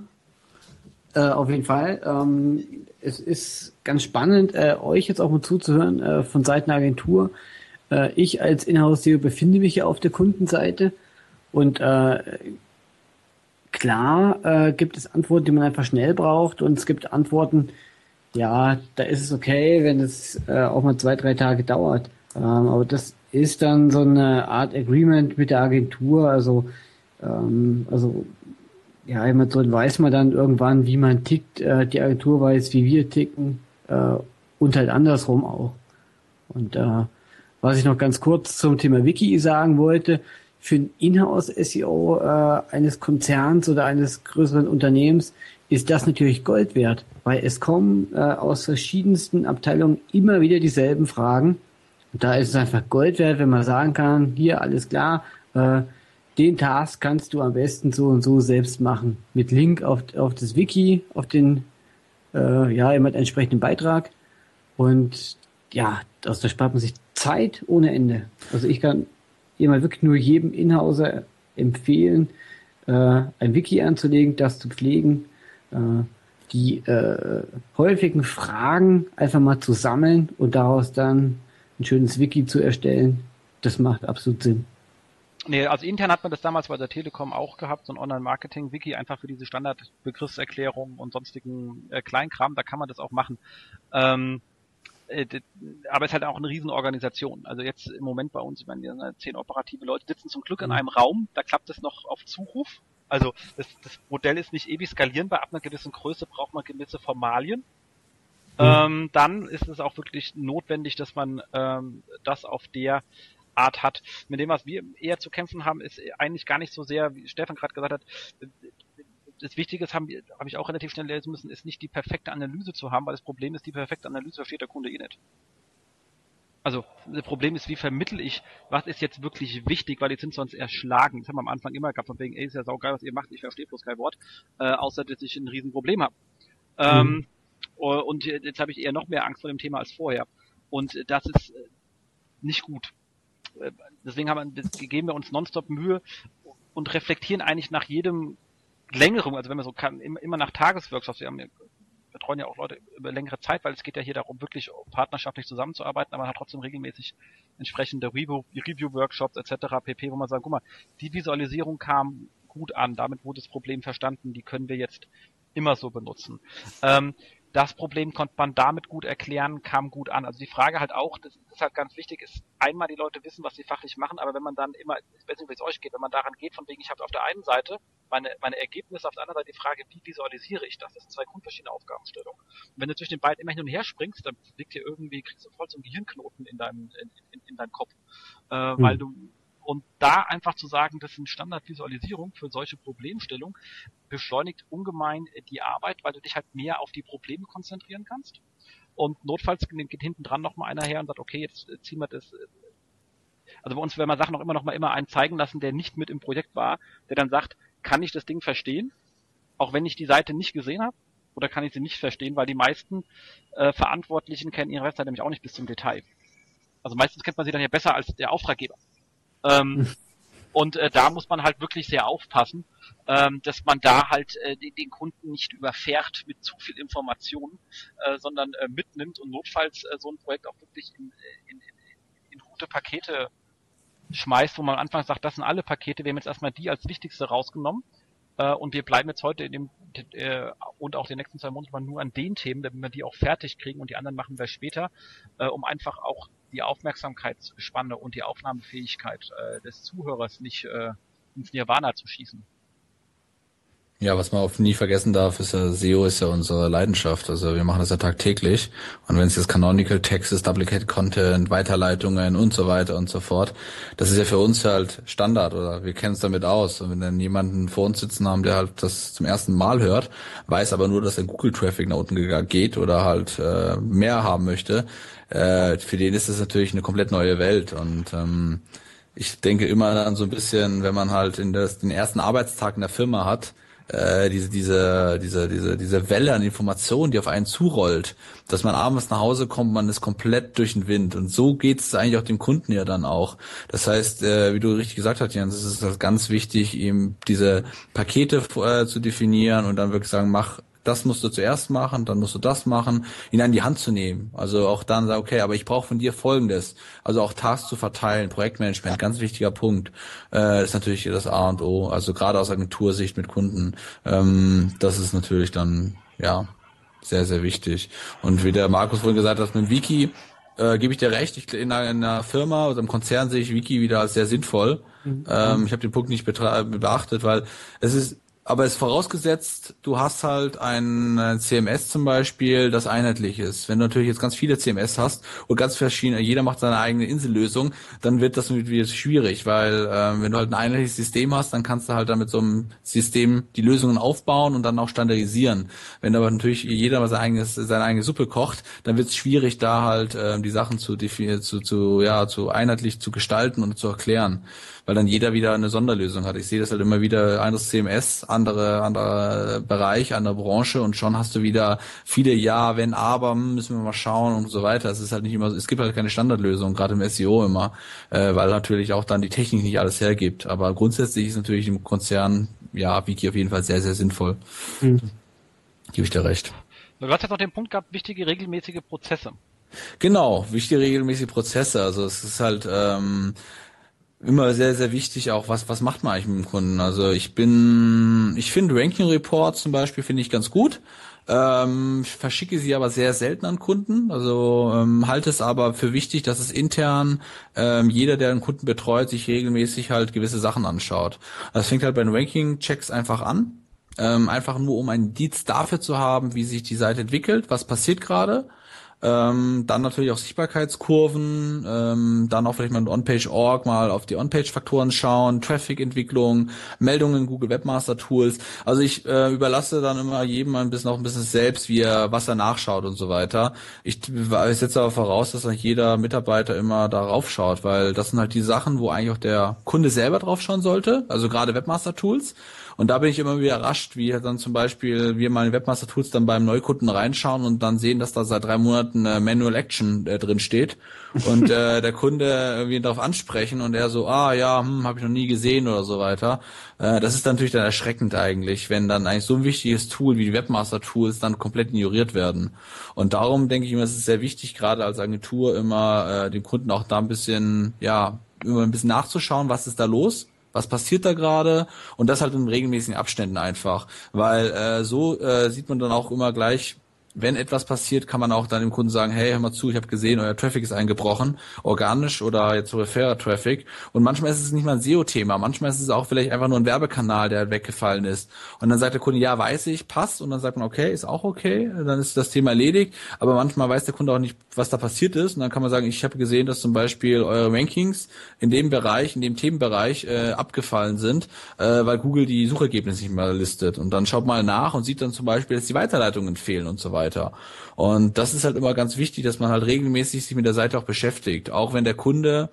Äh, auf jeden Fall. Ähm, es ist ganz spannend, äh, euch jetzt auch mal zuzuhören äh, von Seiten der Agentur. Äh, ich als Inhouse-SEO befinde mich ja auf der Kundenseite und äh, klar äh, gibt es Antworten, die man einfach schnell braucht und es gibt Antworten, ja, da ist es okay, wenn es äh, auch mal zwei, drei Tage dauert. Ähm, aber das ist dann so eine Art Agreement mit der Agentur. Also, ähm, also ja, immer so weiß man dann irgendwann, wie man tickt. Äh, die Agentur weiß, wie wir ticken äh, und halt andersrum auch. Und äh, was ich noch ganz kurz zum Thema Wiki sagen wollte, für ein Inhouse-SEO äh, eines Konzerns oder eines größeren Unternehmens ist das natürlich Gold wert weil es kommen äh, aus verschiedensten Abteilungen immer wieder dieselben Fragen. Und da ist es einfach Gold wert, wenn man sagen kann, hier alles klar, äh, den Task kannst du am besten so und so selbst machen. Mit Link auf, auf das Wiki, auf den, äh, ja, immer entsprechenden Beitrag. Und ja, aus da spart man sich Zeit ohne Ende. Also ich kann jemand wirklich nur jedem Inhauser empfehlen, äh, ein Wiki anzulegen, das zu pflegen. Äh, die äh, häufigen Fragen einfach mal zu sammeln und daraus dann ein schönes Wiki zu erstellen, das macht absolut Sinn. Nee, also intern hat man das damals bei der Telekom auch gehabt, so ein Online-Marketing-Wiki einfach für diese Standardbegriffserklärungen und sonstigen äh, Kleinkram, da kann man das auch machen. Ähm, äh, aber es ist halt auch eine Riesenorganisation. Also jetzt im Moment bei uns, ich meine, zehn operative Leute sitzen zum Glück in mhm. einem Raum, da klappt es noch auf Zuruf, also das, das Modell ist nicht ewig skalierbar, ab einer gewissen Größe braucht man gewisse Formalien. Mhm. Ähm, dann ist es auch wirklich notwendig, dass man ähm, das auf der Art hat. Mit dem, was wir eher zu kämpfen haben, ist eigentlich gar nicht so sehr, wie Stefan gerade gesagt hat, das Wichtige ist, habe hab ich auch relativ schnell lesen müssen, ist nicht die perfekte Analyse zu haben, weil das Problem ist, die perfekte Analyse versteht der Kunde eh nicht also das Problem ist, wie vermittel ich, was ist jetzt wirklich wichtig, weil die sind sonst erschlagen. Das haben wir am Anfang immer gehabt, von wegen, ey, ist ja saugeil, was ihr macht, ich verstehe bloß kein Wort, äh, außer dass ich ein Riesenproblem habe. Ähm, mhm. Ähm, und jetzt habe ich eher noch mehr Angst vor dem Thema als vorher. Und das ist äh, nicht gut. Äh, deswegen haben wir, geben wir uns nonstop Mühe und reflektieren eigentlich nach jedem längeren, also wenn man so kann, immer nach Tagesworkshops, wir haben betreuen ja auch Leute über längere Zeit, weil es geht ja hier darum, wirklich partnerschaftlich zusammenzuarbeiten, aber man hat trotzdem regelmäßig entsprechende Review-Workshops etc. pp, wo man sagt, guck mal, die Visualisierung kam gut an, damit wurde das Problem verstanden, die können wir jetzt immer so benutzen. Ähm, das Problem konnte man damit gut erklären, kam gut an. Also die Frage halt auch, das ist halt ganz wichtig, ist einmal die Leute wissen, was sie fachlich machen, aber wenn man dann immer, ich weiß nicht, wie es euch geht, wenn man daran geht, von wegen, ich habe auf der einen Seite meine, meine Ergebnisse, auf der anderen Seite die Frage, wie visualisiere ich das? Das sind zwei grundverschiedene Aufgabenstellungen. Und wenn du zwischen den beiden immer hin und her springst, dann liegt dir irgendwie, kriegst du voll zum Gehirnknoten in deinem, in, in, in deinem Kopf. Äh, mhm. Weil du und da einfach zu sagen, das sind Standardvisualisierung für solche Problemstellungen, beschleunigt ungemein die Arbeit, weil du dich halt mehr auf die Probleme konzentrieren kannst. Und notfalls geht hinten dran nochmal einer her und sagt, okay, jetzt ziehen wir das. Also bei uns werden wir Sachen noch immer noch mal immer einen zeigen lassen, der nicht mit im Projekt war, der dann sagt, kann ich das Ding verstehen, auch wenn ich die Seite nicht gesehen habe, oder kann ich sie nicht verstehen, weil die meisten äh, Verantwortlichen kennen ihre Webseite nämlich auch nicht bis zum Detail. Also meistens kennt man sie dann ja besser als der Auftraggeber. Ähm, Und äh, da muss man halt wirklich sehr aufpassen, ähm, dass man da halt äh, den, den Kunden nicht überfährt mit zu viel Information, äh, sondern äh, mitnimmt und notfalls äh, so ein Projekt auch wirklich in, in, in, in gute Pakete schmeißt, wo man am Anfang sagt, das sind alle Pakete, wir haben jetzt erstmal die als wichtigste rausgenommen äh, und wir bleiben jetzt heute in dem äh, und auch die nächsten zwei Monate mal nur an den Themen, damit wir die auch fertig kriegen und die anderen machen wir später, äh, um einfach auch die Aufmerksamkeitsspanne und die Aufnahmefähigkeit äh, des Zuhörers nicht äh, ins Nirvana zu schießen. Ja, was man auch nie vergessen darf, ist ja, SEO ist ja unsere Leidenschaft. Also wir machen das ja tagtäglich. Und wenn es jetzt Canonical Text ist, Duplicated Content, Weiterleitungen und so weiter und so fort, das ist ja für uns halt Standard oder wir kennen es damit aus. Und wenn dann jemanden vor uns sitzen haben, der halt das zum ersten Mal hört, weiß aber nur, dass der Google-Traffic nach unten geht oder halt äh, mehr haben möchte, äh, für den ist das natürlich eine komplett neue Welt. Und ähm, ich denke immer dann so ein bisschen, wenn man halt in das, den ersten Arbeitstag in der Firma hat, äh, diese, diese, diese, diese, diese Welle an Informationen, die auf einen zurollt, dass man abends nach Hause kommt, man ist komplett durch den Wind. Und so geht es eigentlich auch dem Kunden ja dann auch. Das heißt, äh, wie du richtig gesagt hast, Jens, es ist halt ganz wichtig, ihm diese Pakete äh, zu definieren und dann wirklich sagen, mach das musst du zuerst machen, dann musst du das machen, ihn an die Hand zu nehmen. Also auch dann sagen, okay, aber ich brauche von dir Folgendes. Also auch Tasks zu verteilen, Projektmanagement, ganz wichtiger Punkt. Äh, ist natürlich das A und O. Also gerade aus Agentursicht mit Kunden, ähm, das ist natürlich dann, ja, sehr, sehr wichtig. Und wie der Markus vorhin gesagt hat, mit Wiki, äh, gebe ich dir recht, ich, in, einer, in einer Firma oder im Konzern sehe ich Wiki wieder als sehr sinnvoll. Mhm. Ähm, ich habe den Punkt nicht beachtet, weil es ist aber es vorausgesetzt, du hast halt ein CMS zum Beispiel, das einheitlich ist. Wenn du natürlich jetzt ganz viele CMS hast und ganz verschiedene, jeder macht seine eigene Insellösung, dann wird das wieder schwierig, weil äh, wenn du halt ein einheitliches System hast, dann kannst du halt damit so einem System die Lösungen aufbauen und dann auch standardisieren. Wenn aber natürlich jeder sein eigenes, seine eigene Suppe kocht, dann wird es schwierig, da halt äh, die Sachen zu, zu, zu, ja, zu einheitlich zu gestalten und zu erklären weil dann jeder wieder eine Sonderlösung hat. Ich sehe das halt immer wieder, anderes CMS, andere, anderer Bereich, andere Branche und schon hast du wieder viele Ja, wenn, aber, hm, müssen wir mal schauen und so weiter. Es ist halt nicht immer, es gibt halt keine Standardlösung, gerade im SEO immer, äh, weil natürlich auch dann die Technik nicht alles hergibt. Aber grundsätzlich ist natürlich im Konzern, ja, Wiki auf jeden Fall sehr, sehr sinnvoll. Mhm. Gebe ich dir recht. Du hast jetzt noch den Punkt gehabt, wichtige regelmäßige Prozesse. Genau, wichtige regelmäßige Prozesse. Also es ist halt, ähm, immer sehr, sehr wichtig auch, was, was macht man eigentlich mit dem Kunden? Also ich bin, ich finde Ranking Reports zum Beispiel finde ich ganz gut. Ähm, verschicke sie aber sehr selten an Kunden. Also ähm, halte es aber für wichtig, dass es intern ähm, jeder, der einen Kunden betreut, sich regelmäßig halt gewisse Sachen anschaut. Das fängt halt bei den Ranking-Checks einfach an. Ähm, einfach nur, um einen Dienst dafür zu haben, wie sich die Seite entwickelt, was passiert gerade ähm, dann natürlich auch Sichtbarkeitskurven, ähm, dann auch vielleicht mal mit On-Page-Org mal auf die On-Page-Faktoren schauen, Traffic-Entwicklung, Meldungen in Google Webmaster Tools. Also ich äh, überlasse dann immer jedem ein bisschen auch ein bisschen selbst, wie er, was er nachschaut und so weiter. Ich, ich setze aber voraus, dass halt jeder Mitarbeiter immer darauf schaut, weil das sind halt die Sachen, wo eigentlich auch der Kunde selber drauf schauen sollte, also gerade Webmaster Tools. Und da bin ich immer wieder überrascht, wie dann zum Beispiel wir mal in Webmaster Tools dann beim Neukunden reinschauen und dann sehen, dass da seit drei Monaten äh, Manual Action äh, drin steht und äh, der Kunde irgendwie darauf ansprechen und er so, ah ja, hm, habe ich noch nie gesehen oder so weiter. Äh, das ist dann natürlich dann erschreckend eigentlich, wenn dann eigentlich so ein wichtiges Tool wie die Webmaster Tools dann komplett ignoriert werden. Und darum denke ich immer, es ist sehr wichtig, gerade als Agentur immer äh, dem Kunden auch da ein bisschen, ja, immer ein bisschen nachzuschauen, was ist da los was passiert da gerade? Und das halt in regelmäßigen Abständen einfach, weil äh, so äh, sieht man dann auch immer gleich, wenn etwas passiert, kann man auch dann dem Kunden sagen, hey, hör mal zu, ich habe gesehen, euer Traffic ist eingebrochen, organisch oder jetzt referrer Traffic. Und manchmal ist es nicht mal ein SEO-Thema, manchmal ist es auch vielleicht einfach nur ein Werbekanal, der weggefallen ist. Und dann sagt der Kunde, ja, weiß ich, passt. Und dann sagt man, okay, ist auch okay, dann ist das Thema erledigt. Aber manchmal weiß der Kunde auch nicht, was da passiert ist. Und dann kann man sagen, ich habe gesehen, dass zum Beispiel eure Rankings in dem Bereich, in dem Themenbereich äh, abgefallen sind, äh, weil Google die Suchergebnisse nicht mehr listet. Und dann schaut mal nach und sieht dann zum Beispiel, dass die Weiterleitungen fehlen und so weiter weiter. Und das ist halt immer ganz wichtig, dass man halt regelmäßig sich mit der Seite auch beschäftigt. Auch wenn der Kunde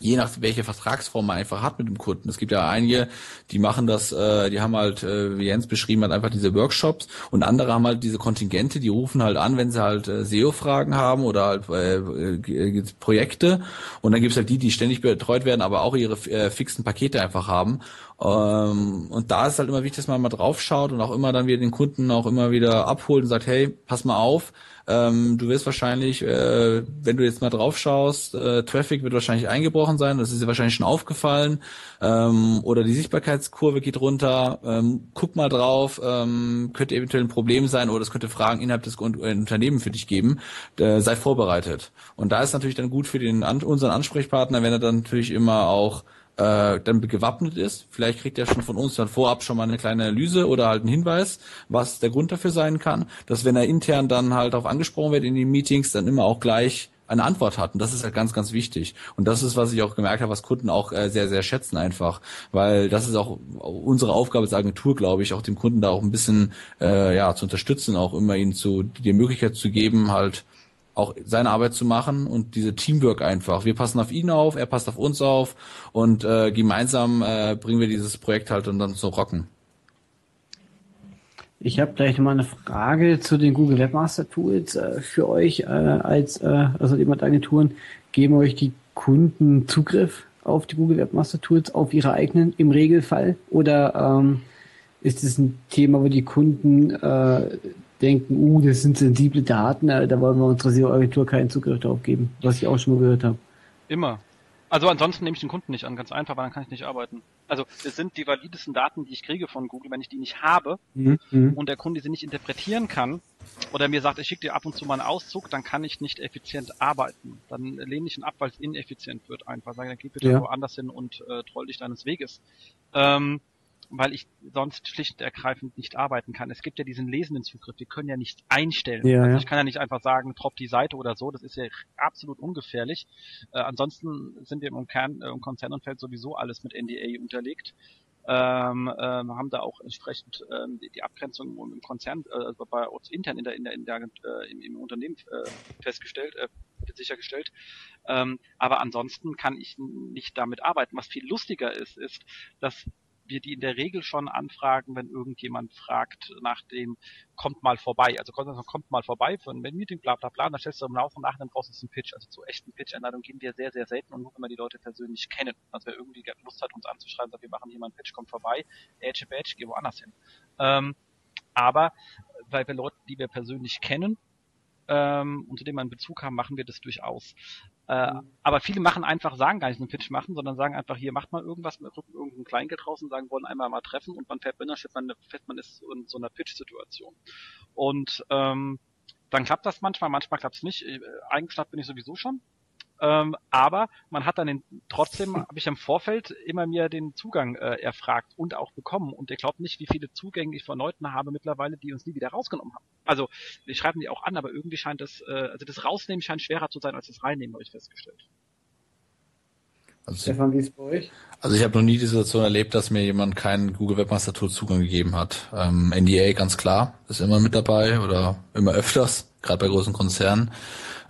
je nach welche Vertragsform man einfach hat mit dem Kunden. Es gibt ja einige, die machen das, äh, die haben halt, äh, wie Jens beschrieben hat, einfach diese Workshops und andere haben halt diese Kontingente, die rufen halt an, wenn sie halt äh, SEO-Fragen haben oder halt äh, äh, Projekte und dann gibt's halt die, die ständig betreut werden, aber auch ihre äh, fixen Pakete einfach haben. Ähm, und da ist halt immer wichtig, dass man mal drauf schaut und auch immer dann wieder den Kunden auch immer wieder abholt und sagt, hey, pass mal auf, ähm, du wirst wahrscheinlich, äh, wenn du jetzt mal drauf schaust, äh, Traffic wird wahrscheinlich eingebrochen sein, das ist dir wahrscheinlich schon aufgefallen, ähm, oder die Sichtbarkeitskurve geht runter, ähm, guck mal drauf, ähm, könnte eventuell ein Problem sein oder es könnte Fragen innerhalb des Unternehmens für dich geben, äh, sei vorbereitet. Und da ist natürlich dann gut für den unseren Ansprechpartner, wenn er dann natürlich immer auch äh, dann gewappnet ist. Vielleicht kriegt er schon von uns dann vorab schon mal eine kleine Analyse oder halt einen Hinweis, was der Grund dafür sein kann, dass wenn er intern dann halt darauf angesprochen wird in den Meetings, dann immer auch gleich eine Antwort hat. Und das ist halt ganz, ganz wichtig. Und das ist, was ich auch gemerkt habe, was Kunden auch äh, sehr, sehr schätzen einfach. Weil das ist auch unsere Aufgabe als Agentur, glaube ich, auch dem Kunden da auch ein bisschen äh, ja zu unterstützen, auch immer ihnen zu die Möglichkeit zu geben, halt auch seine Arbeit zu machen und diese Teamwork einfach. Wir passen auf ihn auf, er passt auf uns auf und äh, gemeinsam äh, bringen wir dieses Projekt halt und dann zu rocken. Ich habe gleich mal eine Frage zu den Google Webmaster Tools äh, für euch äh, als äh, also jemand Agenturen geben euch die Kunden Zugriff auf die Google Webmaster Tools auf ihre eigenen im Regelfall oder ähm, ist es ein Thema, wo die Kunden äh, denken, uh, das sind sensible Daten, äh, da wollen wir unserer SEO-Agentur keinen Zugriff darauf geben, was ich auch schon mal gehört habe. Immer. Also ansonsten nehme ich den Kunden nicht an, ganz einfach, weil dann kann ich nicht arbeiten. Also es sind die validesten Daten, die ich kriege von Google, wenn ich die nicht habe mhm. und der Kunde sie nicht interpretieren kann oder mir sagt, ich schicke dir ab und zu mal einen Auszug, dann kann ich nicht effizient arbeiten. Dann lehne ich ihn ab, weil es ineffizient wird einfach. Sage, dann geh bitte ja. woanders hin und äh, troll dich deines Weges. Ähm, weil ich sonst schlicht und ergreifend nicht arbeiten kann. Es gibt ja diesen lesenden Zugriff, wir können ja nichts einstellen. Ja, also ich kann ja nicht einfach sagen, drop die Seite oder so, das ist ja absolut ungefährlich. Äh, ansonsten sind wir im Kern, äh, im Konzernumfeld sowieso alles mit NDA unterlegt. Ähm, ähm, haben da auch entsprechend ähm, die, die Abgrenzung im Konzern, äh, also bei uns intern in der, in der, in der äh, im, im Unternehmen äh, festgestellt, äh, sichergestellt. Ähm, aber ansonsten kann ich nicht damit arbeiten. Was viel lustiger ist, ist, dass wir die in der Regel schon anfragen, wenn irgendjemand fragt nach dem, kommt mal vorbei. Also kommt, mal vorbei für ein Meeting, bla bla bla, dann stellst du im Laufe nach, dann brauchst du einen Pitch. Also zu echten Pitch-Einladungen gehen wir sehr, sehr selten und nur wenn wir die Leute persönlich kennen. Also wer irgendwie Lust hat, uns anzuschreiben, sagt, wir machen hier mal einen Pitch, kommt vorbei, Edge Badge, geh woanders hin. Ähm, aber weil wir Leute, die wir persönlich kennen, ähm, und zu dem wir einen Bezug haben, machen wir das durchaus. Äh, mhm. Aber viele machen einfach, sagen gar nicht einen Pitch machen, sondern sagen einfach, hier macht mal irgendwas, mit irgendein Kleingeld raus und sagen, wollen einmal mal treffen und man fährt Bindership, man fährt man ist in so einer Pitch-Situation. Und ähm, dann klappt das manchmal, manchmal klappt es nicht. Äh, eingeschnappt bin ich sowieso schon. Ähm, aber man hat dann den, trotzdem, habe ich im Vorfeld immer mir den Zugang äh, erfragt und auch bekommen. Und ihr glaubt nicht, wie viele Zugänge ich von Leuten habe mittlerweile, die uns nie wieder rausgenommen haben. Also, wir schreiben die auch an, aber irgendwie scheint das, äh, also das Rausnehmen scheint schwerer zu sein als das Reinnehmen, habe ich festgestellt. Also, Stefan, wie ist bei euch? Also ich habe noch nie die Situation erlebt, dass mir jemand keinen Google Webmaster Tool Zugang gegeben hat. Ähm, NDA ganz klar, ist immer mit dabei oder immer öfters, gerade bei großen Konzernen.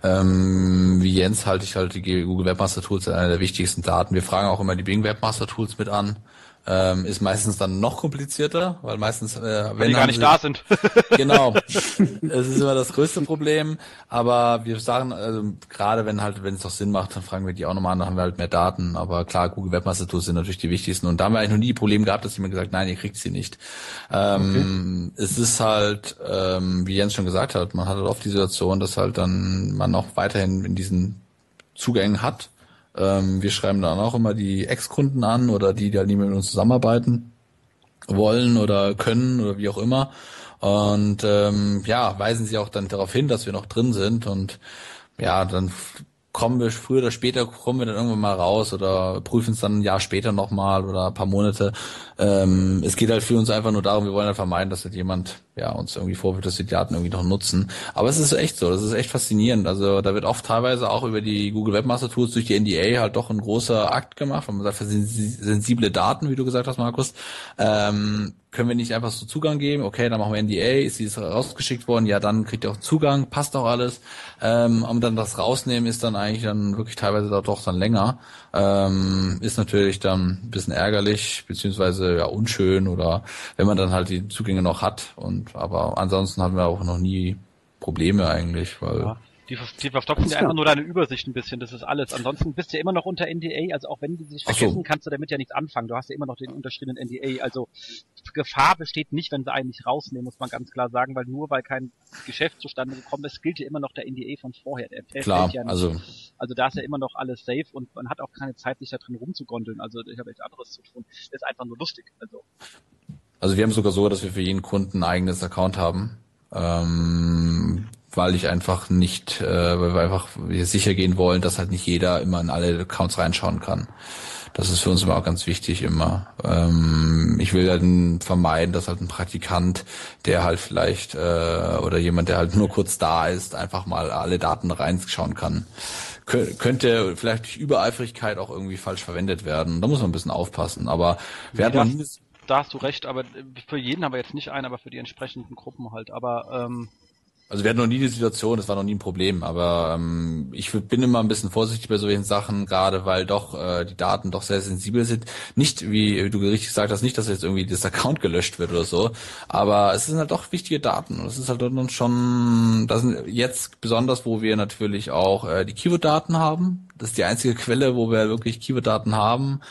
Ähm, wie Jens halte ich halt die Google Webmaster Tools einer der wichtigsten Daten. Wir fragen auch immer die Bing Webmaster Tools mit an. Ähm, ist meistens dann noch komplizierter, weil meistens, äh, wenn, wenn die gar nicht sie, da sind. genau. es ist immer das größte Problem. Aber wir sagen, also, gerade wenn halt, wenn es doch Sinn macht, dann fragen wir die auch nochmal an, dann haben wir halt mehr Daten. Aber klar, Google Webmaster Tools sind natürlich die wichtigsten. Und da haben wir eigentlich noch nie Probleme gehabt, dass jemand gesagt, nein, ihr kriegt sie nicht. Ähm, okay. Es ist halt, ähm, wie Jens schon gesagt hat, man hat halt oft die Situation, dass halt dann man noch weiterhin in diesen Zugängen hat ähm, wir schreiben dann auch immer die Ex-Kunden an oder die, die halt nie mit uns zusammenarbeiten wollen oder können oder wie auch immer. Und ähm, ja, weisen sie auch dann darauf hin, dass wir noch drin sind und ja, dann kommen wir früher oder später kommen wir dann irgendwann mal raus oder prüfen es dann ein Jahr später nochmal oder ein paar Monate. Ähm, es geht halt für uns einfach nur darum, wir wollen halt vermeiden, dass halt jemand ja, uns irgendwie vorwirft, dass wir die Daten irgendwie noch nutzen. Aber es ist echt so, das ist echt faszinierend. Also da wird oft teilweise auch über die Google Webmaster Tools durch die NDA halt doch ein großer Akt gemacht, weil man sagt, für sensible Daten, wie du gesagt hast, Markus, ähm, können wir nicht einfach so Zugang geben? Okay, dann machen wir NDA, ist dies rausgeschickt worden, ja, dann kriegt ihr auch Zugang, passt auch alles. Ähm, und dann das rausnehmen ist dann eigentlich dann wirklich teilweise doch dann länger. Ähm, ist natürlich dann ein bisschen ärgerlich, beziehungsweise ja unschön oder wenn man dann halt die Zugänge noch hat. Und aber ansonsten hatten wir auch noch nie Probleme eigentlich, weil ja. Die, die verstopfen dir einfach nur deine Übersicht ein bisschen, das ist alles. Ansonsten bist du ja immer noch unter NDA, also auch wenn die sich vergessen, so. kannst du damit ja nichts anfangen. Du hast ja immer noch den unterschriebenen NDA. Also Gefahr besteht nicht, wenn sie eigentlich rausnehmen, muss man ganz klar sagen, weil nur weil kein Geschäft zustande gekommen ist, gilt ja immer noch der NDA von vorher. Der klar, ja also also da ist ja immer noch alles safe und man hat auch keine Zeit, sich da drin rumzugondeln. Also ich habe echt anderes zu tun. Das ist einfach nur lustig. Also also wir haben sogar so, dass wir für jeden Kunden ein eigenes Account haben. Ähm, weil ich einfach nicht, äh, weil wir einfach sicher gehen wollen, dass halt nicht jeder immer in alle Accounts reinschauen kann. Das ist für uns immer auch ganz wichtig immer. Ähm, ich will halt vermeiden, dass halt ein Praktikant, der halt vielleicht äh, oder jemand, der halt nur kurz da ist, einfach mal alle Daten reinschauen kann. Kö könnte vielleicht durch Übereifrigkeit auch irgendwie falsch verwendet werden. Da muss man ein bisschen aufpassen. Aber wir hatten noch nie da hast du recht, aber für jeden haben wir jetzt nicht einen, aber für die entsprechenden Gruppen halt. Aber ähm, also wir hatten noch nie die Situation, das war noch nie ein Problem, aber ähm, ich bin immer ein bisschen vorsichtig bei solchen Sachen, gerade weil doch äh, die Daten doch sehr sensibel sind. Nicht, wie du richtig gesagt hast, nicht, dass jetzt irgendwie das Account gelöscht wird oder so, aber es sind halt doch wichtige Daten und es ist halt dann schon, das sind jetzt besonders, wo wir natürlich auch äh, die Keyword-Daten haben. Das ist die einzige Quelle, wo wir wirklich Keyword-Daten haben.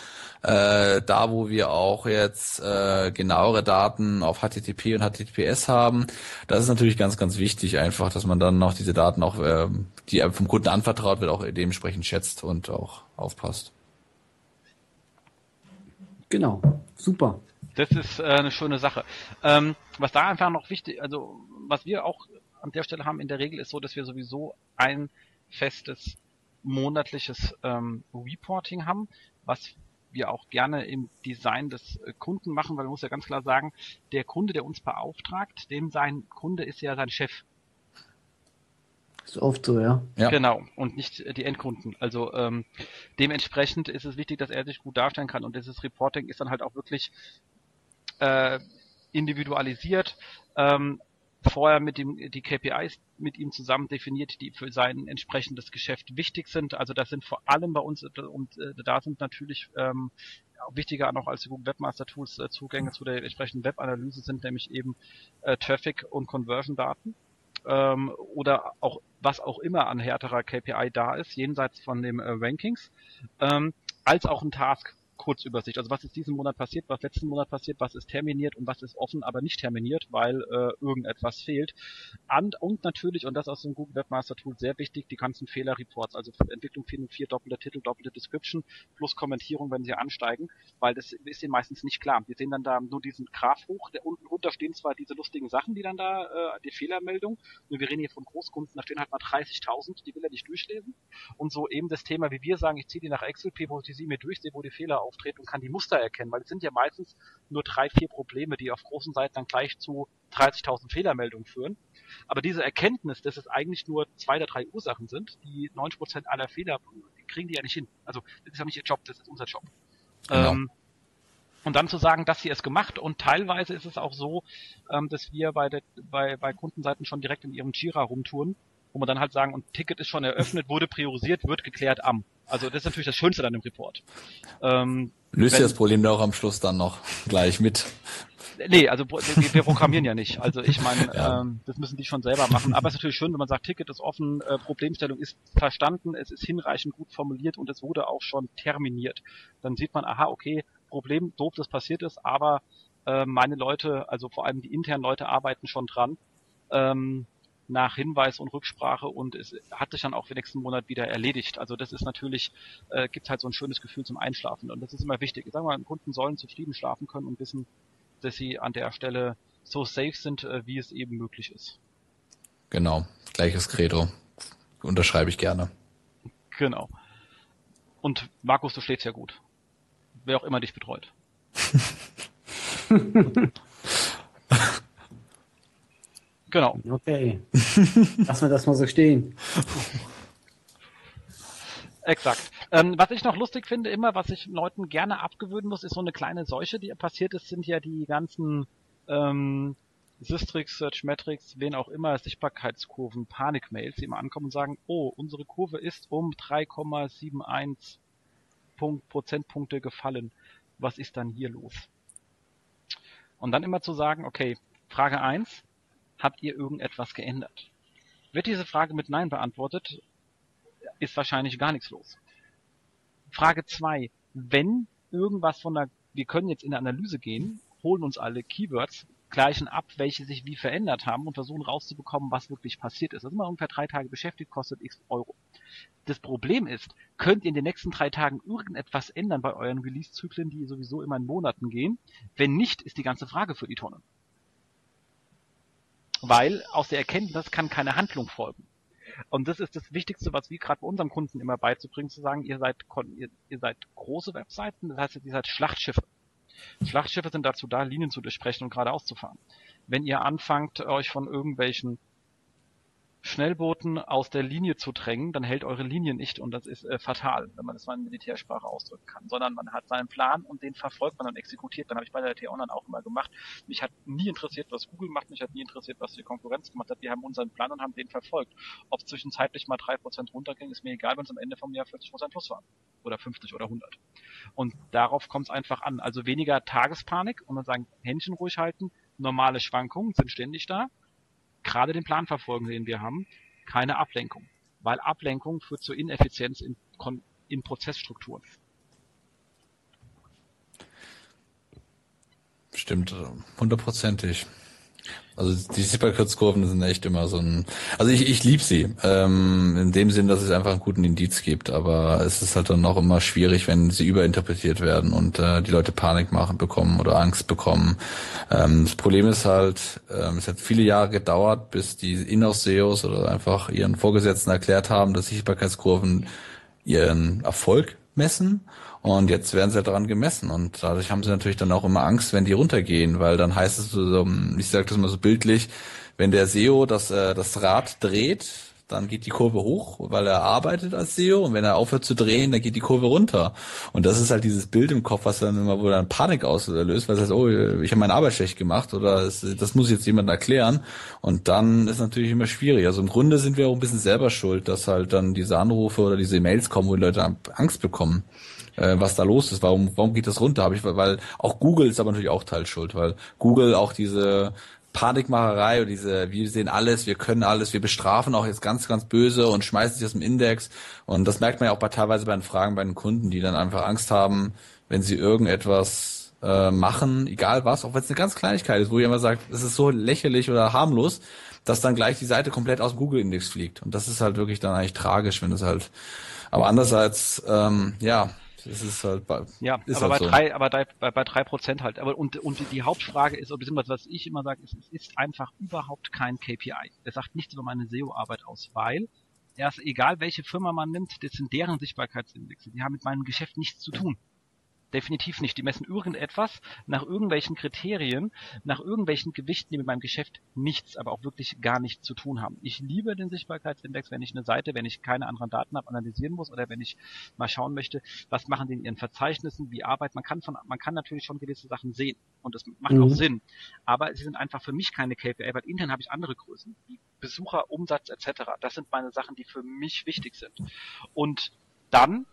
Äh, da, wo wir auch jetzt äh, genauere Daten auf HTTP und HTTPS haben, das ist natürlich ganz, ganz wichtig einfach, dass man dann noch diese Daten auch, äh, die vom Kunden anvertraut wird, auch dementsprechend schätzt und auch aufpasst. Genau, super. Das ist äh, eine schöne Sache. Ähm, was da einfach noch wichtig, also was wir auch an der Stelle haben in der Regel ist so, dass wir sowieso ein festes monatliches ähm, Reporting haben, was wir auch gerne im Design des äh, Kunden machen, weil man muss ja ganz klar sagen, der Kunde, der uns beauftragt, dem sein Kunde ist ja sein Chef. Ist oft so, ja. ja. Genau, und nicht äh, die Endkunden. Also ähm, dementsprechend ist es wichtig, dass er sich gut darstellen kann und dieses Reporting ist dann halt auch wirklich äh, individualisiert. Ähm, vorher mit dem die KPIs mit ihm zusammen definiert, die für sein entsprechendes Geschäft wichtig sind. Also das sind vor allem bei uns und äh, da sind natürlich ähm, wichtiger noch als die Google Webmaster Tools äh, Zugänge zu der entsprechenden Webanalyse sind nämlich eben äh, Traffic und Conversion Daten ähm, oder auch was auch immer an härterer KPI da ist, jenseits von dem äh, Rankings, ähm, als auch ein Task Kurzübersicht. Also was ist diesen Monat passiert, was letzten Monat passiert, was ist terminiert und was ist offen, aber nicht terminiert, weil äh, irgendetwas fehlt. Und, und natürlich, und das aus dem Google Webmaster Tool sehr wichtig, die ganzen Fehlerreports, also Entwicklung 4 und 4, doppelte Titel, doppelte Description plus Kommentierung, wenn sie ansteigen, weil das ist ihnen meistens nicht klar. Wir sehen dann da nur diesen Graph hoch, der unten runter stehen zwar diese lustigen Sachen, die dann da, äh, die Fehlermeldung, nur wir reden hier von Großkunden, da stehen halt mal 30.000, die will er nicht durchlesen. Und so eben das Thema, wie wir sagen, ich ziehe die nach Excel, pivote sie mir durch, sehe, wo die Fehler auftreten und kann die Muster erkennen, weil es sind ja meistens nur drei, vier Probleme, die auf großen Seiten dann gleich zu 30.000 Fehlermeldungen führen. Aber diese Erkenntnis, dass es eigentlich nur zwei oder drei Ursachen sind, die 90 Prozent aller Fehler, kriegen die ja nicht hin. Also das ist ja nicht ihr Job, das ist unser Job. Genau. Ähm, und dann zu sagen, dass sie es gemacht und teilweise ist es auch so, ähm, dass wir bei, der, bei, bei Kundenseiten schon direkt in ihrem Jira rumtouren, wo man dann halt sagen, und Ticket ist schon eröffnet, wurde priorisiert, wird geklärt am. Also das ist natürlich das Schönste dann im Report. Ähm, Löst ihr das Problem da auch am Schluss dann noch gleich mit? Nee, also wir, wir programmieren ja nicht. Also ich meine, ja. ähm, das müssen die schon selber machen. Aber es ist natürlich schön, wenn man sagt, Ticket ist offen, äh, Problemstellung ist verstanden, es ist hinreichend gut formuliert und es wurde auch schon terminiert. Dann sieht man, aha, okay, Problem, doof, das passiert ist, aber äh, meine Leute, also vor allem die internen Leute arbeiten schon dran. Ähm, nach Hinweis und Rücksprache und es hat sich dann auch für nächsten Monat wieder erledigt. Also das ist natürlich, äh, gibt halt so ein schönes Gefühl zum Einschlafen und das ist immer wichtig. Ich sage mal, Kunden sollen zufrieden schlafen können und wissen, dass sie an der Stelle so safe sind, äh, wie es eben möglich ist. Genau, gleiches Credo. Unterschreibe ich gerne. Genau. Und Markus, du schläfst ja gut. Wer auch immer dich betreut. Genau. Okay. Lassen wir das mal so stehen. Exakt. Ähm, was ich noch lustig finde, immer, was ich Leuten gerne abgewöhnen muss, ist so eine kleine Seuche, die passiert ist, sind ja die ganzen ähm, Systrix, Searchmetrics, wen auch immer, Sichtbarkeitskurven, Panikmails, die immer ankommen und sagen, oh, unsere Kurve ist um 3,71 Punkt, Prozentpunkte gefallen. Was ist dann hier los? Und dann immer zu sagen, okay, Frage 1, habt ihr irgendetwas geändert? Wird diese Frage mit Nein beantwortet, ist wahrscheinlich gar nichts los. Frage 2, wenn irgendwas von der, wir können jetzt in der Analyse gehen, holen uns alle Keywords, gleichen ab, welche sich wie verändert haben und versuchen rauszubekommen, was wirklich passiert ist. Das ist immer ungefähr drei Tage beschäftigt, kostet x Euro. Das Problem ist, könnt ihr in den nächsten drei Tagen irgendetwas ändern bei euren Release-Zyklen, die sowieso immer in Monaten gehen? Wenn nicht, ist die ganze Frage für die Tonne. Weil aus der Erkenntnis kann keine Handlung folgen. Und das ist das Wichtigste, was wir gerade bei unserem Kunden immer beizubringen, zu sagen, ihr seid, ihr, ihr seid große Webseiten, das heißt, ihr seid Schlachtschiffe. Schlachtschiffe sind dazu da, Linien zu durchbrechen und geradeaus zu fahren. Wenn ihr anfangt, euch von irgendwelchen Schnellbooten aus der Linie zu drängen, dann hält eure Linie nicht und das ist äh, fatal, wenn man das mal in Militärsprache ausdrücken kann, sondern man hat seinen Plan und den verfolgt man und exekutiert. Dann habe ich bei der T-Online auch immer gemacht. Mich hat nie interessiert, was Google macht, mich hat nie interessiert, was die Konkurrenz gemacht hat. Wir haben unseren Plan und haben den verfolgt. Ob zwischenzeitlich mal drei Prozent runterging, ist mir egal, wenn es am Ende vom Jahr 40% plus waren. Oder 50 oder 100. Und darauf kommt es einfach an. Also weniger Tagespanik und dann sagen, Händchen ruhig halten, normale Schwankungen sind ständig da gerade den Plan verfolgen, den wir haben, keine Ablenkung. Weil Ablenkung führt zur Ineffizienz in, in Prozessstrukturen. Stimmt, hundertprozentig. Also die Sichtbarkeitskurven sind echt immer so ein. Also ich, ich liebe sie. Ähm, in dem Sinn, dass es einfach einen guten Indiz gibt, aber es ist halt dann auch immer schwierig, wenn sie überinterpretiert werden und äh, die Leute Panik machen bekommen oder Angst bekommen. Ähm, das Problem ist halt, ähm, es hat viele Jahre gedauert, bis die Inhouse-SEOs oder einfach ihren Vorgesetzten erklärt haben, dass Sichtbarkeitskurven ihren Erfolg messen und jetzt werden sie halt daran gemessen. Und dadurch haben sie natürlich dann auch immer Angst, wenn die runtergehen, weil dann heißt es so, ich sage das mal so bildlich, wenn der SEO das, äh, das Rad dreht, dann geht die Kurve hoch, weil er arbeitet als SEO und wenn er aufhört zu drehen, dann geht die Kurve runter. Und das ist halt dieses Bild im Kopf, was dann immer, wo dann Panik auslöst, weil es heißt, oh, ich habe meine Arbeit schlecht gemacht oder das muss jetzt jemand erklären. Und dann ist natürlich immer schwierig. Also im Grunde sind wir auch ein bisschen selber schuld, dass halt dann diese Anrufe oder diese E-Mails kommen, wo die Leute Angst bekommen äh, was da los ist. Warum, warum geht das runter? Habe ich, weil auch Google ist aber natürlich auch Teilschuld, weil Google auch diese Panikmacherei und diese, wir sehen alles, wir können alles, wir bestrafen auch jetzt ganz, ganz böse und schmeißen sich aus dem Index. Und das merkt man ja auch bei, teilweise bei den Fragen bei den Kunden, die dann einfach Angst haben, wenn sie irgendetwas äh, machen, egal was, auch wenn es eine ganz Kleinigkeit ist, wo jemand sagt, es ist so lächerlich oder harmlos, dass dann gleich die Seite komplett aus dem Google-Index fliegt. Und das ist halt wirklich dann eigentlich tragisch, wenn es halt. Aber andererseits, ähm, ja, das ist halt bei, ja, ist aber halt bei so. drei, aber bei, bei, bei drei Prozent halt. Aber und, und die Hauptfrage ist, beziehungsweise was ich immer sage, ist, es ist einfach überhaupt kein KPI. Es sagt nichts über meine SEO-Arbeit aus, weil erst egal welche Firma man nimmt, das sind deren Sichtbarkeitsindexe. Die haben mit meinem Geschäft nichts zu tun. Definitiv nicht. Die messen irgendetwas nach irgendwelchen Kriterien, nach irgendwelchen Gewichten, die mit meinem Geschäft nichts, aber auch wirklich gar nichts zu tun haben. Ich liebe den Sichtbarkeitsindex, wenn ich eine Seite, wenn ich keine anderen Daten habe, analysieren muss oder wenn ich mal schauen möchte, was machen die in ihren Verzeichnissen, wie arbeiten. Man kann von, man kann natürlich schon gewisse Sachen sehen und das macht Mhm. auch Sinn. Aber sie sind einfach für mich keine KPI, weil intern habe ich andere Größen, wie Besucher, Umsatz etc. Das sind meine Sachen, die für mich wichtig sind. Und dann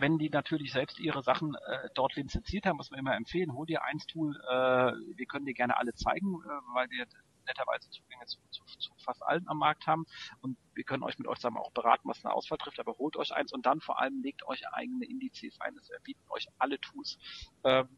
wenn die natürlich selbst ihre Sachen äh, dort lizenziert haben, was wir immer empfehlen, hol dir eins Tool, äh, wir können dir gerne alle zeigen, äh, weil wir netterweise Zugänge zu, zu, zu fast allen am Markt haben und wir können euch mit euch zusammen auch beraten, was eine Auswahl trifft, aber holt euch eins und dann vor allem legt euch eigene Indizes ein. Es bieten euch alle Tools. Ähm,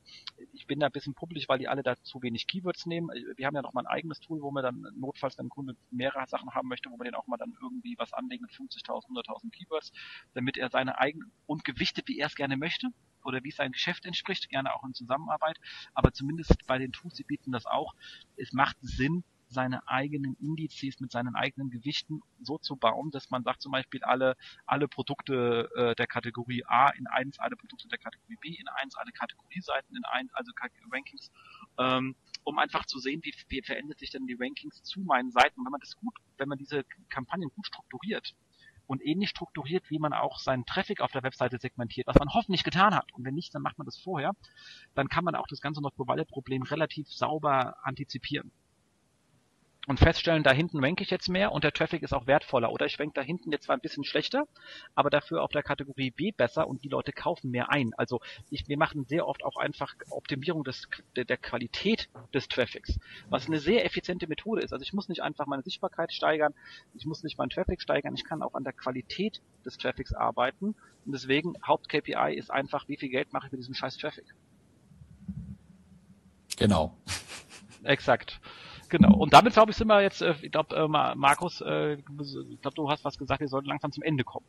ich bin da ein bisschen pubbelig, weil die alle da zu wenig Keywords nehmen. Wir haben ja noch mal ein eigenes Tool, wo wir dann notfalls, wenn ein Kunde mehrere Sachen haben möchte, wo wir den auch mal dann irgendwie was anlegen mit 50.000, 100.000 Keywords, damit er seine eigenen und gewichtet, wie er es gerne möchte oder wie es sein Geschäft entspricht, gerne auch in Zusammenarbeit. Aber zumindest bei den Tools, die bieten das auch. Es macht Sinn, seine eigenen Indizes mit seinen eigenen Gewichten so zu bauen, dass man sagt zum Beispiel alle alle Produkte äh, der Kategorie A in eins, alle Produkte der Kategorie B in eins, alle Kategorieseiten in eins, also Rankings ähm, um einfach zu sehen, wie, wie verändert sich denn die Rankings zu meinen Seiten. Und wenn man das gut, wenn man diese Kampagnen gut strukturiert und ähnlich strukturiert, wie man auch seinen Traffic auf der Webseite segmentiert, was man hoffentlich getan hat. Und wenn nicht, dann macht man das vorher. Dann kann man auch das ganze Not-Provider-Problem relativ sauber antizipieren und feststellen, da hinten ranke ich jetzt mehr und der Traffic ist auch wertvoller. Oder ich rank da hinten jetzt zwar ein bisschen schlechter, aber dafür auf der Kategorie B besser und die Leute kaufen mehr ein. Also ich, wir machen sehr oft auch einfach Optimierung des, der, der Qualität des Traffics, was eine sehr effiziente Methode ist. Also ich muss nicht einfach meine Sichtbarkeit steigern, ich muss nicht meinen Traffic steigern, ich kann auch an der Qualität des Traffics arbeiten. Und deswegen Haupt-KPI ist einfach, wie viel Geld mache ich mit diesem scheiß Traffic. Genau. Exakt. Genau. Und damit, glaube ich, sind wir jetzt, äh, ich glaube, äh, Markus, äh, ich glaube, du hast was gesagt, wir sollten langsam zum Ende kommen.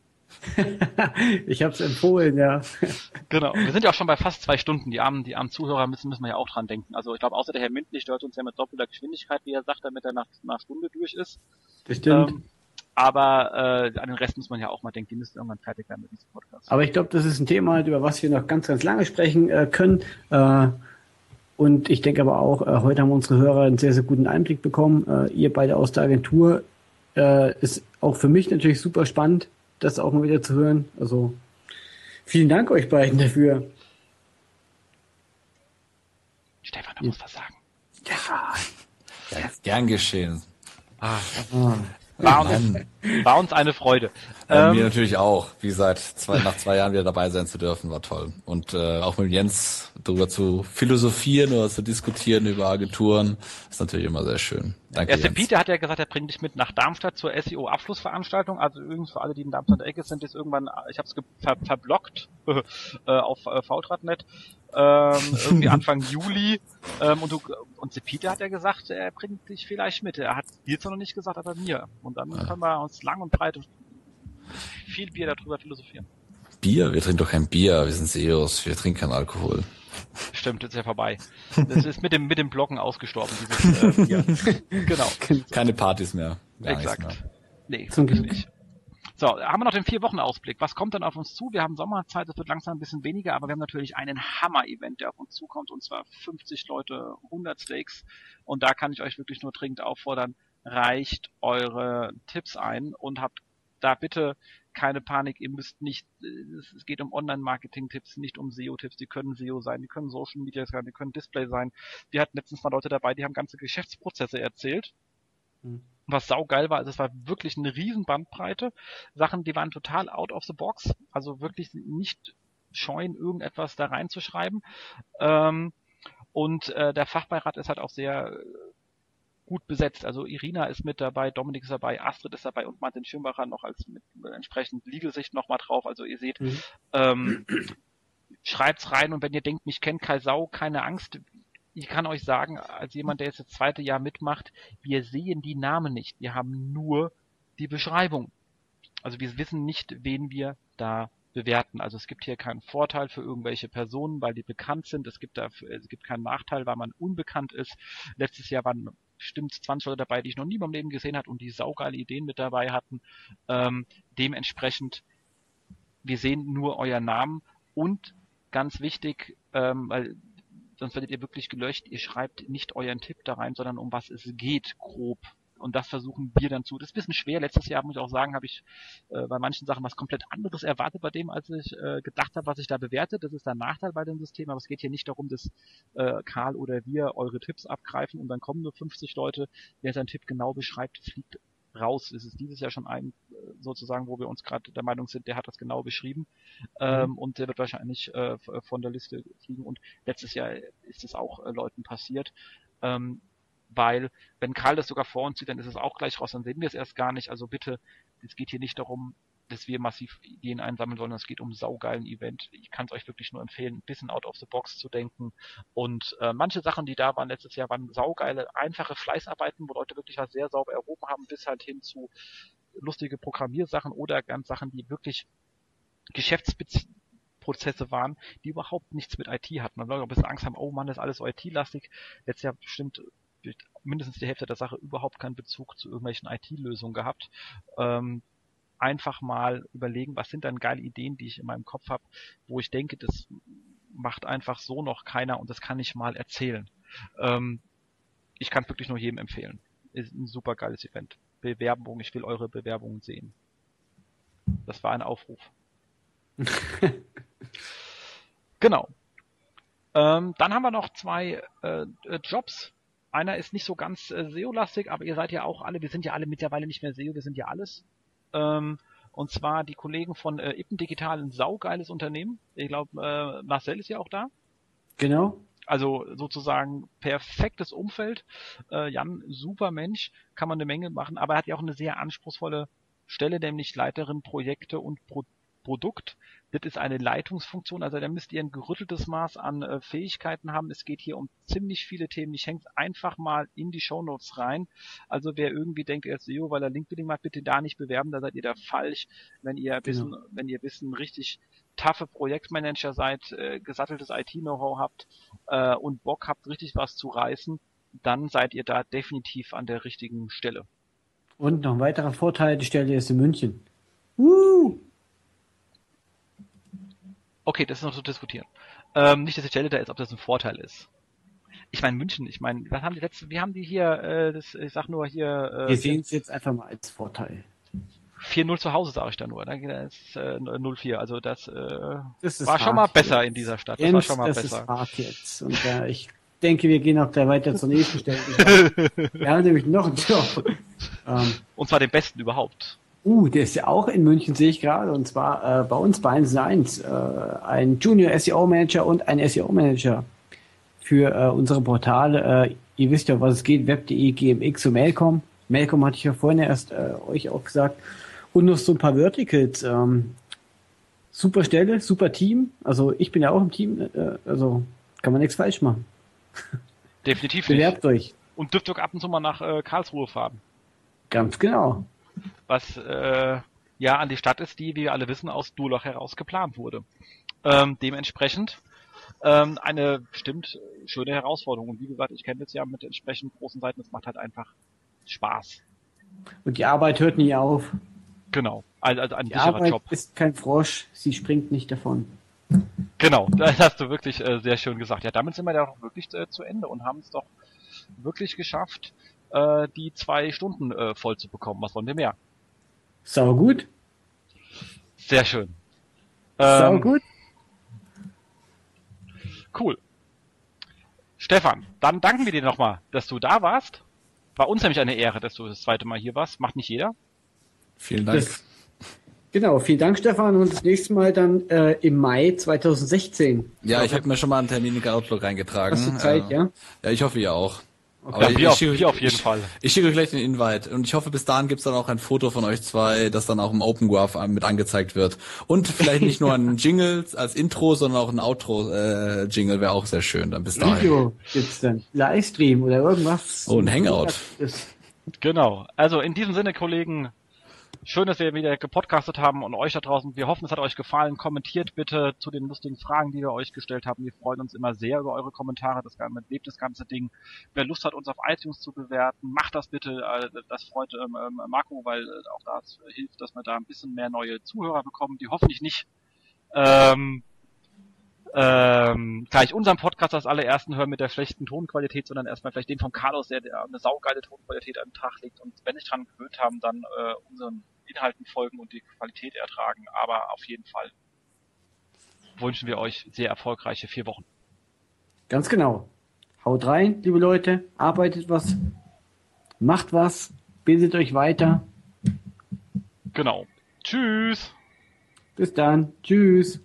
ich habe es empfohlen, ja. genau. Wir sind ja auch schon bei fast zwei Stunden. Die armen, die armen Zuhörer müssen, müssen wir ja auch dran denken. Also ich glaube, außer der Herr Mündlich stört uns ja mit doppelter Geschwindigkeit, wie er sagt, damit er nach, nach Stunde durch ist. Das stimmt. Ähm, aber äh, an den Rest muss man ja auch mal denken, die müssen irgendwann fertig werden mit diesem Podcast. Aber ich glaube, das ist ein Thema, über was wir noch ganz, ganz lange sprechen äh, können. Äh, und ich denke aber auch, äh, heute haben unsere Hörer einen sehr, sehr guten Einblick bekommen. Äh, ihr beide aus der Agentur äh, ist auch für mich natürlich super spannend, das auch mal wieder zu hören. Also vielen Dank euch beiden dafür. Stefan, du musst was sagen. Ja, ja gern geschehen. Ah, ah. War uns, war uns eine Freude. Ja, ähm, mir natürlich auch. Wie gesagt, zwei, nach zwei Jahren wieder dabei sein zu dürfen, war toll. Und äh, auch mit Jens darüber zu philosophieren oder zu diskutieren über Agenturen, ist natürlich immer sehr schön. Danke. Erste Peter hat ja gesagt, er bringt dich mit nach Darmstadt zur SEO-Abschlussveranstaltung. Also übrigens für alle, die in Darmstadt Ecke sind, ist irgendwann, ich habe es ver verblockt äh, auf äh, VTRAD.net, ähm, irgendwie Anfang Juli. Ähm, und du, und Peter hat ja gesagt, er bringt dich vielleicht mit. Er hat dir zwar noch nicht gesagt, aber mir. Und dann ja. können wir uns lang und breit viel Bier darüber philosophieren. Bier? Wir trinken doch kein Bier, wir sind SEOs, wir trinken keinen Alkohol. Stimmt, ist ja vorbei. Das ist mit dem, mit dem Blocken ausgestorben, dieses äh, Bier. genau. Keine Partys mehr. Exakt. Mehr. Nee, zum Glück nicht. So, haben wir noch den vier Wochen Ausblick. Was kommt dann auf uns zu? Wir haben Sommerzeit, es wird langsam ein bisschen weniger, aber wir haben natürlich einen Hammer-Event, der auf uns zukommt, und zwar 50 Leute, 100 Steaks. Und da kann ich euch wirklich nur dringend auffordern, reicht eure Tipps ein und habt da bitte keine Panik, ihr müsst nicht, es geht um Online-Marketing-Tipps, nicht um SEO-Tipps, die können SEO sein, die können Social Media sein, die können Display sein. Wir hatten letztens mal Leute dabei, die haben ganze Geschäftsprozesse erzählt. Mhm. Was saugeil war, also es war wirklich eine riesen Bandbreite. Sachen, die waren total out of the box, also wirklich nicht scheuen, irgendetwas da reinzuschreiben. Ähm, und äh, der Fachbeirat ist halt auch sehr gut besetzt. Also Irina ist mit dabei, Dominik ist dabei, Astrid ist dabei und Martin Schirmbacher noch als mit entsprechend Legal-Sicht nochmal drauf. Also ihr seht, mhm. ähm, schreibt's rein und wenn ihr denkt, mich kennt Kai Sau, keine Angst. Ich kann euch sagen, als jemand, der jetzt das zweite Jahr mitmacht, wir sehen die Namen nicht. Wir haben nur die Beschreibung. Also wir wissen nicht, wen wir da bewerten. Also es gibt hier keinen Vorteil für irgendwelche Personen, weil die bekannt sind. Es gibt dafür, es gibt keinen Nachteil, weil man unbekannt ist. Letztes Jahr waren bestimmt 20 Leute dabei, die ich noch nie beim Leben gesehen habe und die saugeile Ideen mit dabei hatten. Ähm, dementsprechend, wir sehen nur euer Namen und ganz wichtig, ähm, weil sonst werdet ihr wirklich gelöscht, ihr schreibt nicht euren Tipp da rein, sondern um was es geht, grob und das versuchen wir dann zu. Das ist ein bisschen schwer. Letztes Jahr, muss ich auch sagen, habe ich äh, bei manchen Sachen was komplett anderes erwartet bei dem, als ich äh, gedacht habe, was ich da bewerte. Das ist der Nachteil bei dem System, aber es geht hier nicht darum, dass äh, Karl oder wir eure Tipps abgreifen und dann kommen nur 50 Leute. Wer seinen Tipp genau beschreibt, fliegt raus. Es ist dieses Jahr schon ein, äh, sozusagen, wo wir uns gerade der Meinung sind, der hat das genau beschrieben ähm, mhm. und der wird wahrscheinlich äh, von der Liste fliegen. Und letztes Jahr ist es auch äh, Leuten passiert. Ähm, weil wenn Karl das sogar vor uns sieht, dann ist es auch gleich raus, dann sehen wir es erst gar nicht. Also bitte, es geht hier nicht darum, dass wir massiv Ideen einsammeln sollen, es geht um saugeilen Event. Ich kann es euch wirklich nur empfehlen, ein bisschen out of the box zu denken. Und äh, manche Sachen, die da waren letztes Jahr, waren saugeile, einfache Fleißarbeiten, wo Leute wirklich was sehr sauber erhoben haben, bis halt hin zu lustige Programmiersachen oder ganz Sachen, die wirklich Geschäftsprozesse waren, die überhaupt nichts mit IT hatten. Man soll ein bisschen Angst haben, oh Mann, das ist alles IT-lastig. Letztes Jahr bestimmt mindestens die Hälfte der Sache überhaupt keinen Bezug zu irgendwelchen IT-Lösungen gehabt. Ähm, einfach mal überlegen, was sind dann geile Ideen, die ich in meinem Kopf habe, wo ich denke, das macht einfach so noch keiner und das kann ich mal erzählen. Ähm, ich kann es wirklich nur jedem empfehlen. Ist ein super geiles Event. Bewerbung, ich will eure Bewerbungen sehen. Das war ein Aufruf. genau. Ähm, dann haben wir noch zwei äh, äh Jobs. Einer ist nicht so ganz äh, SEO-lastig, aber ihr seid ja auch alle, wir sind ja alle mittlerweile nicht mehr SEO, wir sind ja alles. Ähm, und zwar die Kollegen von äh, Ippen Digital, ein saugeiles Unternehmen. Ich glaube, äh, Marcel ist ja auch da. Genau. Also sozusagen perfektes Umfeld. Äh, Jan, super Mensch, kann man eine Menge machen, aber er hat ja auch eine sehr anspruchsvolle Stelle, nämlich Leiterin Projekte und Pro Produkt. Das ist eine Leitungsfunktion, also da müsst ihr ein gerütteltes Maß an äh, Fähigkeiten haben. Es geht hier um ziemlich viele Themen. Ich hänge einfach mal in die Shownotes rein. Also wer irgendwie denkt, er ist SEO, weil er LinkedIn macht, bitte da nicht bewerben, da seid ihr da falsch. Wenn ihr genau. wissen, wenn ihr wissen, richtig taffe Projektmanager seid, äh, gesatteltes IT-Know-how habt äh, und Bock habt, richtig was zu reißen, dann seid ihr da definitiv an der richtigen Stelle. Und noch ein weiterer Vorteil, die Stelle ist in München. Woo! Okay, das ist noch zu diskutieren. Ähm, nicht, dass die Stelle da ist, ob das ein Vorteil ist. Ich meine München, ich meine, was haben die letzte, wie haben die hier, äh, das, ich sag nur hier. Äh, Wir sehen es jetzt einfach mal als Vorteil. 4-0 zu Hause, sage ich da nur. Ne? Das ist äh, 0-4. Also das, äh, das war schon mal besser jetzt. in dieser Stadt. Das Jens, war schon mal das besser. Ist hart jetzt. Und äh, ich denke, wir gehen auch gleich weiter zur nächsten Stelle. wir haben nämlich noch einen Job. Ähm, Und zwar den besten überhaupt. Uh, der ist ja auch in München, sehe ich gerade. Und zwar äh, bei uns bei 1 1 äh, ein Junior SEO Manager und ein SEO Manager für äh, unsere Portale. Äh, ihr wisst ja, was es geht, web.de, GMX und Mailcom. Mailcom hatte ich ja vorhin erst äh, euch auch gesagt. Und noch so ein paar Verticals. Ähm, super Stelle, super Team. Also ich bin ja auch im Team. Äh, also kann man nichts falsch machen. Definitiv Bewerbt nicht. euch. Und dürft ihr ab und zu mal nach äh, Karlsruhe fahren. Ganz genau was äh, ja an die Stadt ist, die, wie wir alle wissen, aus Durlach heraus geplant wurde. Ähm, dementsprechend ähm, eine bestimmt schöne Herausforderung. Und wie gesagt, ich kenne das ja mit entsprechend großen Seiten, es macht halt einfach Spaß. Und die Arbeit hört nie auf. Genau, also, also ein die Arbeit Job. ist kein Frosch, sie springt nicht davon. Genau, das hast du wirklich äh, sehr schön gesagt. Ja, damit sind wir ja auch wirklich äh, zu Ende und haben es doch wirklich geschafft, äh, die zwei Stunden äh, voll zu bekommen. Was wollen wir mehr? Sau gut. Sehr schön. Sau ähm, gut. Cool. Stefan, dann danken wir dir nochmal, dass du da warst. War uns nämlich eine Ehre, dass du das zweite Mal hier warst. Macht nicht jeder. Vielen Dank. Das Genau, vielen Dank, Stefan. Und das nächste Mal dann äh, im Mai 2016. Ja, ich habe mir schon mal einen Termin in Outlook reingetragen. Hast du Zeit, äh, ja? Ja, ich hoffe, ihr auch. Okay. Ja, wir, auf, schicke, wir auf jeden ich, Fall. Ich schicke euch gleich den Invite und ich hoffe, bis dahin gibt's dann auch ein Foto von euch zwei, das dann auch im Open Graph mit angezeigt wird. Und vielleicht nicht nur ein Jingle als Intro, sondern auch ein Outro-Jingle äh, wäre auch sehr schön. Dann bis dahin. Video gibt's dann, Livestream oder irgendwas. Oh, ein Hangout. Genau. Also in diesem Sinne, Kollegen, Schön, dass wir wieder gepodcastet haben und euch da draußen. Wir hoffen, es hat euch gefallen. Kommentiert bitte zu den lustigen Fragen, die wir euch gestellt haben. Wir freuen uns immer sehr über eure Kommentare. Das lebt das ganze Ding. Wer Lust hat, uns auf iTunes zu bewerten, macht das bitte. Äh, das freut ähm, ähm, Marco, weil äh, auch das hilft, dass wir da ein bisschen mehr neue Zuhörer bekommen, die hoffentlich nicht ähm, ähm, gleich unseren Podcast als allerersten hören mit der schlechten Tonqualität, sondern erstmal vielleicht den von Carlos, der, der eine saugeile Tonqualität an den Tag legt und wenn nicht dran gewöhnt haben, dann äh, unseren Inhalten folgen und die Qualität ertragen. Aber auf jeden Fall wünschen wir euch sehr erfolgreiche vier Wochen. Ganz genau. Haut rein, liebe Leute, arbeitet was, macht was, bildet euch weiter. Genau. Tschüss. Bis dann. Tschüss.